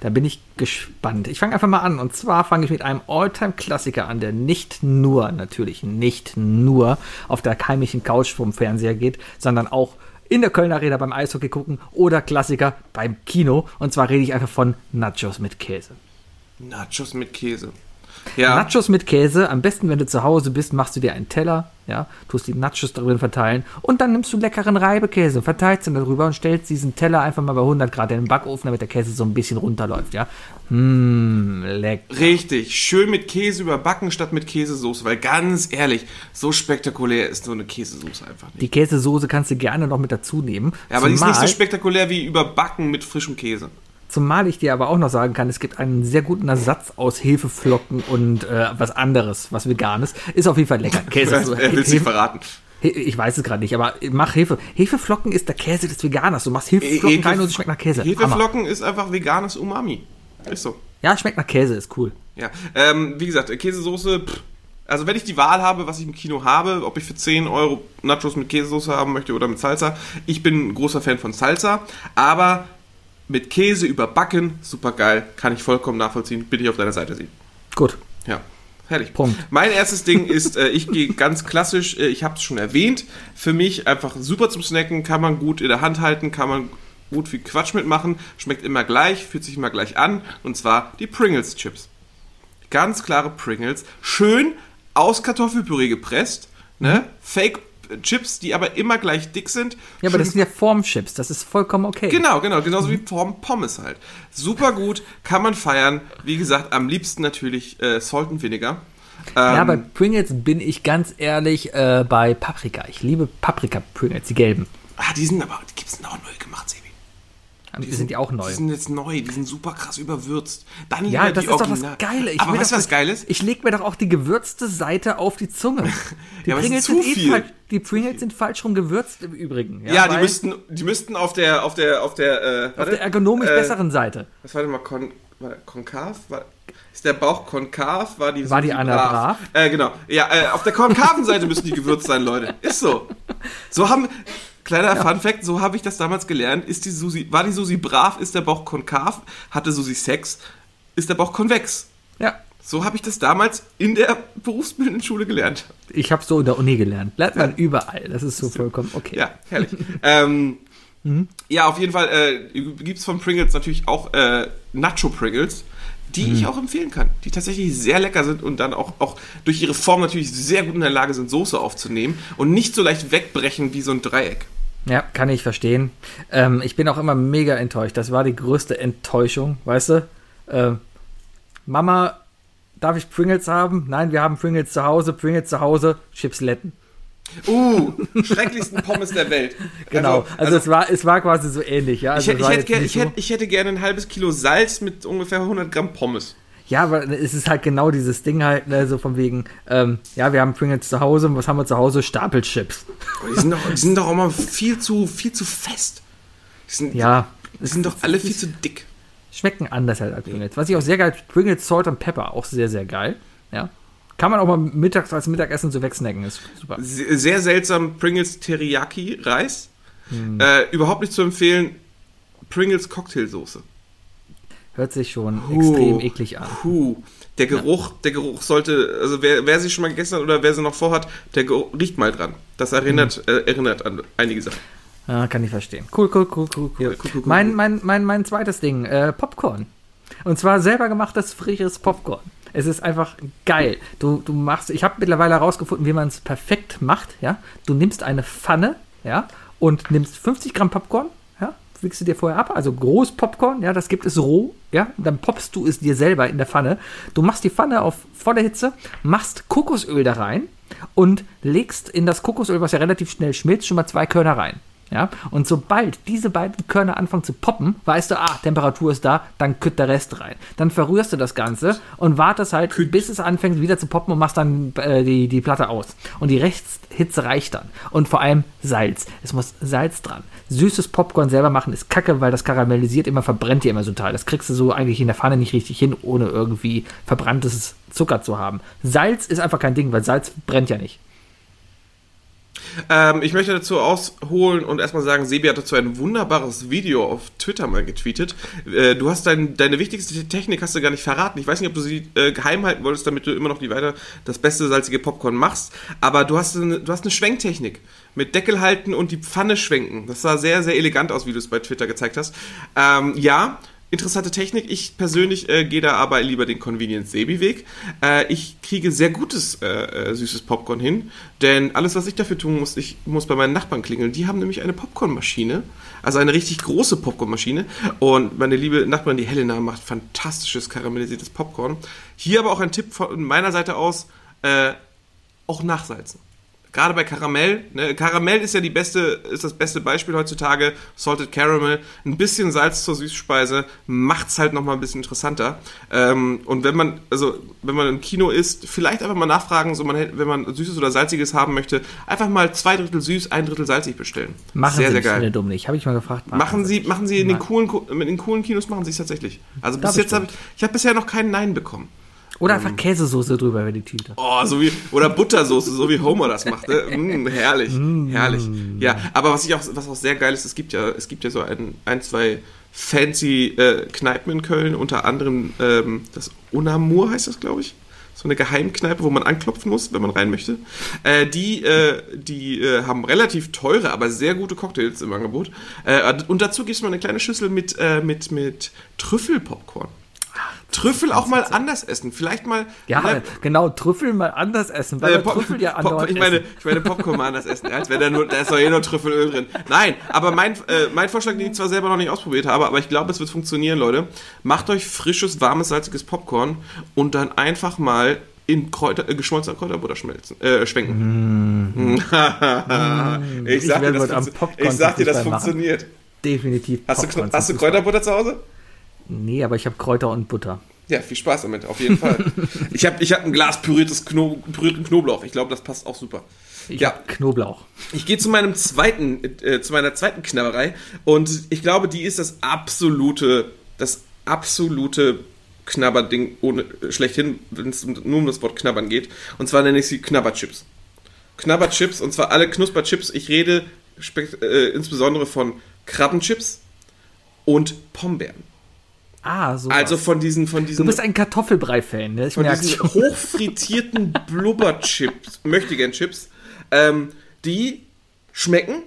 Speaker 2: Da bin ich gespannt. Ich fange einfach mal an. Und zwar fange ich mit einem Alltime-Klassiker an, der nicht nur, natürlich nicht nur auf der heimischen Couch vom Fernseher geht, sondern auch in der Kölner Arena beim Eishockey gucken oder Klassiker beim Kino. Und zwar rede ich einfach von Nachos mit Käse.
Speaker 3: Nachos mit Käse. Ja,
Speaker 2: Nachos mit Käse, am besten, wenn du zu Hause bist, machst du dir einen Teller, ja, tust die Nachos darin verteilen und dann nimmst du leckeren Reibekäse, verteilst ihn darüber und stellst diesen Teller einfach mal bei 100 Grad in den Backofen, damit der Käse so ein bisschen runterläuft, ja. Mmm, lecker.
Speaker 3: richtig. Schön mit Käse überbacken statt mit Käsesoße, weil ganz ehrlich, so spektakulär ist so eine Käsesoße einfach nicht.
Speaker 2: Die Käsesoße kannst du gerne noch mit dazu nehmen.
Speaker 3: Ja, aber die ist nicht so spektakulär wie überbacken mit frischem Käse.
Speaker 2: Zumal ich dir aber auch noch sagen kann, es gibt einen sehr guten Ersatz aus Hefeflocken und äh, was anderes, was veganes. Ist auf jeden Fall lecker. Käse.
Speaker 3: Er will es nicht verraten.
Speaker 2: Ich weiß es gerade nicht, aber mach Hefe. Hefeflocken ist der Käse des Veganers. Du machst Hefeflocken
Speaker 3: Hefe-
Speaker 2: rein und es schmeckt nach Käse. Hammer.
Speaker 3: Hefeflocken ist einfach veganes Umami. Ist so.
Speaker 2: Ja, schmeckt nach Käse, ist cool.
Speaker 3: Ja, ähm, wie gesagt, Käsesoße, pff, also wenn ich die Wahl habe, was ich im Kino habe, ob ich für 10 Euro Nachos mit Käsesoße haben möchte oder mit Salsa, ich bin ein großer Fan von Salsa, aber mit Käse überbacken, super geil, kann ich vollkommen nachvollziehen, bitte ich auf deiner Seite sehen.
Speaker 2: Gut.
Speaker 3: Ja, fertig.
Speaker 2: Punkt.
Speaker 3: Mein erstes Ding ist, äh, ich gehe ganz klassisch, äh, ich habe es schon erwähnt, für mich einfach super zum Snacken, kann man gut in der Hand halten, kann man gut viel Quatsch mitmachen, schmeckt immer gleich, fühlt sich immer gleich an, und zwar die Pringles Chips. Ganz klare Pringles, schön aus Kartoffelpüree gepresst, ne? Fake äh, Chips, die aber immer gleich dick sind.
Speaker 2: Ja, aber das sind ja Formchips, das ist vollkommen okay.
Speaker 3: Genau, genau, genauso wie Form Pommes halt. Super gut, kann man feiern. Wie gesagt, am liebsten natürlich äh, Salt and Vinegar.
Speaker 2: Ja,
Speaker 3: Ähm,
Speaker 2: bei Pringles bin ich ganz ehrlich äh, bei Paprika. Ich liebe Paprika-Pringles, die gelben.
Speaker 3: ah, die sind aber, die gibt's auch neu gemacht.
Speaker 2: Die sind ja auch neu.
Speaker 3: Die sind jetzt neu, die sind super krass überwürzt. Dann
Speaker 2: Ja, das
Speaker 3: die
Speaker 2: ist doch das
Speaker 3: Original-
Speaker 2: Geile. Ich
Speaker 3: aber weißt du,
Speaker 2: doch-
Speaker 3: was geil ist?
Speaker 2: Ich leg mir doch auch die gewürzte Seite auf die Zunge. Die
Speaker 3: Ja,
Speaker 2: Pringles
Speaker 3: zu
Speaker 2: sind eh falsch. Die Pringles sind falsch rum gewürzt im Übrigen.
Speaker 3: Ja, die
Speaker 2: weil
Speaker 3: müssten, die müssten auf der, auf der, auf der, äh,
Speaker 2: auf der ergonomisch
Speaker 3: äh,
Speaker 2: besseren Seite.
Speaker 3: Was war denn mal kon, war, konkav? War, ist der Bauch konkav? War die
Speaker 2: War die Anna brav?
Speaker 3: Äh, genau. Ja, äh, auf der konkaven Seite müssen die gewürzt sein, Leute. Ist so. So haben, kleiner Fun Fact, so habe ich das damals gelernt. Ist die Susi, war die Susi brav? Ist der Bauch konkav? Hatte Susi Sex? Ist der Bauch konvex?
Speaker 2: Ja.
Speaker 3: So habe ich das damals in der berufsbildenden Schule gelernt.
Speaker 2: Ich habe so in der Uni gelernt. Lernt man überall. Das ist so vollkommen okay.
Speaker 3: Ja, herrlich. ähm, Ja, auf jeden Fall äh, gibt es von Pringles natürlich auch äh, Nacho Pringles, die ich auch empfehlen kann, die tatsächlich sehr lecker sind und dann auch, auch durch ihre Form natürlich sehr gut in der Lage sind, Soße aufzunehmen und nicht so leicht wegbrechen wie so ein Dreieck.
Speaker 2: Ja, kann ich verstehen. Ähm, ich bin auch immer mega enttäuscht. Das war die größte Enttäuschung, weißt du? Ähm, Mama, darf ich Pringles haben? Nein, wir haben Pringles zu Hause. Pringles zu Hause, Chipsletten.
Speaker 3: Uh, schrecklichsten Pommes der Welt.
Speaker 2: Genau. Also, es, war, es war quasi so ähnlich, ja.
Speaker 3: ich,
Speaker 2: Also war
Speaker 3: ich, hätte, ich,
Speaker 2: so-
Speaker 3: hätte, ich hätte gerne ein halbes Kilo Salz mit ungefähr 100 Gramm Pommes.
Speaker 2: Ja, aber es ist halt genau dieses Ding halt, ne, so von wegen, ähm, ja, wir haben Pringles zu Hause, und was haben wir zu Hause? Stapelchips.
Speaker 3: Die sind doch, die sind doch auch mal viel zu, viel zu fest. Die sind,
Speaker 2: Ja.
Speaker 3: die sind doch alle viel zu dick.
Speaker 2: Schmecken anders halt als Pringles. Was ich auch sehr geil, Pringles Salt and Pepper, auch sehr, sehr geil. Ja. Kann man auch mal mittags als Mittagessen so wegsnacken, ist super.
Speaker 3: Se- Sehr seltsam Pringles Teriyaki Reis. Äh, überhaupt nicht zu empfehlen. Pringles Cocktailsoße.
Speaker 2: Hört sich schon
Speaker 3: Puh.
Speaker 2: extrem eklig an.
Speaker 3: Puh. Der Geruch, der Geruch sollte, also wer, wer sie schon mal gegessen hat oder wer sie noch vorhat, der Geruch, riecht mal dran. Das erinnert, äh, erinnert an einige Sachen.
Speaker 2: Ja, kann ich verstehen. Cool, cool, cool, cool, cool.
Speaker 3: Ja, cool, cool, cool,
Speaker 2: mein, mein, mein, mein zweites Ding, äh, Popcorn. Und zwar selber gemachtes, frisches Popcorn. Es ist einfach geil. Du, du machst, ich habe mittlerweile herausgefunden, wie man es perfekt macht. Ja, du nimmst eine Pfanne, ja, und nimmst 50 Gramm Popcorn, ja, wickst du dir vorher ab, also groß Popcorn, ja, das gibt es roh, ja, dann poppst du es dir selber in der Pfanne. Du machst die Pfanne auf volle Hitze, machst Kokosöl da rein und legst in das Kokosöl, was ja relativ schnell schmilzt, schon mal zwei Körner rein. Ja, und sobald diese beiden Körner anfangen zu poppen, weißt du, ah, Temperatur ist da, dann kütt der Rest rein. Dann verrührst du das Ganze und wartest halt, bis es anfängt wieder zu poppen und machst dann äh, die, die Platte aus. Und die Resthitze reicht dann. Und vor allem Salz. Es muss Salz dran. Süßes Popcorn selber machen ist kacke, weil das karamellisiert immer, verbrennt dir immer so total. Das kriegst du so eigentlich in der Pfanne nicht richtig hin, ohne irgendwie verbranntes Zucker zu haben. Salz ist einfach kein Ding, weil Salz brennt ja nicht.
Speaker 3: Ähm, ich möchte dazu ausholen und erstmal sagen, Sebi hat dazu ein wunderbares Video auf Twitter mal getweetet. Äh, du hast dein, deine wichtigste Technik hast du gar nicht verraten. Ich weiß nicht, ob du sie äh, geheim halten wolltest, damit du immer noch die weiter das beste salzige Popcorn machst. Aber du hast eine, du hast eine Schwenktechnik mit Deckel halten und die Pfanne schwenken. Das sah sehr, sehr elegant aus, wie du es bei Twitter gezeigt hast. Ähm, ja. Interessante Technik. Ich persönlich äh, gehe da aber lieber den Convenience-Sebi-Weg. Äh, ich kriege sehr gutes äh, äh, süßes Popcorn hin, denn alles, was ich dafür tun muss, ich muss bei meinen Nachbarn klingeln. Die haben nämlich eine Popcornmaschine, also eine richtig große Popcornmaschine. Und meine liebe Nachbarin, die Helena, macht fantastisches karamellisiertes Popcorn. Hier aber auch ein Tipp von meiner Seite aus, äh, auch nachsalzen. Gerade bei Karamell, ne? Karamell ist ja die beste, ist das beste Beispiel heutzutage. Salted Caramel, ein bisschen Salz zur Süßspeise macht's halt noch mal ein bisschen interessanter. Ähm, und wenn man, also wenn man im Kino ist, vielleicht einfach mal nachfragen, so man, wenn man süßes oder salziges haben möchte, einfach mal zwei Drittel süß, ein Drittel salzig bestellen.
Speaker 2: Machen
Speaker 3: sehr,
Speaker 2: sie
Speaker 3: sehr geil.
Speaker 2: viele dumm nicht. Habe ich mal gefragt.
Speaker 3: Machen Sie, machen Sie in den coolen, mit den coolen Kinos machen Sie es tatsächlich. Also bis jetzt habe ich, ich habe bisher noch keinen Nein bekommen.
Speaker 2: Oder einfach Käsesoße drüber über die Tüte.
Speaker 3: Oh, so wie, oder Buttersoße, so wie Homer das macht. Ne? Mm, herrlich, herrlich. Ja, aber was ich auch, was auch sehr geil ist, es gibt ja, es gibt ja so ein, ein zwei fancy äh, Kneipen in Köln, unter anderem ähm, das Unamur heißt das, glaube ich. So eine Geheimkneipe, wo man anklopfen muss, wenn man rein möchte. Äh, die äh, die äh, haben relativ teure, aber sehr gute Cocktails im Angebot. Äh, und dazu gibt's mal eine kleine Schüssel mit, äh, mit, mit Trüffelpopcorn. Trüffel auch mal anders essen. Vielleicht mal.
Speaker 2: Ja,
Speaker 3: ne,
Speaker 2: genau, Trüffel mal anders essen, weil
Speaker 3: äh, Pop-
Speaker 2: Trüffel ja
Speaker 3: Pop- ich meine,
Speaker 2: essen.
Speaker 3: ich meine Popcorn mal anders essen, als wäre da nur, da ist doch eh nur Trüffelöl drin. Nein, aber mein, äh, mein Vorschlag, den ich zwar selber noch nicht ausprobiert habe, aber ich glaube, es wird funktionieren, Leute. Macht euch frisches, warmes, salziges Popcorn und dann einfach mal in Kräuter, äh, geschmolzener Kräuterbutter schmelzen, äh, schwenken. ich
Speaker 2: Ich
Speaker 3: sag dir, das, funktio- ich sag dir, das funktioniert.
Speaker 2: Definitiv.
Speaker 3: Hast du, hast du. Kräuterbutter zu Hause?
Speaker 2: Nee, aber ich habe Kräuter und Butter.
Speaker 3: Ja, viel Spaß damit, auf jeden Fall. ich habe ich hab ein Glas püriertes Kno pürierten Knoblauch. Ich glaube, das passt auch super.
Speaker 2: Ich
Speaker 3: Ja.
Speaker 2: Knoblauch.
Speaker 3: Ich gehe zu meinem zweiten, äh, zu meiner zweiten Knabberei und ich glaube, die ist das absolute, das absolute Knabberding ohne schlechthin, wenn es nur um das Wort Knabbern geht. Und zwar nenne ich sie Knabberchips. Knabberchips und zwar alle Knusperchips. Ich rede äh, insbesondere von Krabbenchips und Pombeeren.
Speaker 2: Ah, so.
Speaker 3: Also von diesen, von diesen
Speaker 2: du bist ein Kartoffelbrei-Fan, ne? Ich
Speaker 3: von diesen
Speaker 2: schon.
Speaker 3: hochfrittierten Blubberchips, möchtegern Chips, ähm, die schmecken,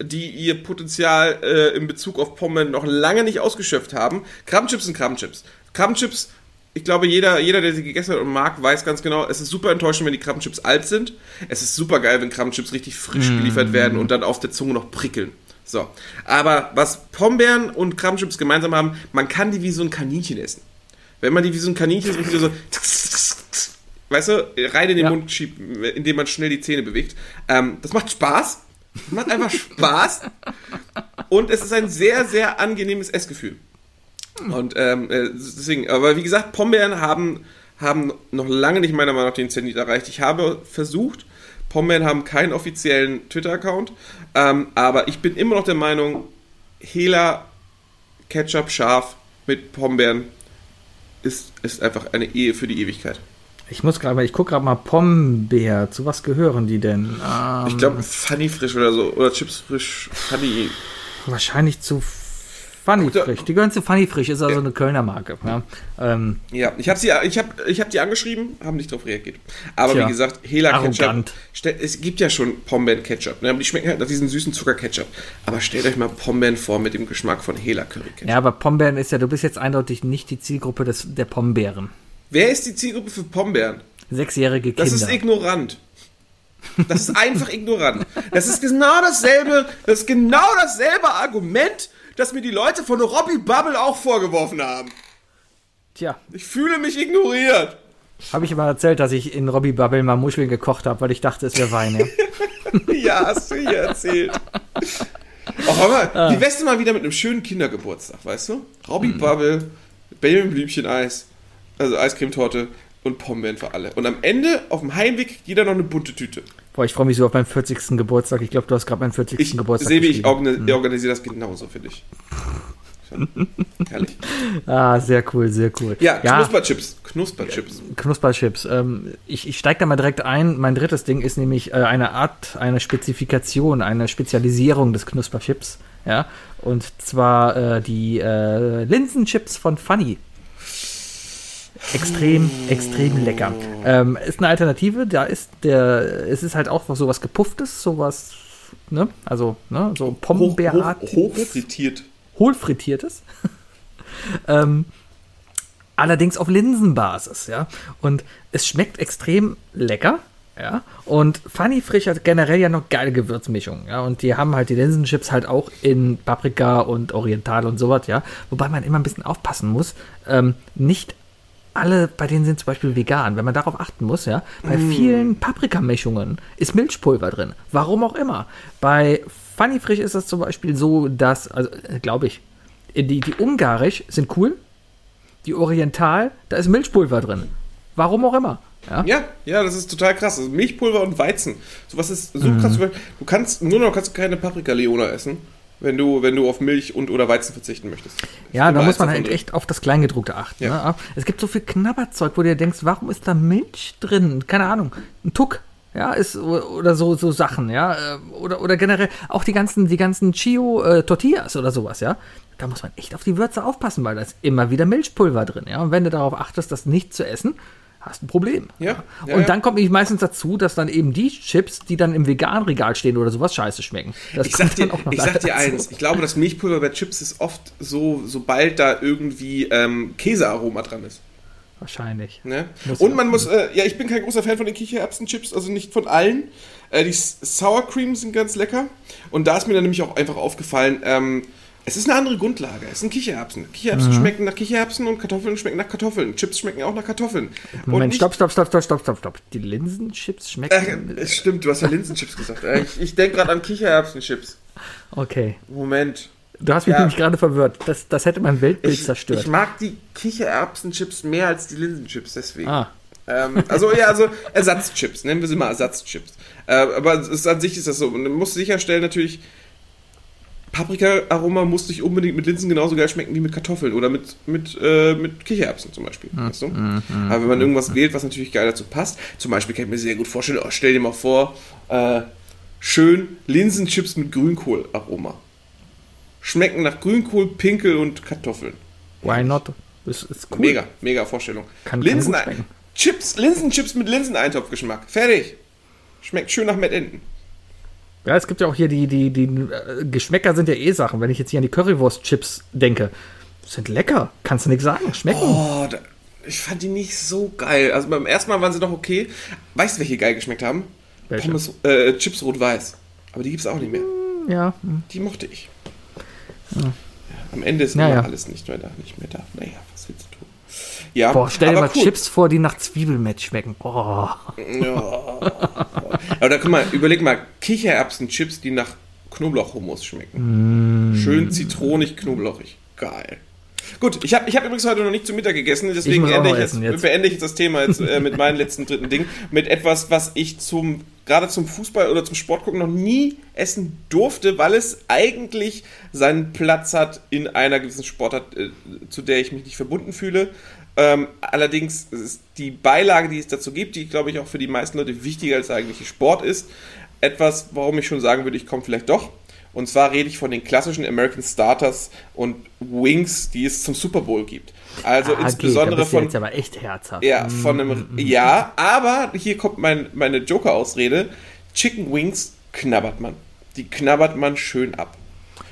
Speaker 3: die ihr Potenzial äh, in Bezug auf Pommes noch lange nicht ausgeschöpft haben. Krabbenchips sind Krabbenchips. Krabbenchips, ich glaube, jeder, jeder, der sie gegessen hat und mag, weiß ganz genau, es ist super enttäuschend, wenn die Krabbenchips alt sind. Es ist super geil, wenn Krabbenchips richtig frisch geliefert werden und dann auf der Zunge noch prickeln. So. Aber was Pombeeren und Krabbenchips gemeinsam haben, man kann die wie so ein Kaninchen essen. Wenn man die wie so ein Kaninchen so richtig so, weißt du, rein in den
Speaker 2: Ja.
Speaker 3: Mund schiebt, indem man schnell die Zähne bewegt. Ähm, das macht Spaß. Das macht einfach Spaß. Und es ist ein sehr, sehr angenehmes Essgefühl. Und ähm, äh, deswegen, aber wie gesagt, Pombeeren haben, haben noch lange nicht meiner Meinung nach den Zenit erreicht. Ich habe versucht, Pombeeren haben keinen offiziellen Twitter-Account, ähm, aber ich bin immer noch der Meinung, Hela Ketchup scharf mit Pombeeren ist, ist einfach eine Ehe für die Ewigkeit.
Speaker 2: Ich muss gerade mal, ich gucke gerade mal Pombeer. Zu was gehören die denn? Ähm,
Speaker 3: Ich glaube, Funny Frisch oder so. Oder Chips Frisch. Funny.
Speaker 2: wahrscheinlich zu Funny
Speaker 3: da-
Speaker 2: Frisch. Die zu Funny Frisch, ist also eine Kölner Marke. Ja. Ähm,
Speaker 3: Ja, ich habe sie, ich hab, ich hab die angeschrieben, haben nicht darauf reagiert. Aber
Speaker 2: Tja,
Speaker 3: wie gesagt, Hela Ketchup. es gibt ja schon Pombeeren Ketchup. Ne? Die schmecken halt nach diesem süßen Zucker Ketchup. Aber stellt euch mal Pombeeren vor mit dem Geschmack von Hela Curry Ketchup.
Speaker 2: ja, aber Pombeeren ist ja, du bist jetzt eindeutig nicht die Zielgruppe des, der Pombeeren.
Speaker 3: Wer ist die Zielgruppe für Pombeeren?
Speaker 2: Sechsjährige Kinder.
Speaker 3: Das ist ignorant. Das ist einfach ignorant. Das ist genau dasselbe, das ist genau dasselbe Argument, das mir die Leute von Robbie Bubble auch vorgeworfen haben.
Speaker 2: Tja,
Speaker 3: Ich fühle mich ignoriert.
Speaker 2: habe ich aber erzählt, dass ich in Robbie Bubble mal Muscheln gekocht habe, weil ich dachte, es wäre Wein. Ja.
Speaker 3: Ja, hast du hier erzählt. Auch aber,
Speaker 2: Ah.
Speaker 3: wie wärst du mal wieder mit einem schönen Kindergeburtstag, weißt du? Robbie
Speaker 2: Hm.
Speaker 3: Bubble, Benjamin-Blümchen-Eis, also Eiscremetorte und Pombeeren für alle. Und am Ende, auf dem Heimweg, jeder noch eine bunte Tüte.
Speaker 2: Boah, ich freue mich so auf meinen 40. Geburtstag. Ich glaube, du hast gerade meinen 40.
Speaker 3: Ich,
Speaker 2: Geburtstag.
Speaker 3: Sebi, ich organi organisiere das genauso für dich. Herrlich.
Speaker 2: Ah, sehr cool, sehr cool.
Speaker 3: Ja, Knusperchips. Knusperchips.
Speaker 2: Knusperchips. Ähm, ich ich steige da mal direkt ein. Mein drittes Ding ist nämlich äh, eine Art, eine Spezifikation, eine Spezialisierung des Knusperchips. Ja, und zwar äh, die äh, Linsenchips von Funny. Extrem, extrem lecker. Ähm, ist eine Alternative. Da ist der, es ist halt auch so was gepufftes, sowas, ne? Also, ne? So
Speaker 3: Hoch, hoch,
Speaker 2: Pombeerartiges
Speaker 3: hochfrittiert.
Speaker 2: hohlfrittiertes. ähm, allerdings auf Linsenbasis, ja. Und es schmeckt extrem lecker, ja. Und Funny Frisch hat generell ja noch geile Gewürzmischungen, ja. Und die haben halt die Linsenchips halt auch in Paprika und Oriental und sowas, ja. Wobei man immer ein bisschen aufpassen muss, ähm, nicht alle, bei denen sind zum Beispiel vegan, wenn man darauf achten muss, ja, bei vielen Paprikamischungen ist Milchpulver drin. Warum auch immer. Bei Funny Frisch ist es zum Beispiel so, dass, also glaube ich, die, die Ungarisch sind cool, die Oriental, da ist Milchpulver drin. Warum auch immer. Ja?
Speaker 3: Ja, ja, das ist total krass. Also Milchpulver und Weizen. Sowas ist so
Speaker 2: Mhm.
Speaker 3: krass. Du kannst nur noch kannst du keine Paprika Leona essen, wenn du, wenn du auf Milch und oder Weizen verzichten möchtest.
Speaker 2: Ja, da muss man halt
Speaker 3: drin.
Speaker 2: echt auf das Kleingedruckte achten.
Speaker 3: Ja.
Speaker 2: Ne? Es gibt so viel Knabberzeug, wo du dir denkst, warum ist da Milch drin? Keine Ahnung. Ein Tuck. Ja, ist oder so so Sachen, ja, äh, oder oder generell auch die ganzen die ganzen Chio äh, Tortillas oder sowas, ja. Da muss man echt auf die Würze aufpassen, weil da ist immer wieder Milchpulver drin, ja. Und wenn du darauf achtest, das nicht zu essen, hast ein Problem.
Speaker 3: Ja, ja,
Speaker 2: Und dann kommt nämlich meistens dazu, dass dann eben die Chips, die dann im Veganregal stehen oder sowas, scheiße schmecken. Das
Speaker 3: Ich sag dir, ich sag dir eins, ich glaube, das Milchpulver bei Chips ist oft so, sobald da irgendwie ähm, Käsearoma dran ist.
Speaker 2: Wahrscheinlich.
Speaker 3: Ne? Und man muss, äh, ja, ich bin kein großer Fan von den Kichererbsenchips, also nicht von allen. Äh, die Sour Cream sind ganz lecker. Und da ist mir dann nämlich auch einfach aufgefallen, ähm, es ist eine andere Grundlage. Es sind Kichererbsen. Kichererbsen
Speaker 2: Mhm.
Speaker 3: schmecken nach Kichererbsen und Kartoffeln schmecken nach Kartoffeln. Chips schmecken auch nach Kartoffeln.
Speaker 2: Moment, stopp, stopp, stopp, stopp, stopp, stopp, stopp. Die Linsenchips
Speaker 3: Äh,
Speaker 2: schmecken.
Speaker 3: es stimmt, du hast ja Linsenchips gesagt. Äh, ich ich denke gerade an Kichererbsenchips.
Speaker 2: Okay.
Speaker 3: Moment.
Speaker 2: Du hast mich
Speaker 3: Ja.
Speaker 2: nämlich gerade verwirrt. Das, das hätte mein Weltbild
Speaker 3: Ich,
Speaker 2: zerstört.
Speaker 3: ich mag die Kichererbsenchips mehr als die Linsenchips, deswegen.
Speaker 2: ah,
Speaker 3: Ähm, also ja, also Ersatzchips, nennen wir sie mal Ersatzchips. Äh, aber es an sich ist das so. Man muss sicherstellen natürlich, Paprika-Aroma muss nicht unbedingt mit Linsen genauso geil schmecken wie mit Kartoffeln oder mit, mit, äh, mit Kichererbsen zum Beispiel. Weißt du? Aber wenn man irgendwas wählt, was natürlich geil dazu passt, zum Beispiel kann ich mir sehr gut vorstellen, oh, stell dir mal vor, äh, schön Linsenchips mit Grünkohl-Aroma. Schmecken nach Grünkohl, Pinkel und Kartoffeln.
Speaker 2: why not? Das ist cool.
Speaker 3: Mega, mega Vorstellung.
Speaker 2: Kann- kann
Speaker 3: Linsen
Speaker 2: schmecken.
Speaker 3: Chips, Linsenchips mit Linseneintopfgeschmack. Fertig. Schmeckt schön nach Mettenten.
Speaker 2: Ja, es gibt ja auch hier die, die, die äh, Geschmäcker sind ja eh Sachen. Wenn ich jetzt hier an die Currywurst-Chips denke, sind lecker. Kannst du nichts sagen. Schmecken.
Speaker 3: Oh, da, ich fand die nicht so geil. Also beim ersten Mal waren sie noch okay. Weißt du, welche geil geschmeckt haben?
Speaker 2: Welche?
Speaker 3: Pommes, äh, Chips rot-weiß. Aber die gibt's auch nicht mehr.
Speaker 2: Ja. hm.
Speaker 3: Die mochte ich. Ja, am Ende ist
Speaker 2: Ja,
Speaker 3: immer
Speaker 2: ja.
Speaker 3: alles nicht mehr da, nicht mehr da. Naja, was willst du tun? Ja,
Speaker 2: Boah, stell dir mal
Speaker 3: cool.
Speaker 2: Chips vor, die nach Zwiebelmetz schmecken. Boah.
Speaker 3: Aber da guck mal, überleg mal, Kichererbsen-Chips, die nach Knoblauchhummus schmecken. Schön zitronig, knoblauchig. Geil. Gut, ich habe ich hab übrigens heute noch nicht zu Mittag gegessen, deswegen
Speaker 2: noch
Speaker 3: ich jetzt,
Speaker 2: jetzt.
Speaker 3: beende ich jetzt das Thema jetzt äh, mit meinem letzten dritten Ding, mit etwas, was ich zum gerade zum Fußball oder zum Sport gucken noch nie essen durfte, weil es eigentlich seinen Platz hat in einer gewissen Sportart, äh, zu der ich mich nicht verbunden fühle. Ähm, allerdings ist die Beilage, die es dazu gibt, die glaube ich auch für die meisten Leute wichtiger als der eigentliche Sport ist, etwas, warum ich schon sagen würde, ich komme vielleicht doch. Und zwar rede ich von den klassischen American Starters und Wings, die es zum Super Bowl gibt. Also
Speaker 2: Ah, okay,
Speaker 3: insbesondere von
Speaker 2: jetzt aber echt herzhaft.
Speaker 3: ja, von einem. Ja, aber hier kommt mein, meine Joker-Ausrede. Chicken Wings knabbert man. Die knabbert man schön ab.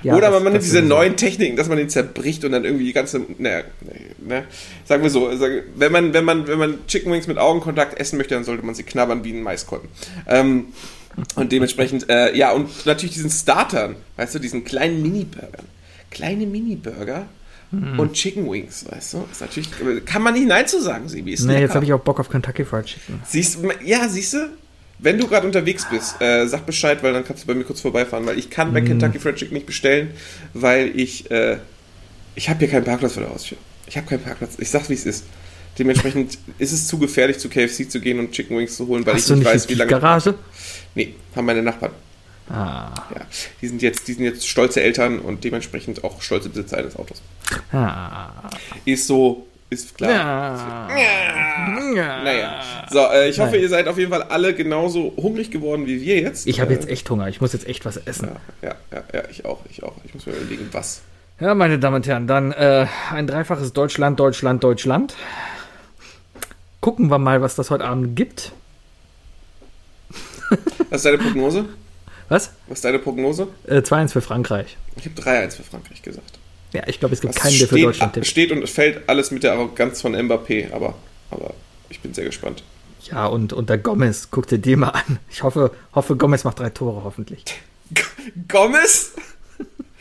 Speaker 2: Ja,
Speaker 3: Oder
Speaker 2: das-
Speaker 3: aber man nimmt diese neuen Techniken, dass man den zerbricht und dann irgendwie die ganze. Naja, ne, sagen wir so, sagen- wenn man, wenn man, wenn man Chicken Wings mit Augenkontakt essen möchte, dann sollte man sie knabbern wie ein Maiskolben. Ähm, und dementsprechend, äh, ja, und natürlich diesen Startern, weißt du, diesen kleinen Mini-Burgern. Kleine Mini-Burger
Speaker 2: Mhm.
Speaker 3: und Chicken Wings, weißt du? Ist natürlich, kann man nicht Nein zu sagen, Sebi. Ist
Speaker 2: Nee, jetzt habe ich auch Bock auf Kentucky Fried Chicken.
Speaker 3: Siehst, ja, siehst du? Wenn du gerade unterwegs bist, äh, sag Bescheid, weil dann kannst du bei mir kurz vorbeifahren, weil ich kann bei Kentucky Fried Chicken nicht bestellen, weil ich, äh, ich habe hier keinen Parkplatz vor der Haustür. Ich habe keinen Parkplatz. Ich sag's, wie es ist. Dementsprechend ist es zu gefährlich, zu KFC zu gehen und Chicken Wings zu holen, weil
Speaker 2: Hast
Speaker 3: ich nicht weiß, wie lange.
Speaker 2: Garage?
Speaker 3: Nee, haben meine Nachbarn.
Speaker 2: Ah.
Speaker 3: Ja, die sind jetzt, die sind jetzt stolze Eltern und dementsprechend auch stolze Besitzer eines Autos.
Speaker 2: Ah.
Speaker 3: Ist so, ist klar.
Speaker 2: Ja.
Speaker 3: Naja. So, äh, ich hoffe,
Speaker 2: Nein.
Speaker 3: ihr seid auf jeden Fall alle genauso hungrig geworden wie wir jetzt.
Speaker 2: Ich habe
Speaker 3: Äh,
Speaker 2: jetzt echt Hunger. Ich muss jetzt echt was essen.
Speaker 3: Ja, ja, ja, ich auch, ich auch. Ich muss mir überlegen, was.
Speaker 2: Ja, meine Damen und Herren, dann äh, ein dreifaches Deutschland, Deutschland, Deutschland. Gucken wir mal, was das heute Abend gibt.
Speaker 3: Was ist deine Prognose?
Speaker 2: Was?
Speaker 3: Was ist deine Prognose?
Speaker 2: Äh, 2-1 für Frankreich.
Speaker 3: Ich habe 3-1 für Frankreich gesagt.
Speaker 2: Ja, ich glaube, es gibt
Speaker 3: Das
Speaker 2: keinen, der für Deutschland tippt.
Speaker 3: steht und fällt alles mit der Arroganz von Mbappé, aber, aber ich bin sehr gespannt.
Speaker 2: Ja, und, und der Gomez, guck dir die mal an. Ich hoffe, hoffe, Gomez macht drei Tore, hoffentlich.
Speaker 3: Gomez?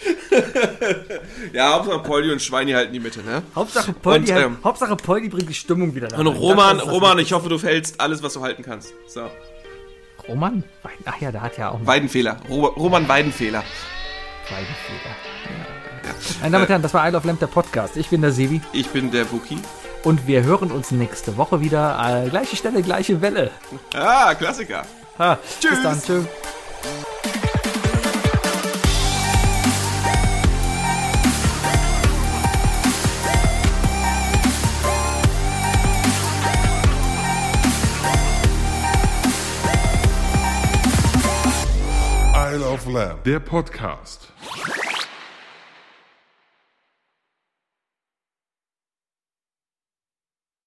Speaker 3: ja, Hauptsache Poldi und Schweini halten die Mitte, ne?
Speaker 2: Hauptsache Poldi,
Speaker 3: Und, ähm,
Speaker 2: Hauptsache Poldi bringt die Stimmung wieder
Speaker 3: Und Roman, Roman, ich hoffe, du fällst alles, was du halten kannst. So.
Speaker 2: Roman? Ach ja, der hat ja auch
Speaker 3: Weidenfehler. Ro Roman Weidenfehler.
Speaker 2: Weidenfehler. Meine Damen und Herren, das war I Love Lamp, der Podcast. Ich bin der Sevi
Speaker 3: Ich bin der Wookie.
Speaker 2: und wir hören uns nächste Woche wieder. Äh, gleiche Stelle, gleiche Welle.
Speaker 3: Ah, Klassiker.
Speaker 2: Ha,
Speaker 3: Tschüss.
Speaker 2: Bis dann, tschüss.
Speaker 5: Isle of Lamb, der Podcast.